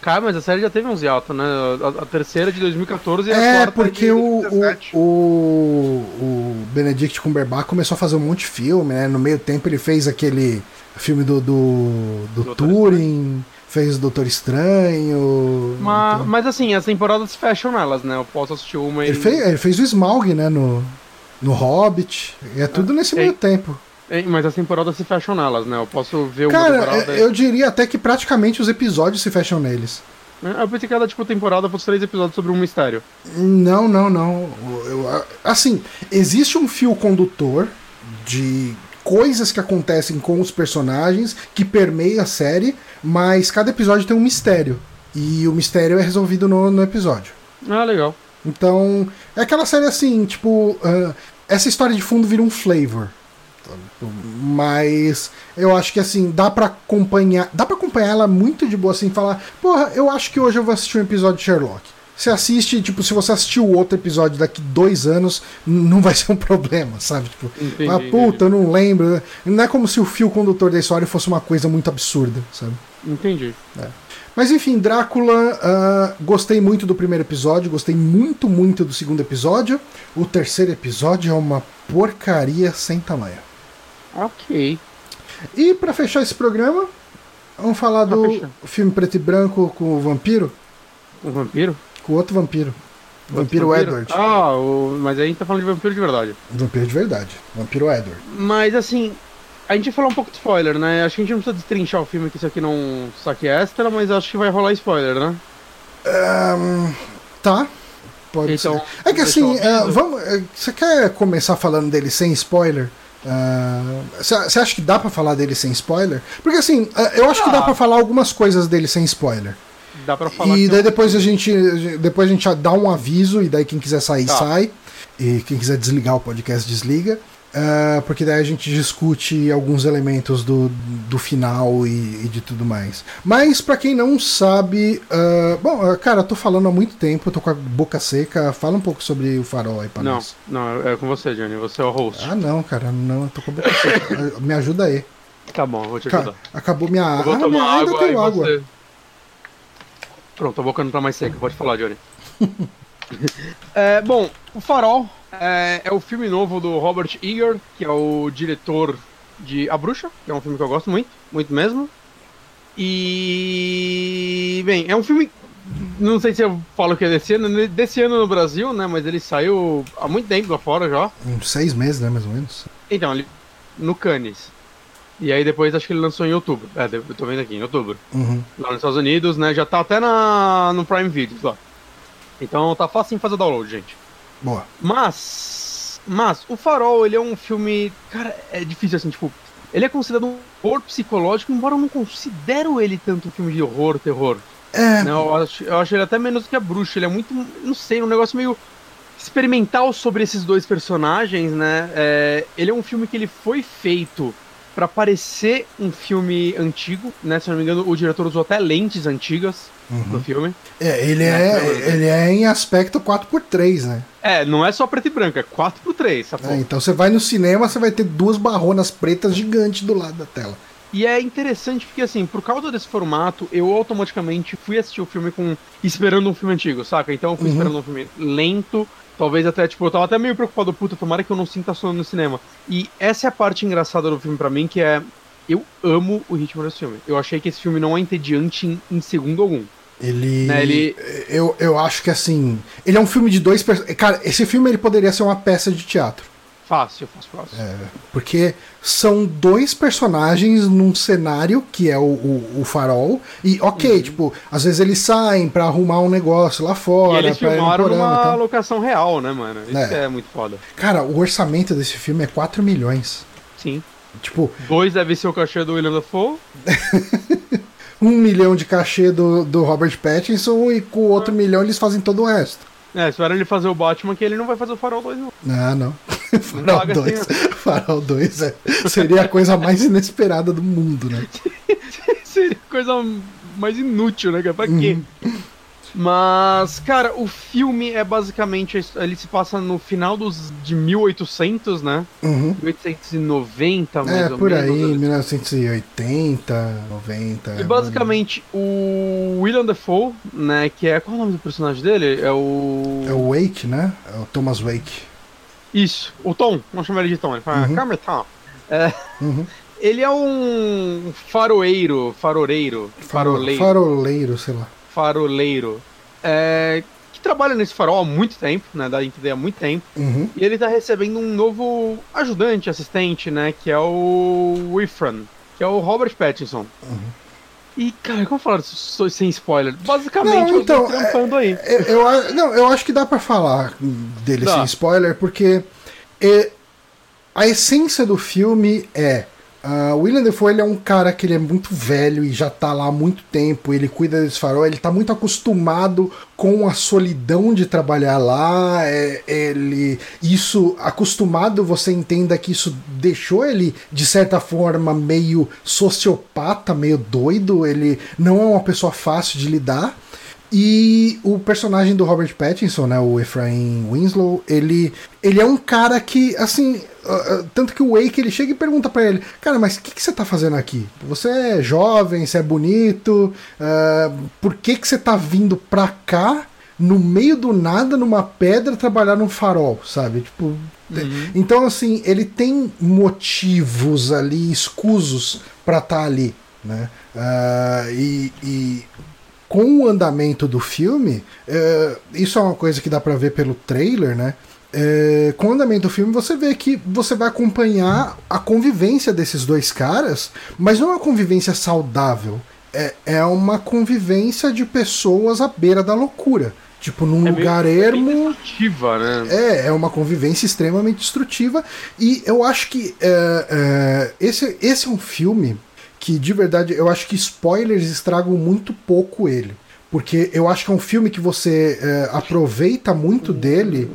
Speaker 1: Cara, mas a série já teve uns hiatos, né? A, a terceira de 2014 e a
Speaker 2: É,
Speaker 1: quarta
Speaker 2: porque
Speaker 1: de
Speaker 2: o, o,
Speaker 1: 2017.
Speaker 2: o, o Benedict Cumberbatch começou a fazer um monte de filme, né? No meio tempo ele fez aquele filme do, do, do
Speaker 1: Doutor
Speaker 2: Turing, fez o Doutor Estranho.
Speaker 1: Mas,
Speaker 2: então-
Speaker 1: mas assim, as temporadas fecham nelas, né? Eu posso assistir uma e.
Speaker 2: ele, fez, ele fez o Smaug, né? No, no Hobbit. E é tudo nesse
Speaker 1: é.
Speaker 2: meio tempo.
Speaker 1: É, Mas as temporadas se fecham nelas, né? Eu posso ver uma
Speaker 2: Cara,
Speaker 1: temporada.
Speaker 2: eu diria até que praticamente os episódios se fecham neles.
Speaker 1: Eu pensei que cada tipo temporada fosse três episódios sobre um mistério.
Speaker 2: Não, não, não. Eu- assim, existe um fio condutor de coisas que acontecem com os personagens que permeia a série, mas cada episódio tem um mistério. E o mistério é resolvido no, no episódio.
Speaker 1: Ah, legal.
Speaker 2: Então, é aquela série assim, tipo, ah, essa história de fundo vira um flavor. Mas eu acho que assim, dá pra acompanhar. Dá para acompanhar ela muito de boa assim, falar, porra, eu acho que hoje eu vou assistir um episódio de Sherlock. Você assiste, tipo, se você assistir o outro episódio daqui dois anos, não vai ser um problema, sabe? Tipo,
Speaker 1: Entendi,
Speaker 2: ah, puta, eu não lembro. Não é como se o fio condutor da história fosse uma coisa muito absurda, sabe?
Speaker 1: Entendi.
Speaker 2: Mas enfim, Drácula, ah, gostei muito do primeiro episódio, gostei muito, muito do segundo episódio. O terceiro episódio é uma porcaria sem tamanho.
Speaker 1: Ok.
Speaker 2: E pra fechar esse programa, vamos falar
Speaker 1: Pra
Speaker 2: do
Speaker 1: fechar.
Speaker 2: filme preto e branco com o vampiro,
Speaker 1: Um vampiro?
Speaker 2: Com o outro vampiro. Vampiro, Edward.
Speaker 1: Ah, o... mas aí a gente tá falando de vampiro de verdade.
Speaker 2: Vampiro de verdade. Vampiro Edward.
Speaker 1: Mas assim, a gente ia falar um pouco de spoiler, né? Acho que a gente não precisa destrinchar o filme, que isso aqui não saque extra, mas acho que vai rolar spoiler, né?
Speaker 2: Ahn, tá. Pode
Speaker 1: Então,
Speaker 2: ser. É que assim,
Speaker 1: avisar.
Speaker 2: vamos, é, você quer começar falando dele sem spoiler? Ah, Você você acha que dá pra falar dele sem spoiler? Porque assim, é, eu acho que dá
Speaker 1: Ah.
Speaker 2: pra falar algumas coisas dele sem spoiler.
Speaker 1: Dá pra falar
Speaker 2: E daí
Speaker 1: é um-
Speaker 2: depois a gente depois a gente dá um aviso e daí quem quiser sair
Speaker 1: Tá.
Speaker 2: sai e quem quiser desligar o podcast desliga. Ah, porque daí a gente discute alguns elementos do, do final e, e de tudo mais. Mas pra quem não sabe, ah, bom, ah, cara, eu tô falando há muito tempo, tô com a boca seca. Fala um pouco sobre o farol aí pra
Speaker 1: Não,
Speaker 2: nós.
Speaker 1: não, é com você, Johnny. Você é o host.
Speaker 2: Ah, não, cara, não, eu tô com a boca seca. Me ajuda aí.
Speaker 1: Tá bom, eu vou te
Speaker 2: Ca-
Speaker 1: ajudar.
Speaker 2: acabou minha
Speaker 1: Eu vou
Speaker 2: Ah,
Speaker 1: tomar
Speaker 2: minha- ainda
Speaker 1: água e
Speaker 2: tenho água.
Speaker 1: você... Pronto, a boca não tá mais seca, pode falar, Johnny. É, bom, O Farol é, é o filme novo do Robert Eager, que é o diretor de A Bruxa, que é um filme que eu gosto muito, muito mesmo. E. Bem, é um filme. Não sei se eu falo que é desse ano, desse ano no Brasil, né? Mas ele saiu há muito tempo lá fora já.
Speaker 2: Uns seis meses, né, mais ou menos.
Speaker 1: Então, ele. No Cannes. E aí depois acho que ele lançou em outubro. É, eu tô vendo aqui, em outubro.
Speaker 2: Uhum.
Speaker 1: Lá nos Estados Unidos, né? Já tá até na, no Prime Video lá. Então tá fácil em fazer download, gente.
Speaker 2: Boa.
Speaker 1: Mas. Mas, o Farol, ele é um filme. Cara, é difícil assim, tipo. Ele é considerado um horror psicológico, embora eu não considero ele tanto um filme de horror, terror.
Speaker 2: É,
Speaker 1: Né? Eu, acho, eu acho ele até menos que a bruxa. Ele é muito. Não sei, um negócio meio experimental sobre esses dois personagens, né? É, ele é um filme que ele foi feito pra parecer um filme antigo, né? Se não me engano, o diretor usou até lentes antigas no filme.
Speaker 2: É, ele
Speaker 1: É,
Speaker 2: é,
Speaker 1: pelo-
Speaker 2: ele é em aspecto 4x3, né?
Speaker 1: É, não é só preto e branco, é 4x3, sacou?
Speaker 2: É, então você vai no cinema, você vai ter duas barronas pretas gigantes do lado da tela.
Speaker 1: E é interessante porque, assim, por causa desse formato, eu automaticamente fui assistir o filme com esperando um filme antigo, saca? Então eu fui
Speaker 2: Uhum.
Speaker 1: esperando um filme lento, Talvez até, tipo, eu tava até meio preocupado, puta, tomara que eu não sinta sono no cinema. E essa é a parte engraçada do filme para mim, que é. Eu amo o ritmo desse filme. Eu achei que esse filme não é entediante em, em segundo algum.
Speaker 2: Ele, né, ele... Eu, eu acho que assim. Ele é um filme de dois. Cara, esse filme ele poderia ser uma peça de teatro.
Speaker 1: Fácil, fácil, fácil.
Speaker 2: É, porque são dois personagens num cenário que é o, o, o farol. E ok, uhum. tipo, às vezes eles saem para arrumar um negócio lá fora.
Speaker 1: E eles filmaram numa locação real, né, mano? Isso é. é muito foda.
Speaker 2: Cara, o orçamento desse filme é 4 milhões.
Speaker 1: Sim.
Speaker 2: Tipo.
Speaker 1: Dois deve ser o cachê do William Dafoe.
Speaker 2: um milhão de cachê do, do Robert Pattinson e com o outro milhão eles fazem todo o resto.
Speaker 1: É, espera ele fazer o Batman que ele não vai fazer o Farol 2, não.
Speaker 2: Ah, não. Farol 2. Assim, Farol 2 é, seria a coisa mais inesperada do mundo, né?
Speaker 1: seria a coisa mais inútil, né? Pra quê? Uhum. Mas, cara, o filme é basicamente. Ele se passa no final dos, de 1800, né?
Speaker 2: Uhum.
Speaker 1: 1890, mais
Speaker 2: é,
Speaker 1: ou
Speaker 2: por aí, 1980, 90.
Speaker 1: E basicamente, o William Defoe, né? Que é. Qual é o nome do personagem dele? É o.
Speaker 2: É o Wake, né? É o Thomas Wake.
Speaker 1: Isso, o Tom, vamos chamar ele de Tom. Ele fala, uhum. calma, Tom. É. Uhum. Ele é um faroeiro, faroreiro,
Speaker 2: faroleiro. Faroleiro, sei lá
Speaker 1: faroleiro é, que trabalha nesse farol há muito tempo, né? Da entender há muito tempo.
Speaker 2: Uhum.
Speaker 1: E ele tá recebendo um novo ajudante, assistente, né? Que é o Wifran, que é o Robert Pattinson.
Speaker 2: Uhum.
Speaker 1: E, cara, como falar sem spoiler? Basicamente,
Speaker 2: não, então, eu tô é, aí. É, eu, não, eu acho que dá para falar dele dá. sem spoiler, porque é, a essência do filme é Uh, o William Defoe ele é um cara que ele é muito velho e já tá lá há muito tempo, ele cuida desse farol, ele tá muito acostumado com a solidão de trabalhar lá, é, ele isso acostumado, você entenda que isso deixou ele de certa forma meio sociopata, meio doido, ele não é uma pessoa fácil de lidar. E o personagem do Robert Pattinson, né, o Efraim Winslow, ele, ele é um cara que, assim, uh, tanto que o Wake ele chega e pergunta para ele, cara, mas o que, que você tá fazendo aqui? Você é jovem, você é bonito, uh, por que, que você tá vindo pra cá, no meio do nada, numa pedra, trabalhar num farol, sabe? Tipo, uhum. Então, assim, ele tem motivos ali, escusos para estar tá ali, né? Uh, e, e com o andamento do filme, é, isso é uma coisa que dá para ver pelo trailer, né? É, com o andamento do filme, você vê que você vai acompanhar a convivência desses dois caras, mas não é uma convivência saudável. É, é uma convivência de pessoas à beira da loucura. Tipo, num é lugar ermo. É
Speaker 1: destrutiva, né?
Speaker 2: É, é uma convivência extremamente destrutiva. E eu acho que é, é, esse, esse é um filme que de verdade eu acho que spoilers estragam muito pouco ele. Porque eu acho que é um filme que você é, aproveita muito dele.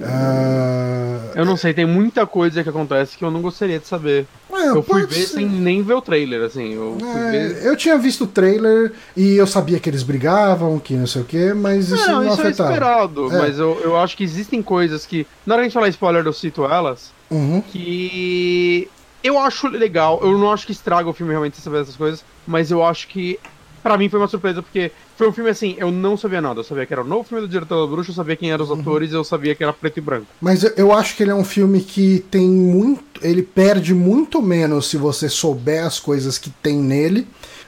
Speaker 2: Uh...
Speaker 1: Eu não sei, tem muita coisa que acontece que eu não gostaria de saber. É, eu fui ver ser. sem nem ver o trailer, assim. Eu,
Speaker 2: é, ver... eu tinha visto o trailer e eu sabia que eles brigavam, que não sei o que, mas isso não, não
Speaker 1: isso
Speaker 2: afetava.
Speaker 1: é esperado, é. mas eu, eu acho que existem coisas que. Na hora que a gente falar spoiler, eu cito elas.
Speaker 2: Uhum.
Speaker 1: Que eu acho legal, eu não acho que estraga o filme realmente saber essas coisas, mas eu acho que para mim foi uma surpresa, porque foi um filme assim, eu não sabia nada. Eu sabia que era o novo filme do diretor da Bruxa, eu sabia quem eram os uhum. atores, eu sabia que era preto e branco.
Speaker 2: Mas eu acho que ele é um filme que tem muito. Ele perde muito menos se você souber as coisas que tem nele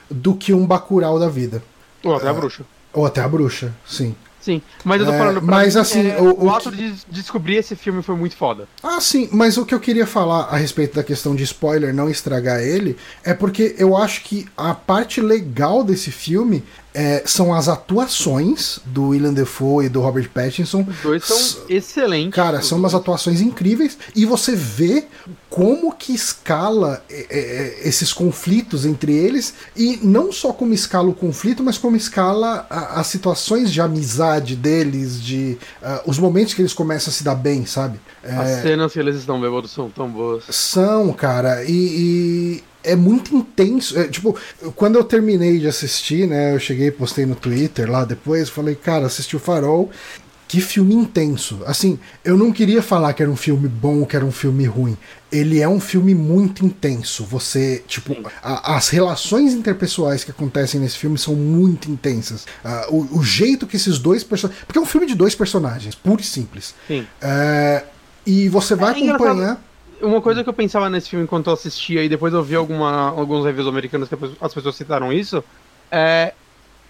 Speaker 2: do que um Bacurau da vida.
Speaker 1: Ou até a Bruxa.
Speaker 2: Ou até a Bruxa, sim.
Speaker 1: Sim, mas eu tô é, falando
Speaker 2: pra mas mim, assim,
Speaker 1: é, o, o, o, ato que... de descobrir esse filme foi muito foda.
Speaker 2: Ah, sim, mas o que eu queria falar a respeito da questão de spoiler, não estragar ele, é porque eu acho que a parte legal desse filme é, são as atuações do William Defoe e do Robert Pattinson.
Speaker 1: Os dois são excelentes.
Speaker 2: Cara, são umas atuações incríveis e você vê como que escala é, é, é, esses conflitos entre eles e não só como escala o conflito, mas como escala as situações de amizade deles, de uh, os momentos que eles começam a se dar bem, sabe?
Speaker 1: As é, cenas que eles estão bêbados são tão boas.
Speaker 2: São, cara, e, e é muito intenso. É, tipo, quando eu terminei de assistir, né? Eu cheguei postei no Twitter lá depois, falei, cara, assisti o Farol. que filme intenso. Assim, eu não queria falar que era um filme bom ou que era um filme ruim. Ele é um filme muito intenso. Você, tipo, a, as relações interpessoais que acontecem nesse filme são muito intensas. Uh, o, o, jeito que esses dois personagens. Porque é um filme de dois personagens, puro e simples.
Speaker 1: Sim.
Speaker 2: Uh, e você vai é acompanhar.
Speaker 1: Uma coisa que eu pensava nesse filme enquanto eu assistia, e depois eu vi alguma, alguns reviews americanos que as pessoas citaram isso, é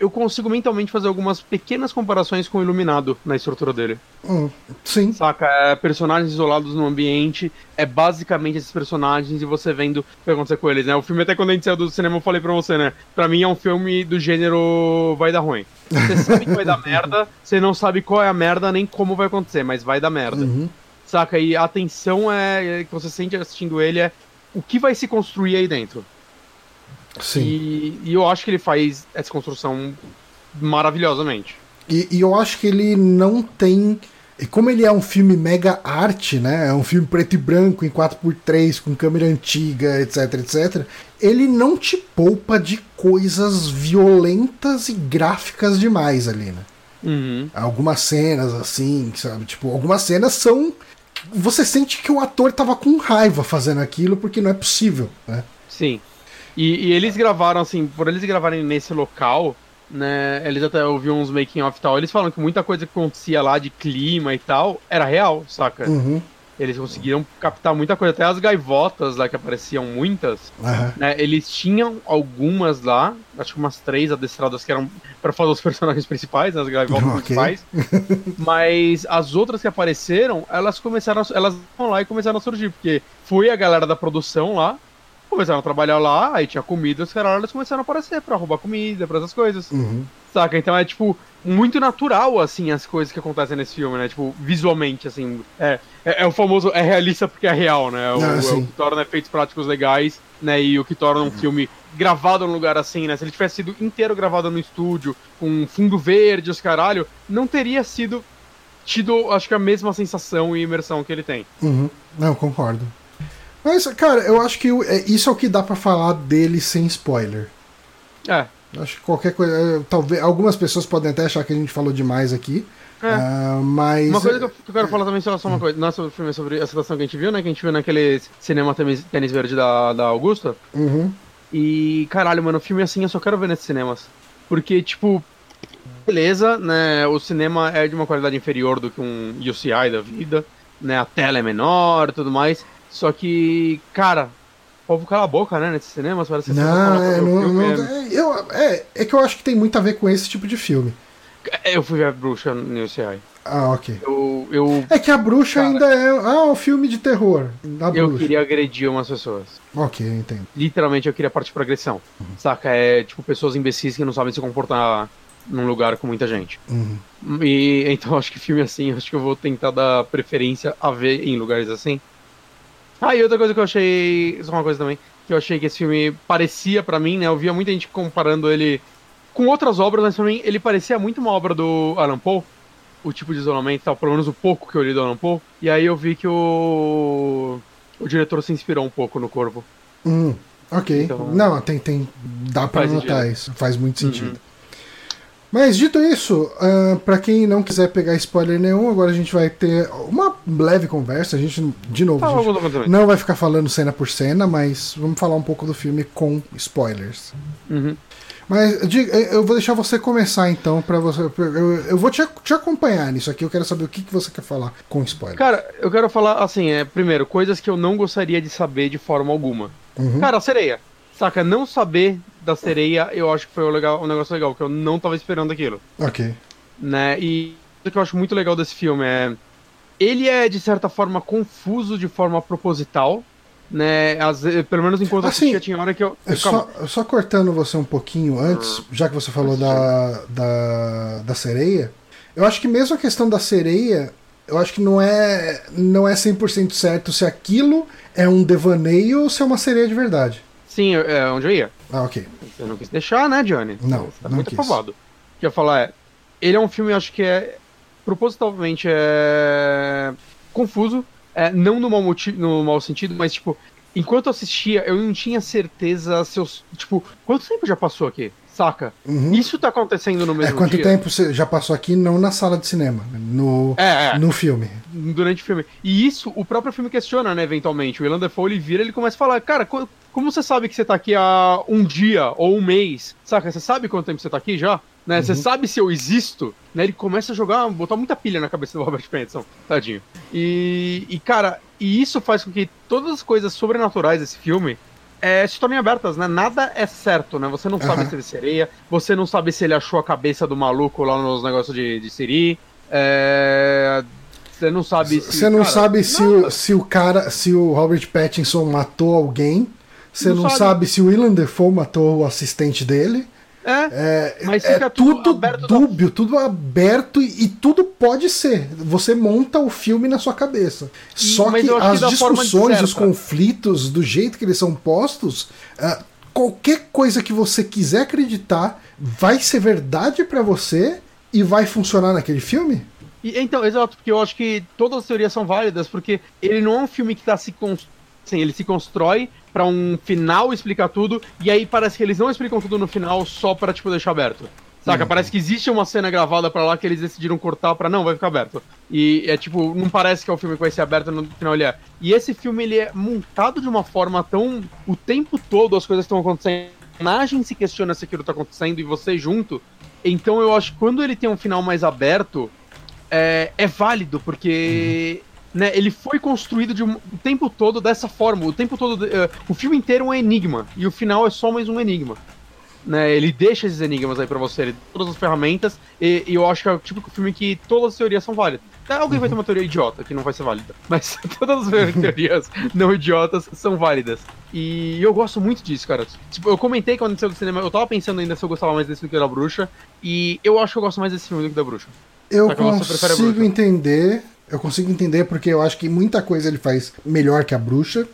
Speaker 1: eu consigo mentalmente fazer algumas pequenas comparações com o Iluminado na estrutura dele.
Speaker 2: Hum, sim.
Speaker 1: Saca? É, personagens isolados no ambiente, é basicamente esses personagens e você vendo o que vai acontecer com eles, né? O filme, até quando a gente saiu do cinema, eu falei pra você, né? Pra mim é um filme do gênero vai dar ruim. Você sabe que vai dar merda, você não sabe qual é a merda nem como vai acontecer, mas vai dar merda.
Speaker 2: Uhum.
Speaker 1: Saca? E a tensão é, é que você sente assistindo ele é o que vai se construir aí dentro.
Speaker 2: Sim.
Speaker 1: E, e, eu acho que ele faz essa construção maravilhosamente.
Speaker 2: E, e, eu acho que ele não tem. E como ele é um filme mega arte, né? É um filme preto e branco, em 4x3, com câmera antiga, etc, etc. Ele não te poupa de coisas violentas e gráficas demais ali, né?
Speaker 1: Uhum.
Speaker 2: Algumas cenas, assim, sabe? Tipo, algumas cenas são. Você sente que o ator tava com raiva fazendo aquilo, porque não é possível, né?
Speaker 1: Sim. E, e, eles gravaram, assim, por eles gravarem nesse local, né? Eles até ouviram uns making of e tal. Eles falam que muita coisa que acontecia lá de clima e tal era real, saca?
Speaker 2: Uhum.
Speaker 1: Eles conseguiram captar muita coisa, até as gaivotas lá que apareciam muitas,
Speaker 2: uhum.
Speaker 1: né? Eles tinham algumas lá, acho que umas três adestradas que eram para fazer os personagens principais, né, as gaivotas okay. principais. mas as outras que apareceram, elas começaram, a, elas vão lá e começaram a surgir, porque foi a galera da produção lá começaram a trabalhar lá, aí tinha comida, os caras começaram a aparecer pra roubar comida, pra essas coisas.
Speaker 2: Uhum.
Speaker 1: Saca? Então é, tipo, muito natural, assim, as coisas que acontecem nesse filme, né? Tipo, visualmente, assim. É, é, é o famoso, é realista porque é real, né? O,
Speaker 2: ah,
Speaker 1: é o que torna efeitos práticos legais, né? E o que torna um filme gravado num lugar assim, né? Se ele tivesse sido inteiro gravado no estúdio, com fundo verde, os caralho, não teria sido tido, acho que a mesma sensação e imersão que ele tem.
Speaker 2: Uhum. Não, concordo. Mas, cara, eu acho que é, isso é o que dá para falar dele sem spoiler.
Speaker 1: É.
Speaker 2: Acho que qualquer coisa. É, talvez. Algumas pessoas podem até achar que a gente falou demais aqui. É. Uh, mas.
Speaker 1: Uma coisa que eu, quero falar também só, só uma coisa. Nosso filme sobre a situação que a gente viu, né? Que a gente viu naquele cinema tênis verde da, da Augusta.
Speaker 2: Uhum.
Speaker 1: E, caralho, mano, o filme assim eu só quero ver nesses cinemas. Porque, tipo, beleza, né? O cinema é de uma qualidade inferior do que um UCI da vida, né? A tela é menor e tudo mais. Só que, cara, o povo cala a boca, né, nesses cinemas, parece
Speaker 2: não, é, não, não, é, eu, é, é que eu acho que tem muito a ver com esse tipo de filme.
Speaker 1: É, eu fui ver a bruxa no UCI.
Speaker 2: Ah, ok.
Speaker 1: Eu, eu...
Speaker 2: É que a bruxa cara, ainda é ah, um filme de terror.
Speaker 1: eu bruxa. queria agredir umas pessoas.
Speaker 2: Ok, entendo.
Speaker 1: Literalmente eu queria partir pra agressão. Uhum. Saca? É tipo pessoas imbecis que não sabem se comportar num lugar com muita gente.
Speaker 2: Uhum.
Speaker 1: E então acho que filme assim, acho que eu vou tentar dar preferência a ver em lugares assim. Ah, e outra coisa que eu achei. Só uma coisa também. Que eu achei que esse filme parecia para mim, né? Eu via muita gente comparando ele com outras obras, mas pra mim ele parecia muito uma obra do Alan Poe. O tipo de isolamento e tal, pelo menos o pouco que eu li do Alan Poe. E aí eu vi que o. O diretor se inspirou um pouco no corpo.
Speaker 2: Hum, ok. Então, Não, tem, tem. Dá pra notar isso. Faz muito sentido. Uhum. Mas dito isso, uh, para quem não quiser pegar spoiler nenhum, agora a gente vai ter uma leve conversa. A gente, de novo,
Speaker 1: tá,
Speaker 2: gente não vai ficar falando cena por cena, mas vamos falar um pouco do filme com spoilers.
Speaker 1: Uhum.
Speaker 2: Mas eu vou deixar você começar então, para você. Eu, eu vou te, te, acompanhar nisso aqui. Eu quero saber o que, que você quer falar com spoiler.
Speaker 1: Cara, eu quero falar assim: é, primeiro, coisas que eu não gostaria de saber de forma alguma.
Speaker 2: Uhum.
Speaker 1: Cara, sereia. Saca, não saber da sereia, eu acho que foi um, legal, um negócio legal, porque eu não tava esperando aquilo.
Speaker 2: Ok.
Speaker 1: Né? E o que eu acho muito legal desse filme é. Ele é, de certa forma, confuso de forma proposital. Né, As, pelo menos enquanto assim, assistia, tinha hora que eu.
Speaker 2: eu só, só, cortando você um pouquinho antes, hum. já que você falou da, da, da sereia, eu acho que mesmo a questão da sereia, eu acho que não é, não é 100% certo se aquilo é um devaneio ou se é uma sereia de verdade.
Speaker 1: Sim, é onde eu ia.
Speaker 2: Ah, ok.
Speaker 1: Você não quis deixar, né, Johnny?
Speaker 2: Não,
Speaker 1: Você tá
Speaker 2: não
Speaker 1: muito
Speaker 2: quis.
Speaker 1: afobado. O que eu ia falar é. Ele é um filme, acho que é. Propositalmente é. Confuso. É, não no mau, motivo, no mau sentido, mas, tipo, enquanto eu assistia, eu não tinha certeza se eu. Tipo, quanto tempo já passou aqui? Saca?
Speaker 2: Uhum.
Speaker 1: Isso tá acontecendo no
Speaker 2: É,
Speaker 1: mesmo
Speaker 2: quanto
Speaker 1: dia.
Speaker 2: tempo você já passou aqui? Não na sala de cinema, no,
Speaker 1: É, é.
Speaker 2: no filme.
Speaker 1: durante o filme. E isso o próprio filme questiona, né, eventualmente. O Elan Defoe, ele vira ele começa a falar, cara, co- como você sabe que você tá aqui há um dia ou um mês? Saca? Você sabe quanto tempo você tá aqui já? Né? Você sabe se eu existo? Né? Ele começa a jogar, botar muita pilha na cabeça do Robert Pattinson, tadinho. E, e cara, e isso faz com que todas as coisas sobrenaturais desse filme é, se tornem abertas, né? Nada é certo, né? Você não sabe
Speaker 2: Aham.
Speaker 1: se ele é sereia, você não sabe se ele achou a cabeça do maluco lá nos negócios de, de Siri. É... Você não sabe se.
Speaker 2: Você não
Speaker 1: cara,
Speaker 2: sabe se
Speaker 1: nada.
Speaker 2: o, se o cara, se o Robert Pattinson matou alguém. Você não,
Speaker 1: Não
Speaker 2: sabe.
Speaker 1: sabe.
Speaker 2: se o Willem Dafoe matou o assistente dele.
Speaker 1: É,
Speaker 2: É,
Speaker 1: Mas
Speaker 2: é
Speaker 1: fica tudo
Speaker 2: tudo
Speaker 1: aberto da-
Speaker 2: dúbio, tudo aberto e, e tudo pode ser. Você monta o filme na sua cabeça. Só
Speaker 1: mas
Speaker 2: que
Speaker 1: que
Speaker 2: as
Speaker 1: da forma
Speaker 2: discussões, os conflitos, do jeito que eles são postos, ah, qualquer coisa que você quiser acreditar vai ser verdade pra você e vai funcionar naquele filme?
Speaker 1: E, então, exato, porque eu acho que todas as teorias são válidas, porque ele não é um filme que tá se assim, ele se constrói pra um final explicar tudo, e aí parece que eles não explicam tudo no final só pra, tipo, deixar aberto. Saca?
Speaker 2: Uhum.
Speaker 1: Parece que existe uma cena gravada pra lá que eles decidiram cortar pra não, vai ficar aberto. E é tipo, não parece que é o filme que vai ser aberto no final ele é. E esse filme ele é montado de uma forma tão. O tempo todo as coisas estão acontecendo. A personagem se questiona se aquilo tá acontecendo e você junto. Então eu acho que quando ele tem um final mais aberto, é, é válido, porque né, ele foi construído de um- o tempo todo dessa forma. O tempo todo. eh, o filme inteiro é um enigma. E o final é só mais um enigma. Né, ele deixa esses enigmas aí pra você, ele todas as ferramentas, e, e eu acho que é o tipo de filme que todas as teorias são válidas. Até alguém vai ter uma teoria idiota, que não vai ser válida. Mas todas as teorias não idiotas são válidas. E eu gosto muito disso, cara. Tipo, eu comentei quando saiu do cinema, eu tava pensando ainda se eu gostava mais desse do que da bruxa. E eu acho que eu gosto mais desse filme do que da bruxa.
Speaker 2: Eu
Speaker 1: Só que prefere a
Speaker 2: consigo
Speaker 1: bruxa.
Speaker 2: entender. Eu consigo entender porque eu acho que muita coisa ele faz melhor que a bruxa.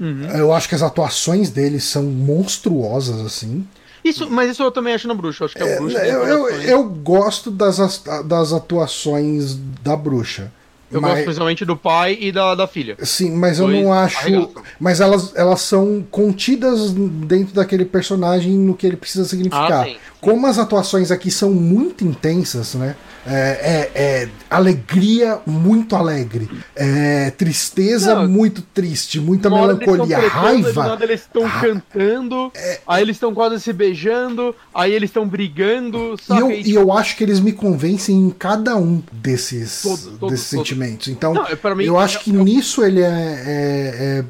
Speaker 1: Uhum.
Speaker 2: Eu acho que as atuações dele são monstruosas, assim.
Speaker 1: Isso, mas isso eu também acho na bruxa. Eu acho que a bruxa. tem
Speaker 2: Eu, eu, eu gosto das, as- das atuações da bruxa.
Speaker 1: Eu gosto
Speaker 2: mas,
Speaker 1: principalmente do pai e da, da filha.
Speaker 2: sim, mas eu não acho. Mas elas, elas são contidas dentro daquele personagem no que ele precisa significar.
Speaker 1: Ah.
Speaker 2: Como as atuações aqui são muito intensas, né? É, é- é alegria muito alegre. É tristeza
Speaker 1: Não,
Speaker 2: muito triste, muita melancolia, raiva.
Speaker 1: nada eles estão
Speaker 2: ra-
Speaker 1: cantando, aí eles estão quase se beijando, aí eles estão brigando,
Speaker 2: E eu,
Speaker 1: E,
Speaker 2: eu acho que eles me convencem em cada um desses,
Speaker 1: Todo- todo-
Speaker 2: desses
Speaker 1: todo.
Speaker 2: sentimentos. Então,
Speaker 1: Não, é, mim,
Speaker 2: eu acho
Speaker 1: é-
Speaker 2: que nisso ele é, é- é-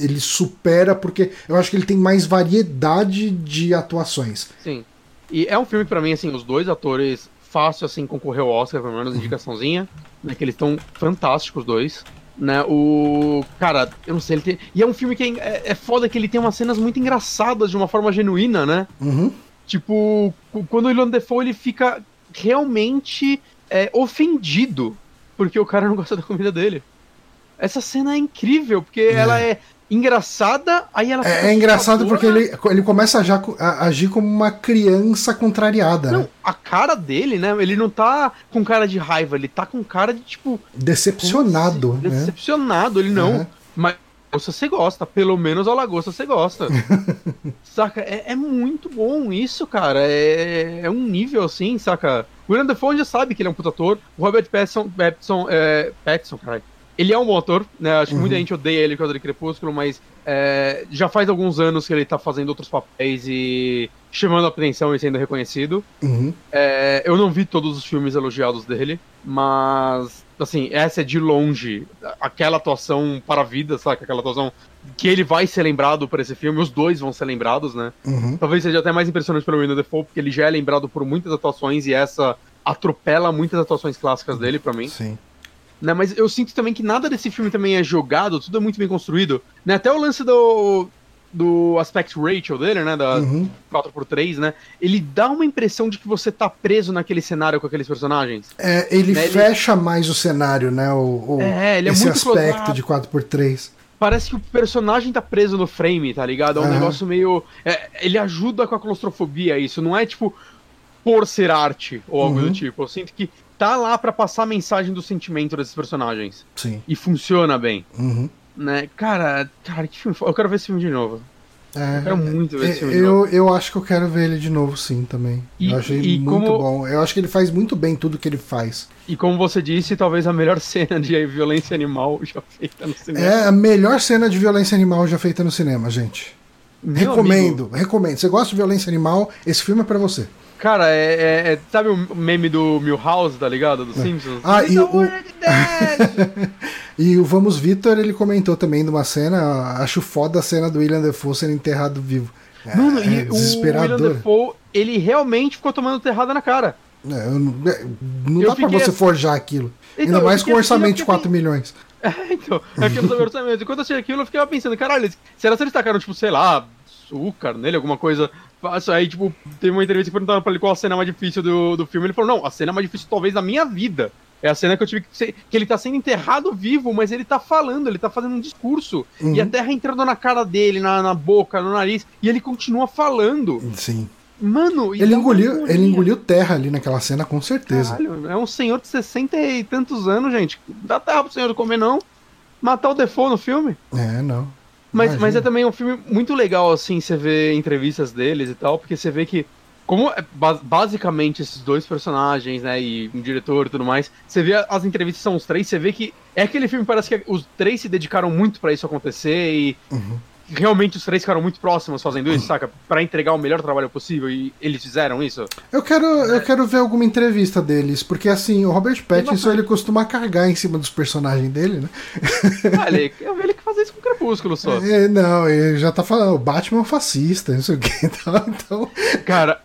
Speaker 2: Ele supera, porque eu acho que ele tem mais variedade de atuações.
Speaker 1: Sim. E é um filme pra mim, assim, os dois atores fácil, assim, concorreu ao Oscar, pelo menos indicaçãozinha, né, que eles estão fantásticos, os dois. Né, o. Cara, eu não sei, ele tem. E é um filme que é, é foda que ele tem umas cenas muito engraçadas de uma forma genuína, né?
Speaker 2: Uhum.
Speaker 1: Tipo, quando o William Defoe ele fica realmente é, ofendido porque o cara não gosta da comida dele. Essa cena é incrível, porque ela é engraçada, aí ela
Speaker 2: É, é engraçado porque ele, ele começa a, já- a agir como uma criança contrariada,
Speaker 1: Não,
Speaker 2: né?
Speaker 1: a cara dele, né? Ele não tá com cara de raiva, ele tá com cara de tipo.
Speaker 2: Decepcionado, né?
Speaker 1: Decepcionado, ele não.
Speaker 2: Aham.
Speaker 1: Mas lagosta você gosta, pelo menos a lagosta você gosta. saca? É, é muito bom isso, cara. É, é um nível assim, saca? O William Dafoe já sabe que ele é um puta ator. O Robert Pattinson, Pattinson, é, Pattinson, caralho. Ele é um bom ator, né? Acho que muita
Speaker 2: Uhum.
Speaker 1: gente odeia ele por causa de Crepúsculo, mas é, já faz alguns anos que ele tá fazendo outros papéis e chamando a atenção e sendo reconhecido.
Speaker 2: Uhum.
Speaker 1: É, eu não vi todos os filmes elogiados dele, mas, assim, essa é de longe aquela atuação para a vida, sabe? Aquela atuação que ele vai ser lembrado por esse filme, os dois vão ser lembrados, né?
Speaker 2: Uhum.
Speaker 1: Talvez seja até mais impressionante pelo William Defoe, porque ele já é lembrado por muitas atuações e essa atropela muitas atuações clássicas dele pra mim.
Speaker 2: Sim.
Speaker 1: Né, mas eu sinto também que nada desse filme também é jogado, tudo é muito bem construído. Né, até o lance do, do aspect ratio dele, né? Da
Speaker 2: Uhum.
Speaker 1: 4x3, né? Ele dá uma impressão de que você tá preso naquele cenário com aqueles personagens.
Speaker 2: É, ele
Speaker 1: Né, ele-
Speaker 2: fecha mais o cenário, né? O, o-
Speaker 1: É, ele é
Speaker 2: esse
Speaker 1: muito
Speaker 2: aspecto de 4x3.
Speaker 1: Parece que o personagem tá preso no frame, tá ligado? É um
Speaker 2: Aham.
Speaker 1: negócio meio. é, ele ajuda com a claustrofobia, isso. Não é tipo por ser arte ou algo
Speaker 2: Uhum.
Speaker 1: do tipo. Eu sinto que tá lá pra passar a mensagem do sentimento desses personagens.
Speaker 2: Sim.
Speaker 1: E funciona bem.
Speaker 2: Uhum.
Speaker 1: Né? Cara, cara, que filme. Eu quero ver esse filme de novo.
Speaker 2: É,
Speaker 1: Eu quero muito ver esse filme de
Speaker 2: eu, eu acho que eu quero ver ele de novo, sim, também.
Speaker 1: E-
Speaker 2: eu achei muito
Speaker 1: como-
Speaker 2: bom. Eu acho que ele faz muito bem tudo que ele faz.
Speaker 1: E como você disse, talvez a melhor cena de violência animal já feita no cinema.
Speaker 2: É a melhor cena de violência animal já feita no cinema, gente.
Speaker 1: Meu
Speaker 2: recomendo,
Speaker 1: amigo,
Speaker 2: recomendo. Você gosta de violência animal? Esse filme é pra você.
Speaker 1: Cara, é, é- é- Sabe o meme do Milhouse, tá ligado? Do Simpsons?
Speaker 2: Ah, e o-
Speaker 1: word dead!
Speaker 2: E o Vamos Vitor, ele comentou também de uma cena, acho foda a cena do William Defoe sendo enterrado vivo. É,
Speaker 1: Mano,
Speaker 2: é
Speaker 1: e o William
Speaker 2: desesperador.
Speaker 1: Defoe, ele realmente ficou tomando terrada na cara.
Speaker 2: É, eu não é, não
Speaker 1: Eu
Speaker 2: dá pra
Speaker 1: fiquei
Speaker 2: você
Speaker 1: assim-
Speaker 2: forjar aquilo.
Speaker 1: Então,
Speaker 2: Ainda mais
Speaker 1: fiquei
Speaker 2: com um
Speaker 1: assim,
Speaker 2: orçamento de
Speaker 1: fiquei
Speaker 2: 4 milhões.
Speaker 1: É, então, é que eu não sabia o orçamento. E quando eu achei aquilo, eu ficava pensando, caralho, será que eles tacaram, tipo, sei lá, açúcar nele, alguma coisa? Aí, tipo, teve uma entrevista que perguntaram pra ele qual a cena mais difícil do, do filme. Ele falou, não, a cena mais difícil talvez da minha vida. É a cena que eu tive que ser, que ele tá sendo enterrado vivo, mas ele tá falando, ele tá fazendo um discurso.
Speaker 2: Uhum.
Speaker 1: E a terra entrando na cara dele, na, na boca, no nariz, e ele continua falando.
Speaker 2: Sim.
Speaker 1: Mano,
Speaker 2: Ele engoliu, ele engoliu terra ali naquela cena, com certeza.
Speaker 1: Caralho, é um senhor de 60 e tantos anos, gente. Dá terra pro senhor comer, não. Matar o Defoe no filme.
Speaker 2: É, não.
Speaker 1: Mas,
Speaker 2: Imagina.
Speaker 1: mas é também um filme muito legal, assim, você vê entrevistas deles e tal, porque você vê que, como é ba- basicamente esses dois personagens, né, e um diretor e tudo mais, você vê as entrevistas são os três, você vê que é aquele filme, parece que os três se dedicaram muito pra isso acontecer e
Speaker 2: Uhum.
Speaker 1: Realmente os três ficaram muito próximos fazendo isso, saca? Pra entregar o melhor trabalho possível e eles fizeram isso.
Speaker 2: Eu quero, eu quero ver alguma entrevista deles, porque assim, o Robert Pattinson ele costuma cagar em cima dos personagens dele, né?
Speaker 1: Ah, ele, eu vi ele que fazia isso com o Crepúsculo só.
Speaker 2: É, não, ele já tá falando, o Batman é um fascista, não sei o que e tal, então.
Speaker 1: Cara,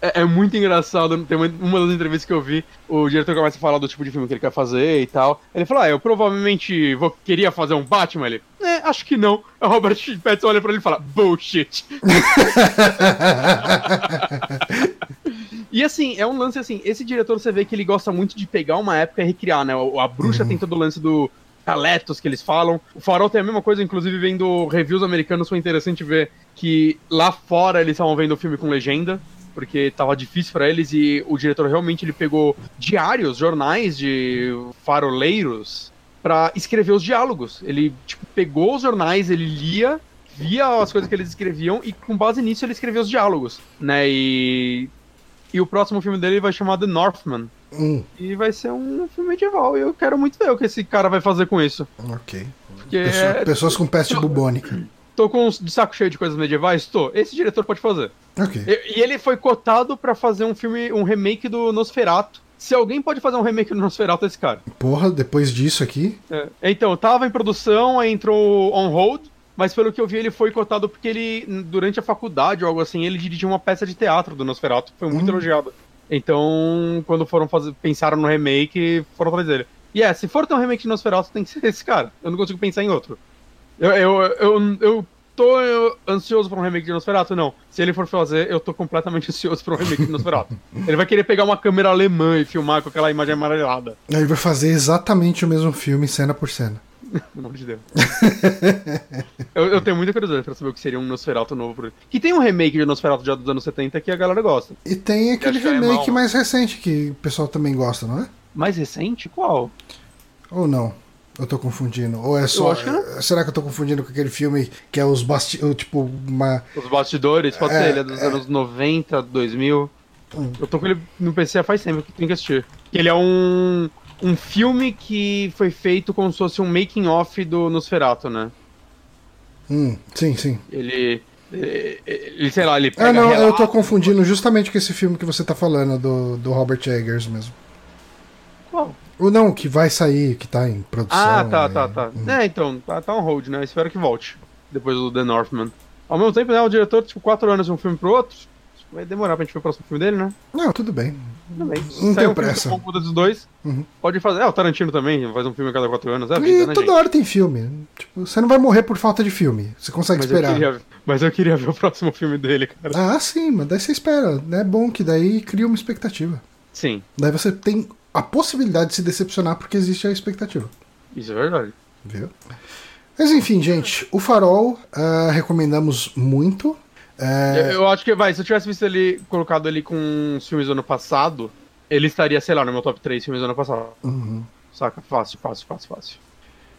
Speaker 1: é, é muito engraçado. Tem uma, uma das entrevistas que eu vi, o diretor começa a falar do tipo de filme que ele quer fazer e tal. Ele fala: Ah, eu provavelmente vou, queria fazer um Batman. Ele, é, acho que não. O Robert Pattinson olha pra ele e fala: Bullshit. E assim, é um lance assim, esse diretor você vê que ele gosta muito de pegar uma época e recriar, né? O- A bruxa tem todo o lance do dialetos que eles falam. O Farol tem a mesma coisa, inclusive vendo reviews americanos foi interessante ver que lá fora eles estavam vendo o filme com legenda, porque tava difícil pra eles e o diretor realmente ele pegou diários, jornais de faroleiros pra escrever os diálogos. Ele tipo pegou os jornais, ele lia via as coisas que eles escreviam e com base nisso ele escreveu os diálogos, né? E e o próximo filme dele vai chamar The Northman.
Speaker 2: Hum,
Speaker 1: E vai ser um filme medieval. E eu quero muito ver o que esse cara vai fazer com isso.
Speaker 2: ok. Pessoa-
Speaker 1: é-
Speaker 2: pessoas com peste bubônica.
Speaker 1: Tô com de saco cheio de coisas medievais? Tô. Esse diretor pode fazer.
Speaker 2: Ok.
Speaker 1: E, e ele foi cotado pra fazer um filme, um remake do Nosferatu. Se alguém pode fazer um remake do Nosferatu, é esse cara.
Speaker 2: Porra, depois disso aqui.
Speaker 1: É. Então, tava em produção, aí entrou on hold. Mas pelo que eu vi, ele foi cotado porque ele, durante a faculdade ou algo assim, ele dirigiu uma peça de teatro do Nosferatu. Foi muito
Speaker 2: Hum.
Speaker 1: elogiado. Então, quando foram fazer, pensaram no remake, foram atrás dele. E é, se for ter um remake de Nosferatu, tem que ser esse cara. Eu não consigo pensar em outro. Eu, eu, eu, eu tô eu, ansioso pra um remake de Nosferatu? Não. Se ele for fazer, eu tô completamente ansioso pra um remake de Nosferatu. ele vai querer pegar uma câmera alemã e filmar com aquela imagem amarelada.
Speaker 2: Ele vai fazer exatamente o mesmo filme, cena por cena.
Speaker 1: Pelo amor de Deus. eu, eu tenho muita curiosidade pra saber o que seria um Nosferatu novo. Que tem um remake de Nosferatu já dos anos 70 que a galera gosta.
Speaker 2: E tem aquele
Speaker 3: é
Speaker 2: remake mais recente que o pessoal também gosta, não é?
Speaker 1: Mais recente? Qual?
Speaker 2: Ou não? Eu tô confundindo. Ou é só.
Speaker 1: acho que não.
Speaker 2: Será que eu tô confundindo com aquele filme que é os basti... o, Tipo, uma.
Speaker 1: Os bastidores? Pode
Speaker 2: É,
Speaker 1: ser, ele é dos
Speaker 2: é.
Speaker 1: anos 90, 2000.
Speaker 2: Hum.
Speaker 1: Eu tô com ele no PC faz tempo que tem que assistir. Ele é um, um filme que foi feito como se fosse um making off do Nosferatu, né?
Speaker 2: Hum, sim, sim.
Speaker 1: Ele, ele, ele, sei lá, ele pega
Speaker 2: Ah, não, eu tô confundindo justamente com esse filme que você tá falando, do, do Robert Eggers mesmo.
Speaker 1: Qual?
Speaker 2: Ou não, que vai sair, que tá em produção.
Speaker 1: Ah, tá,
Speaker 2: é.
Speaker 1: tá, tá.
Speaker 2: Hum.
Speaker 1: É, então, tá, tá on hold, né? Espero que volte. Depois do The Northman. Ao mesmo tempo, né, o diretor, tipo, quatro anos de um filme pro outro. que Vai demorar pra gente ver o próximo filme dele, né?
Speaker 2: Não, tudo bem.
Speaker 1: Tudo bem.
Speaker 2: Não
Speaker 1: Sai
Speaker 2: tenho
Speaker 1: um
Speaker 2: pressa.
Speaker 1: bom dos dois.
Speaker 2: Uhum.
Speaker 1: Pode fazer. É, o Tarantino também faz um filme a cada quatro anos. É a vida,
Speaker 2: E
Speaker 1: né,
Speaker 2: toda
Speaker 1: gente?
Speaker 2: hora tem filme. Tipo, você não vai morrer por falta de filme. Você consegue
Speaker 1: Mas eu,
Speaker 2: esperar.
Speaker 1: queria, mas eu queria ver o próximo filme dele, cara.
Speaker 2: Ah, sim, mas daí você espera. É bom que daí cria uma expectativa.
Speaker 1: Sim,
Speaker 2: Daí você tem a possibilidade de se decepcionar porque existe a expectativa.
Speaker 1: isso é verdade.
Speaker 2: Viu? Mas enfim, gente, o Farol ah, recomendamos muito. É,
Speaker 1: Eu, acho que, vai, se eu tivesse visto ele colocado ali com os filmes do ano passado, ele estaria, sei lá, no meu top 3 filmes do ano passado.
Speaker 2: uhum.
Speaker 1: Saca? Fácil, fácil, fácil, fácil.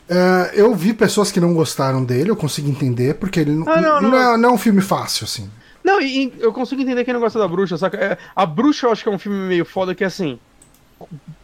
Speaker 2: É, eu vi pessoas que não gostaram dele, eu consigo entender, porque ele
Speaker 1: Ah, não,
Speaker 2: não,
Speaker 1: não.
Speaker 2: é, não é um filme fácil, assim.
Speaker 1: Não, e, eu consigo entender quem não gosta da bruxa, saca? É, a bruxa eu acho que é um filme meio foda que assim.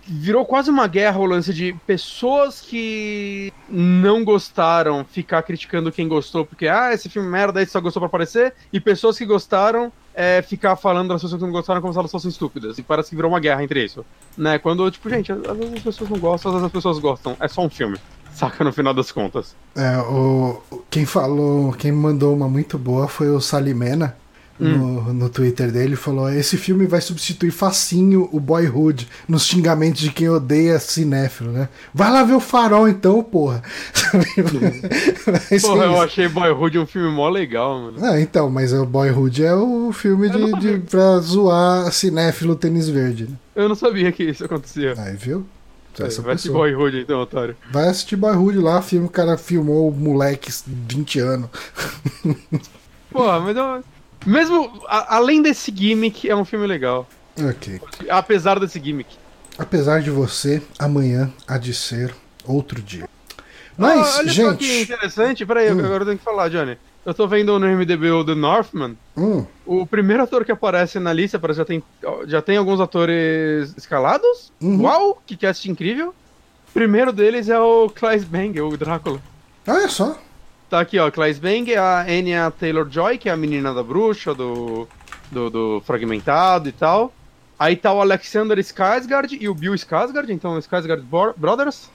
Speaker 1: Virou quase uma guerra o lance de pessoas que não gostaram ficar criticando quem gostou, porque, ah, esse filme é merda, esse só gostou pra aparecer, e pessoas que gostaram é, ficar falando das pessoas que não gostaram como se elas fossem estúpidas. E parece que virou uma guerra entre isso. Né? Quando, tipo, gente, às vezes as pessoas não gostam, às vezes as pessoas gostam. É só um filme. Saca no final das contas.
Speaker 2: É, o, quem falou, quem mandou uma muito boa foi o Salimena. No, no Twitter dele falou: Esse filme vai substituir facinho o Boyhood nos xingamentos de quem odeia cinéfilo, né? Vai lá ver o farol então, porra.
Speaker 1: Porra, eu
Speaker 2: isso.
Speaker 1: achei Boyhood um filme mó legal, mano.
Speaker 2: Ah, então, mas o Boyhood é o filme
Speaker 1: Eu
Speaker 2: de, de, pra zoar cinéfilo tênis verde. Né?
Speaker 1: Eu não sabia que isso acontecia.
Speaker 2: Aí, viu? Essa
Speaker 1: Vai assistir. Boyhood então, otário.
Speaker 2: Vai assistir Boyhood lá, filme, o cara filmou o moleque 20 anos.
Speaker 1: Porra, mas eu... Mesmo a- além desse gimmick, é um filme legal.
Speaker 2: Ok.
Speaker 1: Apesar desse gimmick.
Speaker 2: Apesar de você, amanhã há de ser outro dia. Mas,
Speaker 1: Ah, olha só que
Speaker 2: gente.
Speaker 1: interessante. Peraí,
Speaker 2: Hum.
Speaker 1: agora eu tenho que falar, Johnny. Eu tô vendo no MDB o The Northman.
Speaker 2: Hum,
Speaker 1: O primeiro ator que aparece na lista, parece que já tem, já tem alguns atores escalados.
Speaker 2: Uhum.
Speaker 1: Uau, que cast incrível. O primeiro deles é o Claes Bang, o Drácula.
Speaker 2: olha só.
Speaker 1: Tá aqui, ó, Claes Bang, a Anya Taylor-Joy, que é a menina da bruxa, do, do, do Fragmentado e tal. Aí tá o Alexander Skarsgård e o Bill Skarsgård, então Skarsgård Brothers.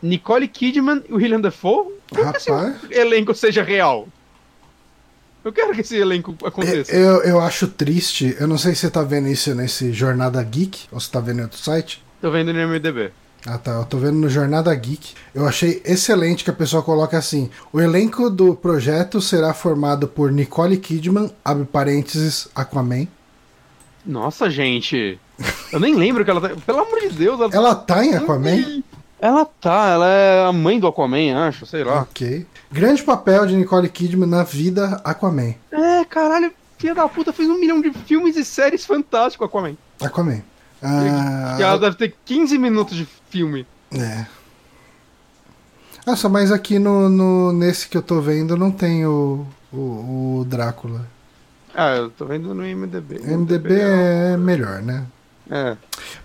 Speaker 1: Nicole Kidman e o William Dafoe. Como que esse
Speaker 2: Rapaz.
Speaker 1: elenco seja real? Eu quero que esse elenco aconteça.
Speaker 2: Eu, eu acho triste. Eu não sei se você tá vendo isso nesse Jornada Geek, ou se tá vendo em outro site.
Speaker 1: Tô vendo no MDB.
Speaker 2: Ah tá, eu tô vendo no Jornada Geek. Eu achei excelente que a pessoa coloca assim: o elenco do projeto será formado por Nicole Kidman, abre parênteses, Aquaman.
Speaker 1: Nossa, gente. Eu nem lembro que ela tá. Pelo amor de Deus, ela,
Speaker 2: Ela tá em Aquaman?
Speaker 1: ela tá, ela é a mãe do Aquaman, acho, sei lá.
Speaker 2: Ok. Grande papel de Nicole Kidman na vida Aquaman.
Speaker 1: É, caralho, filha da puta fez um milhão de filmes e séries fantásticos Aquaman.
Speaker 2: Aquaman. Ah,
Speaker 1: Que ela deve ter 15 minutos de filme.
Speaker 2: É. Nossa, mas aqui no, no- nesse que eu tô vendo não tem o, o, o Drácula.
Speaker 1: Ah, eu tô vendo no IMDB.
Speaker 2: MDB é melhor, né?
Speaker 1: É.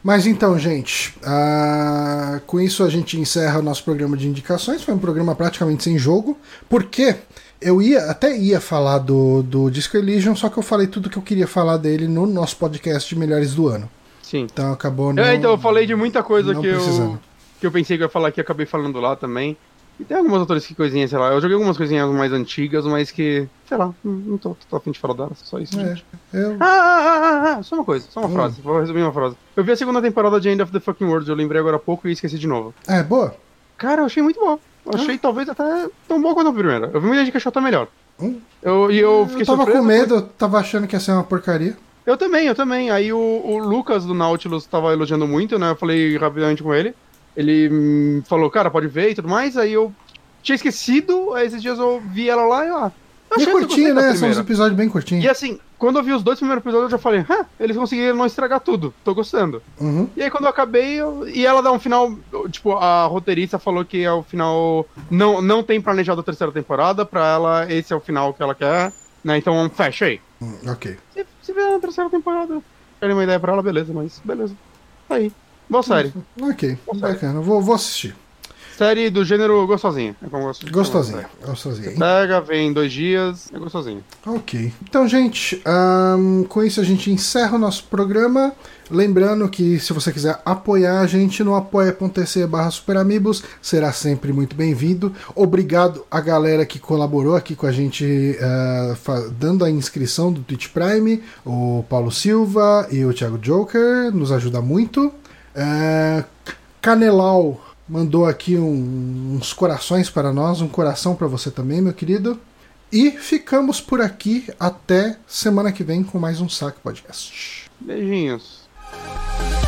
Speaker 2: Mas então, gente, ah, com isso a gente encerra o nosso programa de indicações. Foi um programa praticamente sem jogo, porque eu ia até ia falar do, do Disco Elysium, só que eu falei tudo que eu queria falar dele no nosso podcast de melhores do ano.
Speaker 1: Sim.
Speaker 2: Então acabou não.
Speaker 1: é, então eu falei de muita coisa que eu, que eu pensei que ia falar aqui, acabei falando lá também. E tem algumas autores que coisinhas, sei lá. Eu joguei algumas coisinhas mais antigas, mas que, sei lá, não- tô, tô afim de falar delas. Só isso,
Speaker 2: É, eu,
Speaker 1: Ah, ah, ah, ah, ah, só uma coisa, só uma
Speaker 2: Hum.
Speaker 1: frase. Vou resumir uma frase. Eu vi a segunda temporada de End of the Fucking World, eu lembrei agora há pouco e esqueci de novo.
Speaker 2: é boa.
Speaker 1: Cara, eu achei muito bom. Eu achei talvez até tão bom quanto a primeira. Eu vi muita gente que achou até melhor.
Speaker 2: Hum.
Speaker 1: Eu, e eu fiquei
Speaker 2: Eu tava
Speaker 1: surpreso.
Speaker 2: com medo, eu tava achando que ia ser uma porcaria.
Speaker 1: Eu também, eu também. Aí o, o Lucas do Nautilus tava elogiando muito, né? Eu falei rapidamente com ele. Ele hum, falou, cara, pode ver e tudo mais. Aí eu tinha esquecido, aí esses dias eu vi ela lá e.
Speaker 2: E
Speaker 1: que eu
Speaker 2: curtinho, né? São uns episódios bem curtinhos.
Speaker 1: E assim, quando eu vi os dois primeiros episódios, eu já falei, hã, eles conseguiram não estragar tudo, tô gostando.
Speaker 2: Uhum.
Speaker 1: E aí quando eu acabei, eu- e ela dá um final, tipo, a roteirista falou que é o final, não, não tem planejado a terceira temporada, pra ela esse é o final que ela quer, né, então fecha aí.
Speaker 2: Hum, Ok.
Speaker 1: Se, se vier na terceira temporada, querem uma ideia pra ela, beleza, mas beleza. Tá aí. Boa série.
Speaker 2: Ok,
Speaker 1: Boa série.
Speaker 2: bacana. Vou, vou assistir.
Speaker 1: Série do gênero gostosinha. É como gosto essa série.
Speaker 2: Gostosinho.
Speaker 1: Pega, vem em dois dias, é gostosinho.
Speaker 2: Ok. Então, gente, ahn, com isso a gente encerra o nosso programa. Lembrando que se você quiser apoiar a gente no apoia.se barra superamigos, será sempre muito bem-vindo. Obrigado a galera que colaborou aqui com a gente, fa- dando a inscrição do Twitch Prime, o Paulo Silva e o Thiago Joker, nos ajuda muito. Ah, Canelau mandou aqui um- uns corações para nós, um coração para você também, meu querido. E ficamos por aqui até semana que vem com mais um Saque Podcast.
Speaker 1: Beijinhos. Bye.